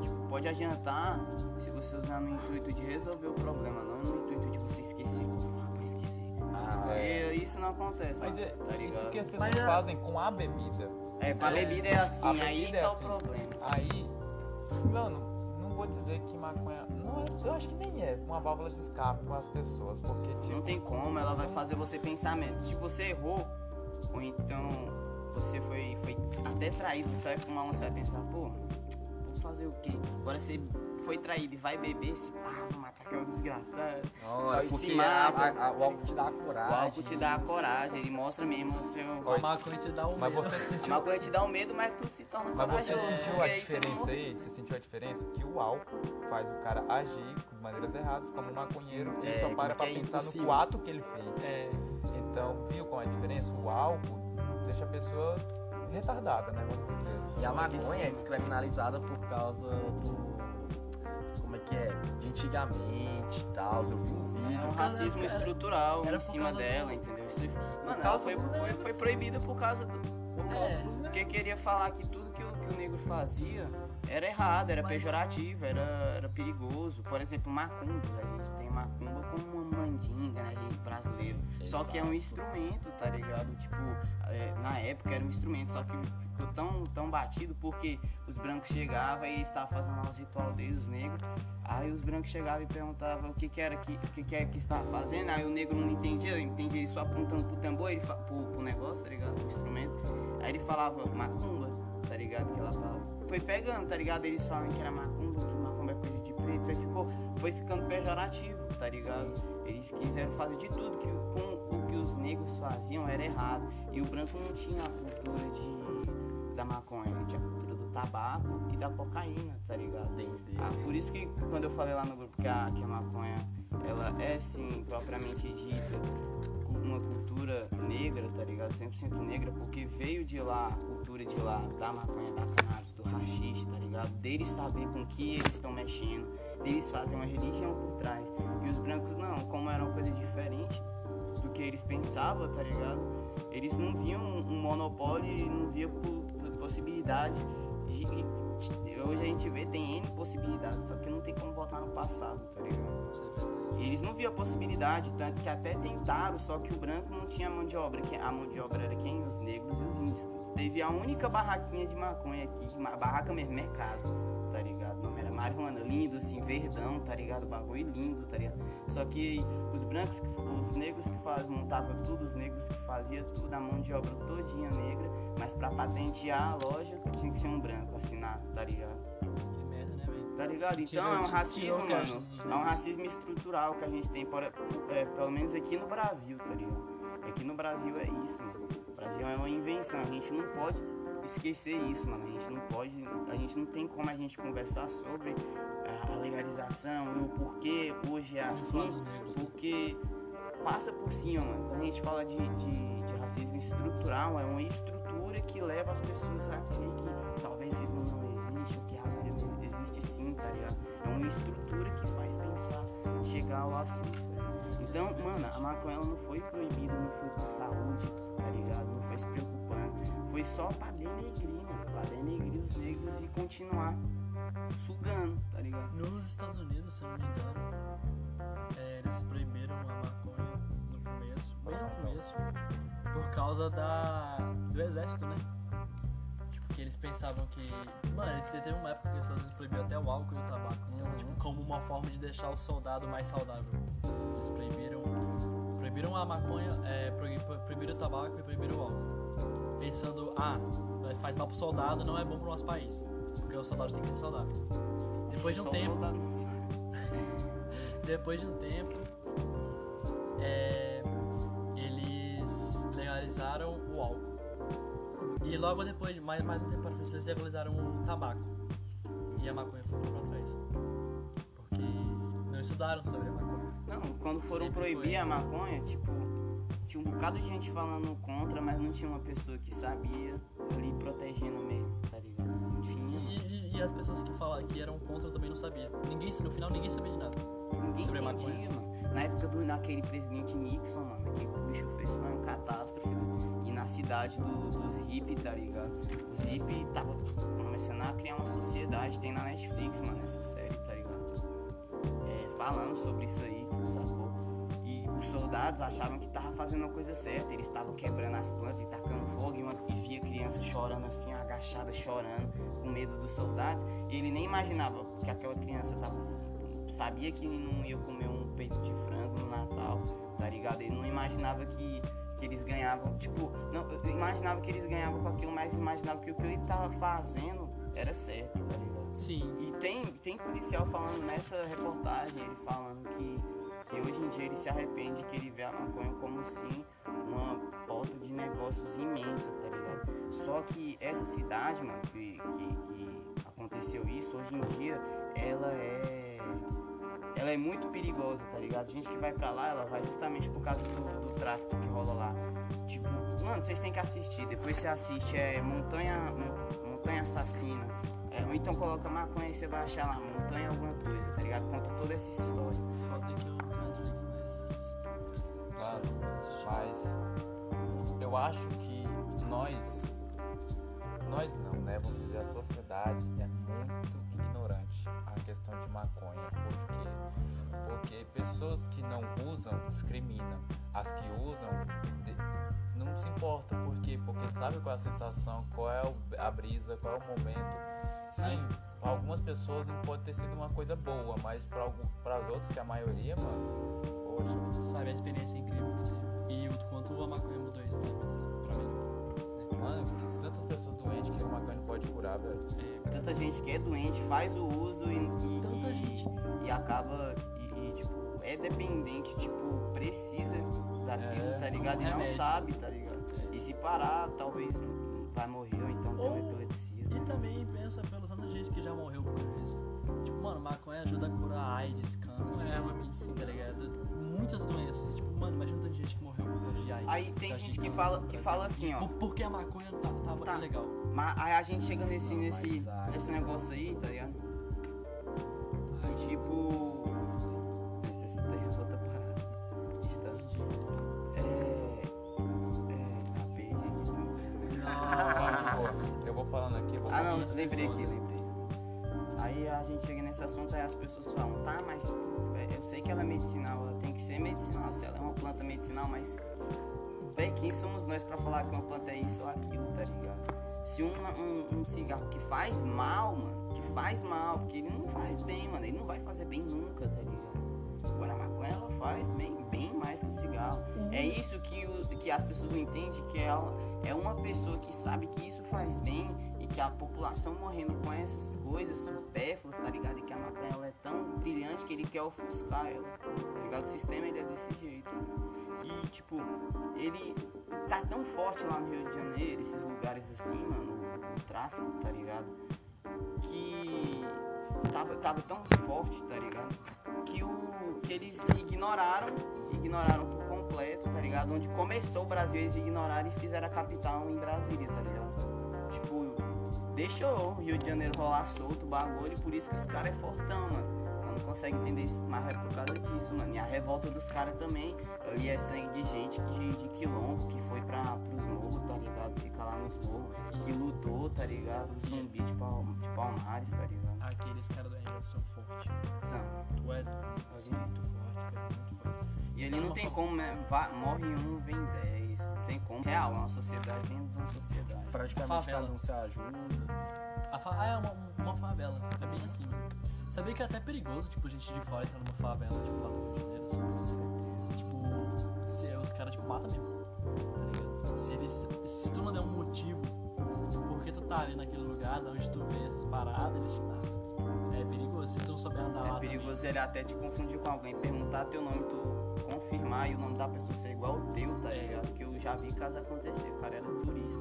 Tipo, pode adiantar se você usar no intuito de resolver o problema, não no intuito de você esquecer. Ah, esquecer. Ah, E isso não acontece, Mas mano, é tá isso que as pessoas Mas é- fazem com a bebida. É, com a bebida é assim, A aí é tá assim. o problema. Aí, mano, não vou dizer que maconha. Não é, eu acho que nem é uma válvula de escape para as pessoas, porque tipo. Não tem como, ela vai fazer você pensar menos. Se você errou, ou então você foi, foi até traído, você vai fumar uma, você vai pensar, pô, vou fazer o quê? Agora você foi traído e vai beber, você, ah, vou matar aquela desgraçada. Não, é se porque mata. a- a- o álcool te dá a O coragem. álcool te dá a coragem, ele mostra mesmo o seu. A maconha te dá um Mas medo. você A maconha te dá um medo, mas tu se torna Mas você sentiu a diferença aí? Você sentiu a diferença? Que o álcool faz o cara agir de maneiras erradas, como um maconheiro, ele É, só para pra é pensar impossível. no ato que ele fez. É, Então, viu qual é a diferença? O álcool deixa a pessoa retardada, né? Vamos dizer. E a maconha é descriminalizada por causa do. Como é que é? De antigamente e tal. Eu vi um É vídeo. um causa- racismo era- estrutural era em cima do- dela, entendeu? Isso, mano, ela foi, foi, foi proibida por causa do. Por É. dos porque queria falar que tudo que o, que o negro fazia era errado, era Mas- pejorativo, era, era perigoso. Por exemplo, macumba, a gente tem macumba como uma mandinga, né, gente, brasileiro. Só que é um instrumento, tá ligado? Tipo, é, na época era um instrumento, só que ficou tão, tão batido porque os brancos chegavam e estavam fazendo lá os ritual deles, os negros. Aí os brancos chegavam e perguntavam o que que era que, o que que é que estava fazendo, aí o negro não entendia, ele entendia ele só apontando pro tambor, ele pro, pro negócio, tá ligado? Pro instrumento. Aí ele falava macumba, tá ligado? Que ela fala. Foi pegando, tá ligado? Eles falam que era macumba, que macumba é coisa de preto, aí ficou, foi ficando pejorativo, tá ligado? Eles quiseram fazer de tudo, que o- com o que os negros faziam era errado. E o branco não tinha a cultura de, da maconha, ele tinha a cultura do tabaco e da cocaína, tá ligado? Ah, por isso que quando eu falei lá no grupo que a, que a maconha ela é sim propriamente dita uma cultura negra, tá ligado? 100% negra, porque veio de lá a cultura de lá da maconha, da cannabis, do rachixe, tá ligado? Deles saber com que eles estão mexendo, deles fazem uma religião por trás. E os brancos não, como era uma coisa diferente do que eles pensavam, tá ligado? Eles não viam um monopólio não viam po- po- possibilidade de, de- Hoje a gente vê, tem N possibilidades, só que não tem como voltar no passado, tá ligado? Eles não viam a possibilidade, tanto que até tentaram, só que o branco não tinha mão de obra. A mão de obra era quem? Os negros e os índios. Teve a única barraquinha de maconha aqui, barraca mesmo, mercado, tá ligado? Não era é marihuana lindo, assim, verdão, tá ligado? Bagulho lindo, tá ligado? Só que os brancos, os negros que montavam tudo, os negros que faziam tudo, a mão de obra todinha negra, mas pra patentear a loja tinha que ser um branco, assinar, tá ligado? Tá ligado? Então Tirou- é um racismo, mano. É um racismo estrutural que a gente tem, por, é, pelo menos aqui no Brasil, tá ligado? Aqui no Brasil é isso, mano. O Brasil é uma invenção. A gente não pode esquecer isso, mano. A gente não pode. A gente não tem como a gente conversar sobre a legalização e o porquê hoje é assim. Né? Porque passa por cima, mano. Quando a gente fala de, de, de racismo estrutural, é uma estrutura que leva as pessoas a crer que talvez racismo não É uma estrutura que faz pensar, chegar ao assunto. ligado? Então, mano, a maconha ela não foi proibida, não foi por saúde, tá ligado? Não foi se preocupando. Foi só pra denegrir, mano. Pra denegrir os negros e continuar sugando, tá ligado? Nos Estados Unidos, se eu não me engano, é, eles proibiram a maconha no começo, bem no começo, por causa da, do exército, né? Que eles pensavam que. Mano, te- teve uma época que os Estados Unidos proibiu até o álcool e o tabaco, né? tipo, como uma forma de deixar o soldado mais saudável. Eles proibiram. Proibiram a maconha, é, proibi- proibiram o tabaco e proibiram o álcool. Pensando, ah, faz mal pro soldado, não é bom pro nosso país. Porque os soldados têm que ser saudáveis. Depois de um Só tempo, sabe. depois de um tempo, é, eles legalizaram o álcool. E logo depois, mais, mais um tempo para frente, eles legalizaram o tabaco. E a maconha ficou pra trás. Porque não estudaram sobre a maconha. Não, quando foram Sempre proibir foi. a maconha, tipo, tinha um bocado de gente falando contra, mas não tinha uma pessoa que sabia ali protegendo mesmo, tá ligado? Não tinha. E, e- e as pessoas que falaram que eram contra também não sabiam. Ninguém, no final ninguém sabia de nada. Ninguém sobre entendia, mano. Na época do naquele presidente Nixon, mano, aquele bicho fez foi uma catástrofe. né? Na cidade do- dos hippies, tá ligado? Os hippies tava começando a criar uma sociedade, tem na Netflix, mano, essa série, tá ligado? É, falando sobre isso aí, sacou? E os soldados achavam que tava fazendo a coisa certa, eles estavam quebrando as plantas e tacando fogo, e, uma, e via criança chorando assim, agachada, chorando, com medo dos soldados. E ele nem imaginava que aquela criança tava sabia que não ia comer um peito de frango no Natal, tá ligado? Ele não imaginava que, que eles ganhavam, tipo, não, eu imaginava que eles ganhavam com aquilo, mas imaginava que o que ele tava fazendo era certo, tá ligado? Sim. E tem, tem policial falando nessa reportagem, ele falando que, que hoje em dia ele se arrepende, que ele vê a maconha como sim uma porta de negócios imensa, tá ligado? Só que essa cidade, mano, que, que, que aconteceu isso, hoje em dia ela é. Ela é muito perigosa, tá ligado? Gente que vai pra lá, ela vai justamente por causa do, do tráfico que rola lá. Tipo, mano, vocês têm que assistir. Depois você assiste, é Montanha, Mon- Montanha Assassina. É, ou então coloca maconha e você vai achar lá, Montanha alguma coisa, tá ligado? Conta toda essa história. Que eu mais. Claro, mas eu acho que nós, nós não, né? Vamos dizer, a sociedade é muito ignorante a questão de maconha, pessoas que não usam discriminam, as que usam de- não se importa, por quê? Porque sabe qual é a sensação, qual é a brisa, qual é o momento. Sim, pra algumas pessoas não pode ter sido uma coisa boa, mas para as outras, que é a maioria, mano, poxa. Sabe, a experiência é incrível teve. E o quanto a maconha mudou isso, tá? Pra melhor. Mano, tantas pessoas doentes que a maconha não pode curar, velho. Tanta gente que é doente, faz o uso e, e, Tanta e- gente. e acaba é dependente, tipo, precisa daquilo, É, tá ligado? E não remédio. sabe, tá ligado? E se parar, talvez não vai morrer ou então ter uma Ou- epilepsia. E também pensa pelo tanto de gente que já morreu por disso. Tipo, mano, maconha ajuda a curar AIDS, câncer. É uma medicina. Tá ligado? Muitas doenças. Tipo, mano, imagina tanta gente que morreu por causa de AIDS. Aí tem gente que fala, que fala assim, ó. Por- Porque a maconha tá, tava Tá. ilegal. Mas aí a gente chega nesse, Não, nesse, aí- nesse negócio aí, tá ligado? Tipo. Não, de boa. Eu vou falando aqui, eu vou Ah não, lembrei aqui, lembrei. Aí a gente chega nesse assunto aí as pessoas falam, tá, mas é, eu sei que ela é medicinal, ela tem que ser medicinal, se ela é uma planta medicinal, mas véi, quem somos nós pra falar que uma planta é isso ou aquilo, tá ligado? Se um, um, um cigarro que faz mal, mano, que faz mal, porque ele não faz bem, mano. Ele não vai fazer bem nunca, tá ligado? Agora a maconha ela faz bem, bem mais que o cigarro. É isso que, o- que as pessoas não entendem, que ela é uma pessoa que sabe que isso faz bem e que a população morrendo com essas coisas supérfluas, tá ligado? E que a maconha ela é tão brilhante que ele quer ofuscar ela, tá ligado? O sistema ele é desse jeito. E tipo, ele tá tão forte lá no Rio de Janeiro, esses lugares assim, mano, o, tráfico, tá ligado? Que tava, tava tão forte, tá ligado? Que, o, que eles ignoraram, ignoraram completo, tá ligado? Onde começou o Brasil, eles ignoraram e fizeram a capital em Brasília, tá ligado? Tipo, deixou o Rio de Janeiro rolar solto o bagulho, e por isso que os caras é fortão, mano. Não consegue entender isso, mas é por causa disso, mano. E a revolta dos caras também, ali é sangue de gente de, de quilombo que foi pra, pros morros, tá ligado? Fica lá nos morros, que lutou, tá ligado? Zumbi de, pal, de palmares, tá ligado? Aqueles caras da região são fortes. São. Tu é, tu é muito forte, cara, muito forte. E ali não tem como, né? Morre um, vem dez. Não tem como. Real, uma sociedade dentro de uma sociedade. Praticamente cada um se ajuda. A fa- ah, é uma, uma favela. É bem assim, mano. Sabia que é até perigoso, tipo, gente de fora entrar numa favela, tipo, lá no Rio de Janeiro, assim. Tipo, se, os caras, tipo, matam mesmo. Tá ligado? Se, eles, se tu não der um motivo porque tu tá ali naquele lugar, de onde tu vê essas paradas, eles te matam. É perigoso. Se tu não souber andar lá É perigoso ele até te confundir com alguém, perguntar teu nome, tu confirmar e o nome da pessoa ser igual ao teu, tá É. ligado? Que eu já vi caso acontecer, o cara era turista.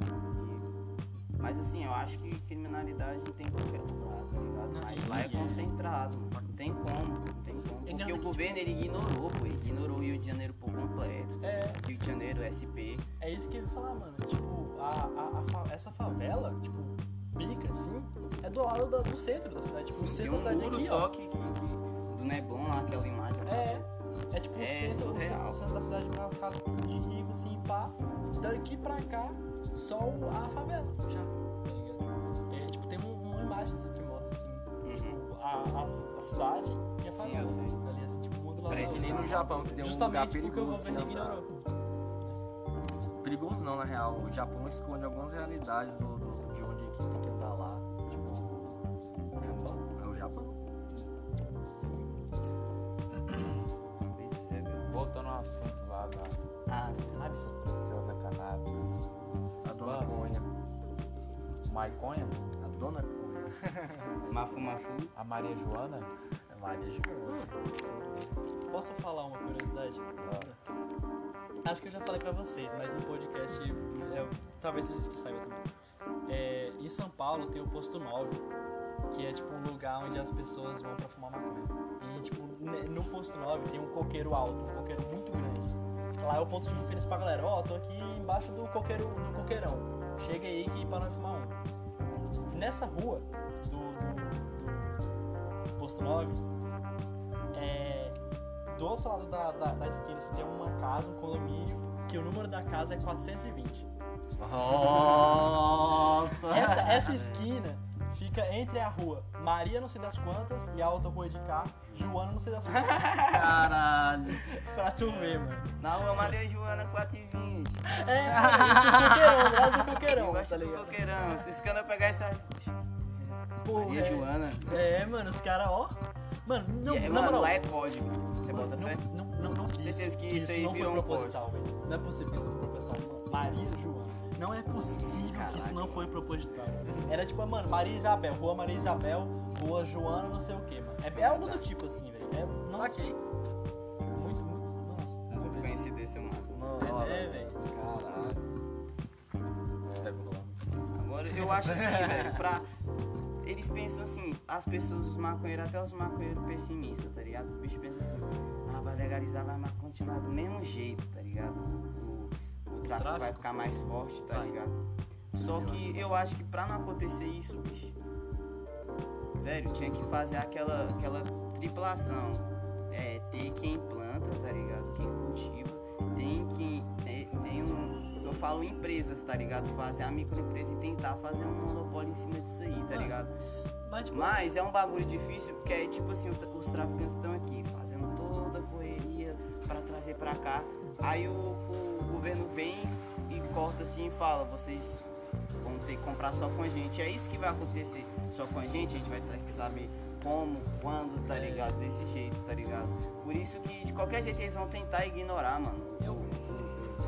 E- Mas assim, eu acho que criminalidade tem em qualquer lugar, tá ligado? Não, Mas lá é e- concentrado, não tem como, não tem como. Porque o que, governo ele ignorou, pô, ele ignorou o Rio de Janeiro por completo. tá É. Rio de Janeiro, SP. É isso que eu ia falar, mano. Tipo, a, a, a essa favela, tipo, pica, assim, é do lado da- do centro da cidade. Tipo, o Tem centro um da cidade muro aqui, só ó. que, que- do Neblon lá, aquela imagem. lá. É, tipo o É centro, o centro, o centro da cidade, umas casas de rico, assim, pá. Daqui pra cá, só a favela, já, tá ligado? É, tipo, tem um- uma imagem, assim, que mostra, assim, Uhum. a, a, a cidade e a Sim, favela. eu sei. Ali, assim, tipo, o mundo lá Que nem no Japão, que tem um lugar Justamente porque o perigoso governo andar. ignorou. Perigoso não, na real. O Japão esconde algumas realidades do, do- de onde que tem que andar lá. Voltando ao assunto lá da Ah. Cannabis. Celsa Cannabis. A dona. Conha. Maiconha, A dona Conha. Mafu Mafu. a Maria Joana, É Maria Joana. Posso falar uma curiosidade? Acho que eu já falei pra vocês, mas no podcast é, talvez a gente saiba também. É, em São Paulo tem o posto 9, que é tipo um lugar onde as pessoas vão pra fumar maconha. E tipo, no posto 9 tem um coqueiro alto, um coqueiro muito grande. Lá é o ponto de referência pra galera, ó, tô aqui embaixo do coqueiro, do coqueirão. Chega aí que para nós fumar um. Nessa rua do, do- do posto 9, é, do outro lado da, da, da esquina você tem uma casa, um condomínio, que o número da casa é 420. Nossa! Essa, essa esquina fica entre a rua Maria não sei das quantas e a outra rua de cá, Joana não sei das quantas. Caralho. pra tu ver, mano. Na rua Maria Joana 420. É, entre o coqueirão, lá do Eu coqueirão, gosto tá do ligado? coqueirão. Se esse cara pegar essa. Maria é. Joana. É, mano, os caras, ó. Mano, não, E é, na mano, lá é código. Você Mano, bota não, fé? Não, não, não, que Certeza isso, que isso isso aí não foi um proposital, velho. Não é possível que isso foi proposital. Mano. Maria Joana. Não é possível que isso não foi proposital. Era tipo, mano, Maria Isabel, rua Maria Isabel, rua Joana, não sei o que, mano. É, é algo do tipo assim, velho. É, nossa, Saquei. muito, muito, nossa. Muita coincidência massa. Nossa. É, velho. Caralho. O. Agora, eu acho assim, velho, pra. Eles pensam assim, as pessoas, os maconheiros, até os maconheiros pessimistas, tá ligado? Os bichos pensam assim, ah, vai legalizar, vai continuar do mesmo jeito, tá ligado? O, o tráfico, vai tráfico? ficar mais forte, tá Vai. ligado? Só que eu acho que pra não acontecer isso, bicho, velho, tinha que fazer aquela, aquela triplação. É, ter quem planta, tá ligado? Quem cultiva, tem quem. Tem, tem um. Eu falo empresas, tá ligado? Fazer a microempresa e tentar fazer um monopólio em cima disso aí, tá ligado? Mas, tipo, Mas é um bagulho difícil porque é tipo assim, os traficantes estão aqui fazendo toda a correria pra trazer pra cá. Aí o, o governo vem e corta assim e fala, vocês vão ter que comprar só com a gente. É isso que vai acontecer só com a gente, a gente vai ter que saber como, quando, tá ligado? Desse jeito, tá ligado? Por isso que de qualquer jeito eles vão tentar ignorar, mano, Eu- os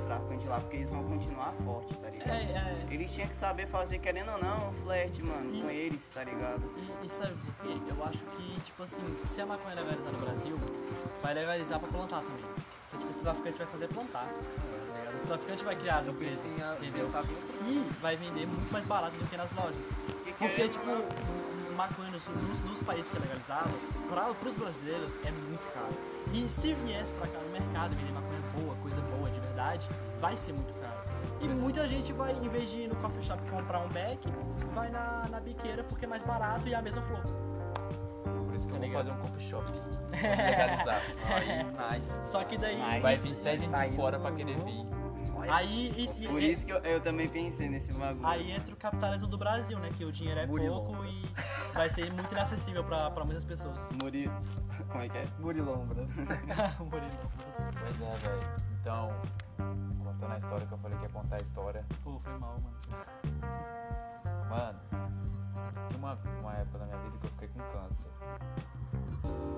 traficantes lá, porque eles vão continuar forte, tá ligado? É, é. Eles tinham que saber fazer, querendo ou não, flerte, mano, com eles, tá ligado? E, e sabe por quê? Eu acho que, tipo assim, se a maconha legalizar no Brasil, vai legalizar pra plantar também. Então, tipo, os traficantes vai fazer plantar. tá ligado? Os traficantes vai criar as empresas, entendeu? E vai vender muito mais barato do que nas lojas. Que Porque, querendo tipo, maconha nos, nos, países que é legalizado, para os brasileiros é muito caro. E se viesse pra cá no mercado vender maconha boa, coisa boa de verdade, vai ser muito caro. E muita gente vai, em vez de ir no coffee shop comprar um beck, vai na, na biqueira porque é mais barato e é a mesma flor. Por isso que Tá eu vou ligado? fazer um coffee shop. Legalizar. Aí, nice. Só que daí. Mas- Vai vir até gente Tá de indo fora pra querer vir. Aí, e- Por e- isso que eu, eu também pensei nesse bagulho. aí entra o capitalismo do Brasil, né? Que o dinheiro é pouco e vai ser muito inacessível pra, pra muitas pessoas. Murilo. Como é que é? Murilombras. Murilombas. Pois é, velho. Então, contando a história que eu falei que ia contar a história. Pô, foi mal, mano. Mano, tinha uma, uma época da minha vida que eu fiquei com câncer.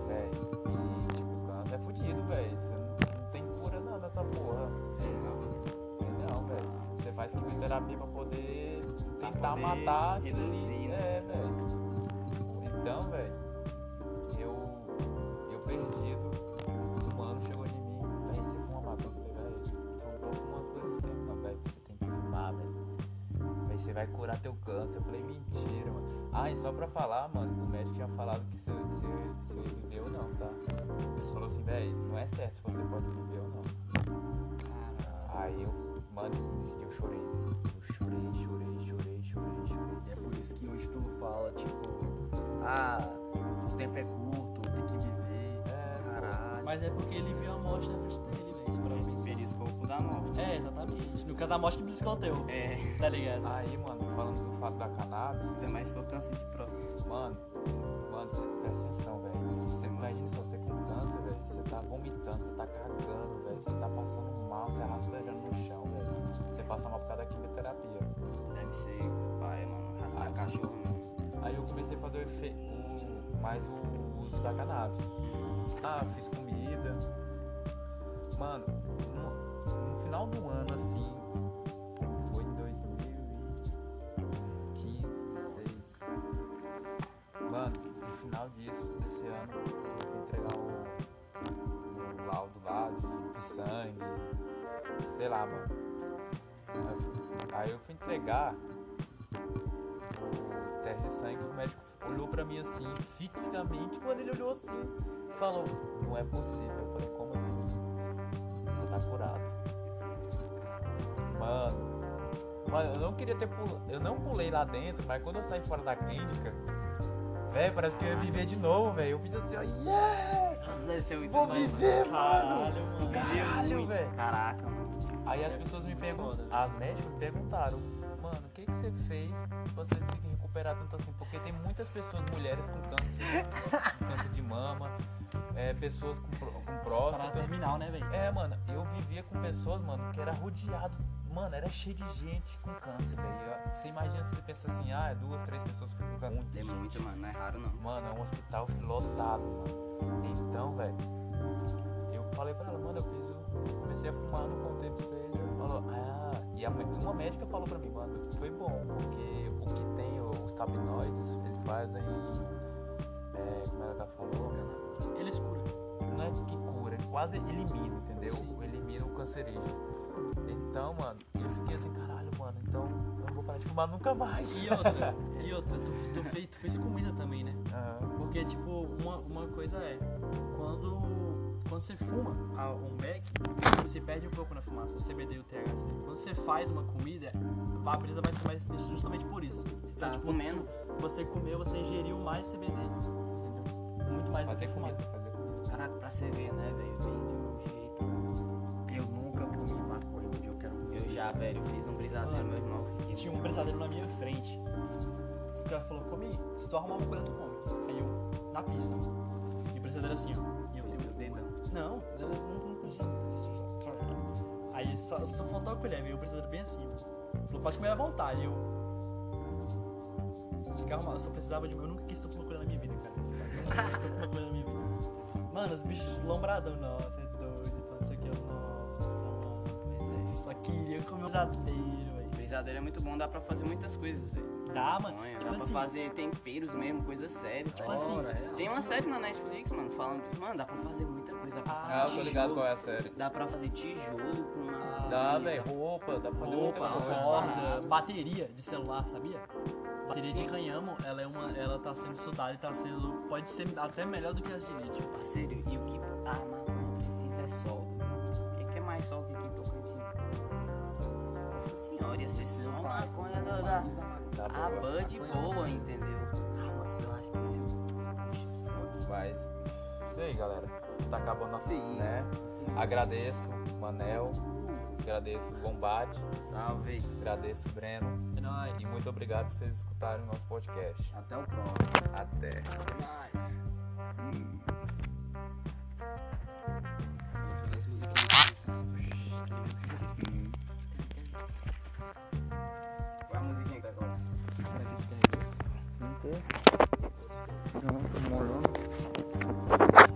Véi, e tipo, câncer é fudido, velho. Você não, não tem cura não nessa porra. Tem não, velho. Você faz quimioterapia pra poder tentar poder matar reduzir, né? É, velho. Então, velho, eu, eu perdido, que velho. Véi, você vai curar teu câncer. Eu falei, mentira, mano. Ah, e só pra falar, mano, o médico tinha falado que se, se, se eu ia viver ou não, tá? Ele falou assim, velho, não é certo se você pode viver ou não. Aí eu, mano, nesse dia eu chorei. Eu chorei, chorei, chorei, chorei, chorei. E é por isso que hoje tu fala, tipo, ah, o tempo é curto, tem que viver. É, Caralho. Mas é porque ele viu a morte na frente dele, Isso pra Esse pensar. periscopo da morte. É, exatamente. No caso, a morte que beliscou o teu, É, tá ligado? Aí, mano, falando do fato da cannabis, ainda mais se for câncer de próstata. mano, mano, você presta atenção, velho. Você imagina só você com câncer, velho. Você tá vomitando, você tá cagando, velho. Você tá passando mal, você rastejando no chão, velho. Você passa mal por causa da quimioterapia. Deve ser pai, mano. Arrastar cachorro, mano. Aí eu comecei a fazer o o... mais o uso da cannabis. Ah, fiz comida. Mano, no, no final do ano, assim, foi em 2015, 16. Mano, no final disso, desse ano, eu fui entregar o, o laudo lá de, de sangue, sei lá, mano. Aí eu fui- entregar o teste de sangue, o médico olhou pra mim assim, fixamente, quando ele olhou assim, falou, não é possível. Eu falei, como assim? Tá curado. Mano, mano, eu não queria ter pulado, eu não pulei lá dentro, mas quando eu saí fora da clínica, velho, parece que eu ia viver de novo, velho. Eu fiz assim, ó, yeah! Nossa, deve ser muito Vou bom, viver, mano! Caralho, mano. Caralho, velho. Caraca, mano. Aí as pessoas me foda. as médicas me perguntaram, mano, o que que você fez pra você se recuperar tanto assim? Porque tem muitas pessoas, mulheres com câncer, câncer de mama, é, pessoas com, próstata. terminal, né, velho? É, mano, eu vivia com pessoas, mano, que era rodeado, mano, era cheio de gente com câncer, velho. Você imagina se você pensa assim, ah, é duas, três pessoas ficam com câncer. Tem gente. muito, mano. Não é raro, não. Mano, é um hospital lotado, mano. Então, velho, eu falei pra ela, mano, eu fiz o. Comecei a fumar, não contei pra vocês. Ela falou, ah, e a, uma médica falou pra mim, mano, foi bom, porque o que tem os tabinoides, eles fazem. É, como ela falou? Eles curam. Não é que cura, quase elimina, entendeu? Elimina o cancerígeno. Então, mano, eu fiquei assim, caralho, mano, então eu não vou parar de fumar nunca mais. E outra, e outra, tu, fez, tu fez comida também, né? Aham. Porque, tipo, uma, uma coisa é, quando, quando você fuma a- um beck, você perde um pouco na fumaça, o CBD e o THC. Quando você faz uma comida, a brisa vai ser mais intensa justamente por isso. Então, Tá tipo, comendo. você comeu, você ingeriu mais CBD, entendeu? Muito mais do que fumar. comida, fazer. Caraca, pra você ver, né, velho? Vem de um jeito. Eu nunca comi maconha, dia eu quero comer. Eu já, velho, eu fiz um brisadeiro, meu irmão. E tinha um brisadeiro na minha frente. O cara falou, come, se tu arrumar uma coisa, tu come. Aí eu, na pista. E o brisadeiro assim, ó. E eu, Meu dedão. Não, eu não, não podia. Aí só, só faltou a colher, veio o brisadeiro bem assim. Falou, pode comer à vontade. Eu, calma, eu só precisava de. Eu nunca quis estupro maconha na minha vida, cara. Eu nunca quis estupro maconha na minha vida. Mano, os bichos lombradão, nossa, é doido, não sei o que, nossa, mano. Pois é. Só queria comer brisadeiro, velho. Brisadeiro é muito bom, dá pra fazer muitas coisas, velho. Dá, mano. Tipo dá assim, pra fazer temperos mesmo, coisa séria. Tipo assim, Tem uma série na Netflix, mano, falando. Mano, dá pra fazer muita coisa. Dá pra Ah, fazer Ah, eu tô ligado tijolo, qual é a série. Dá pra fazer tijolo com uma. Dá, velho, roupa, dá pra fazer muita roupa, corda, bateria de celular, sabia? Bateria de canhamo, ela é uma. Ela tá sendo estudada e tá sendo. Pode ser até melhor do que as de lítio. Parceiro, e o que a maconha precisa é sol. O que, que é mais sol que aqui em Tocantins? Nossa senhora, ia ser só maconha da. da Tá a bud boa, entendeu? Ah, mas eu acho que se Mas Isso aí, galera tá acabando assim, né? Agradeço, Manel. Agradeço Bombate. Salve. Agradeço Breno. É nóis. E muito obrigado por vocês escutarem o nosso podcast. Até o próximo. Até. É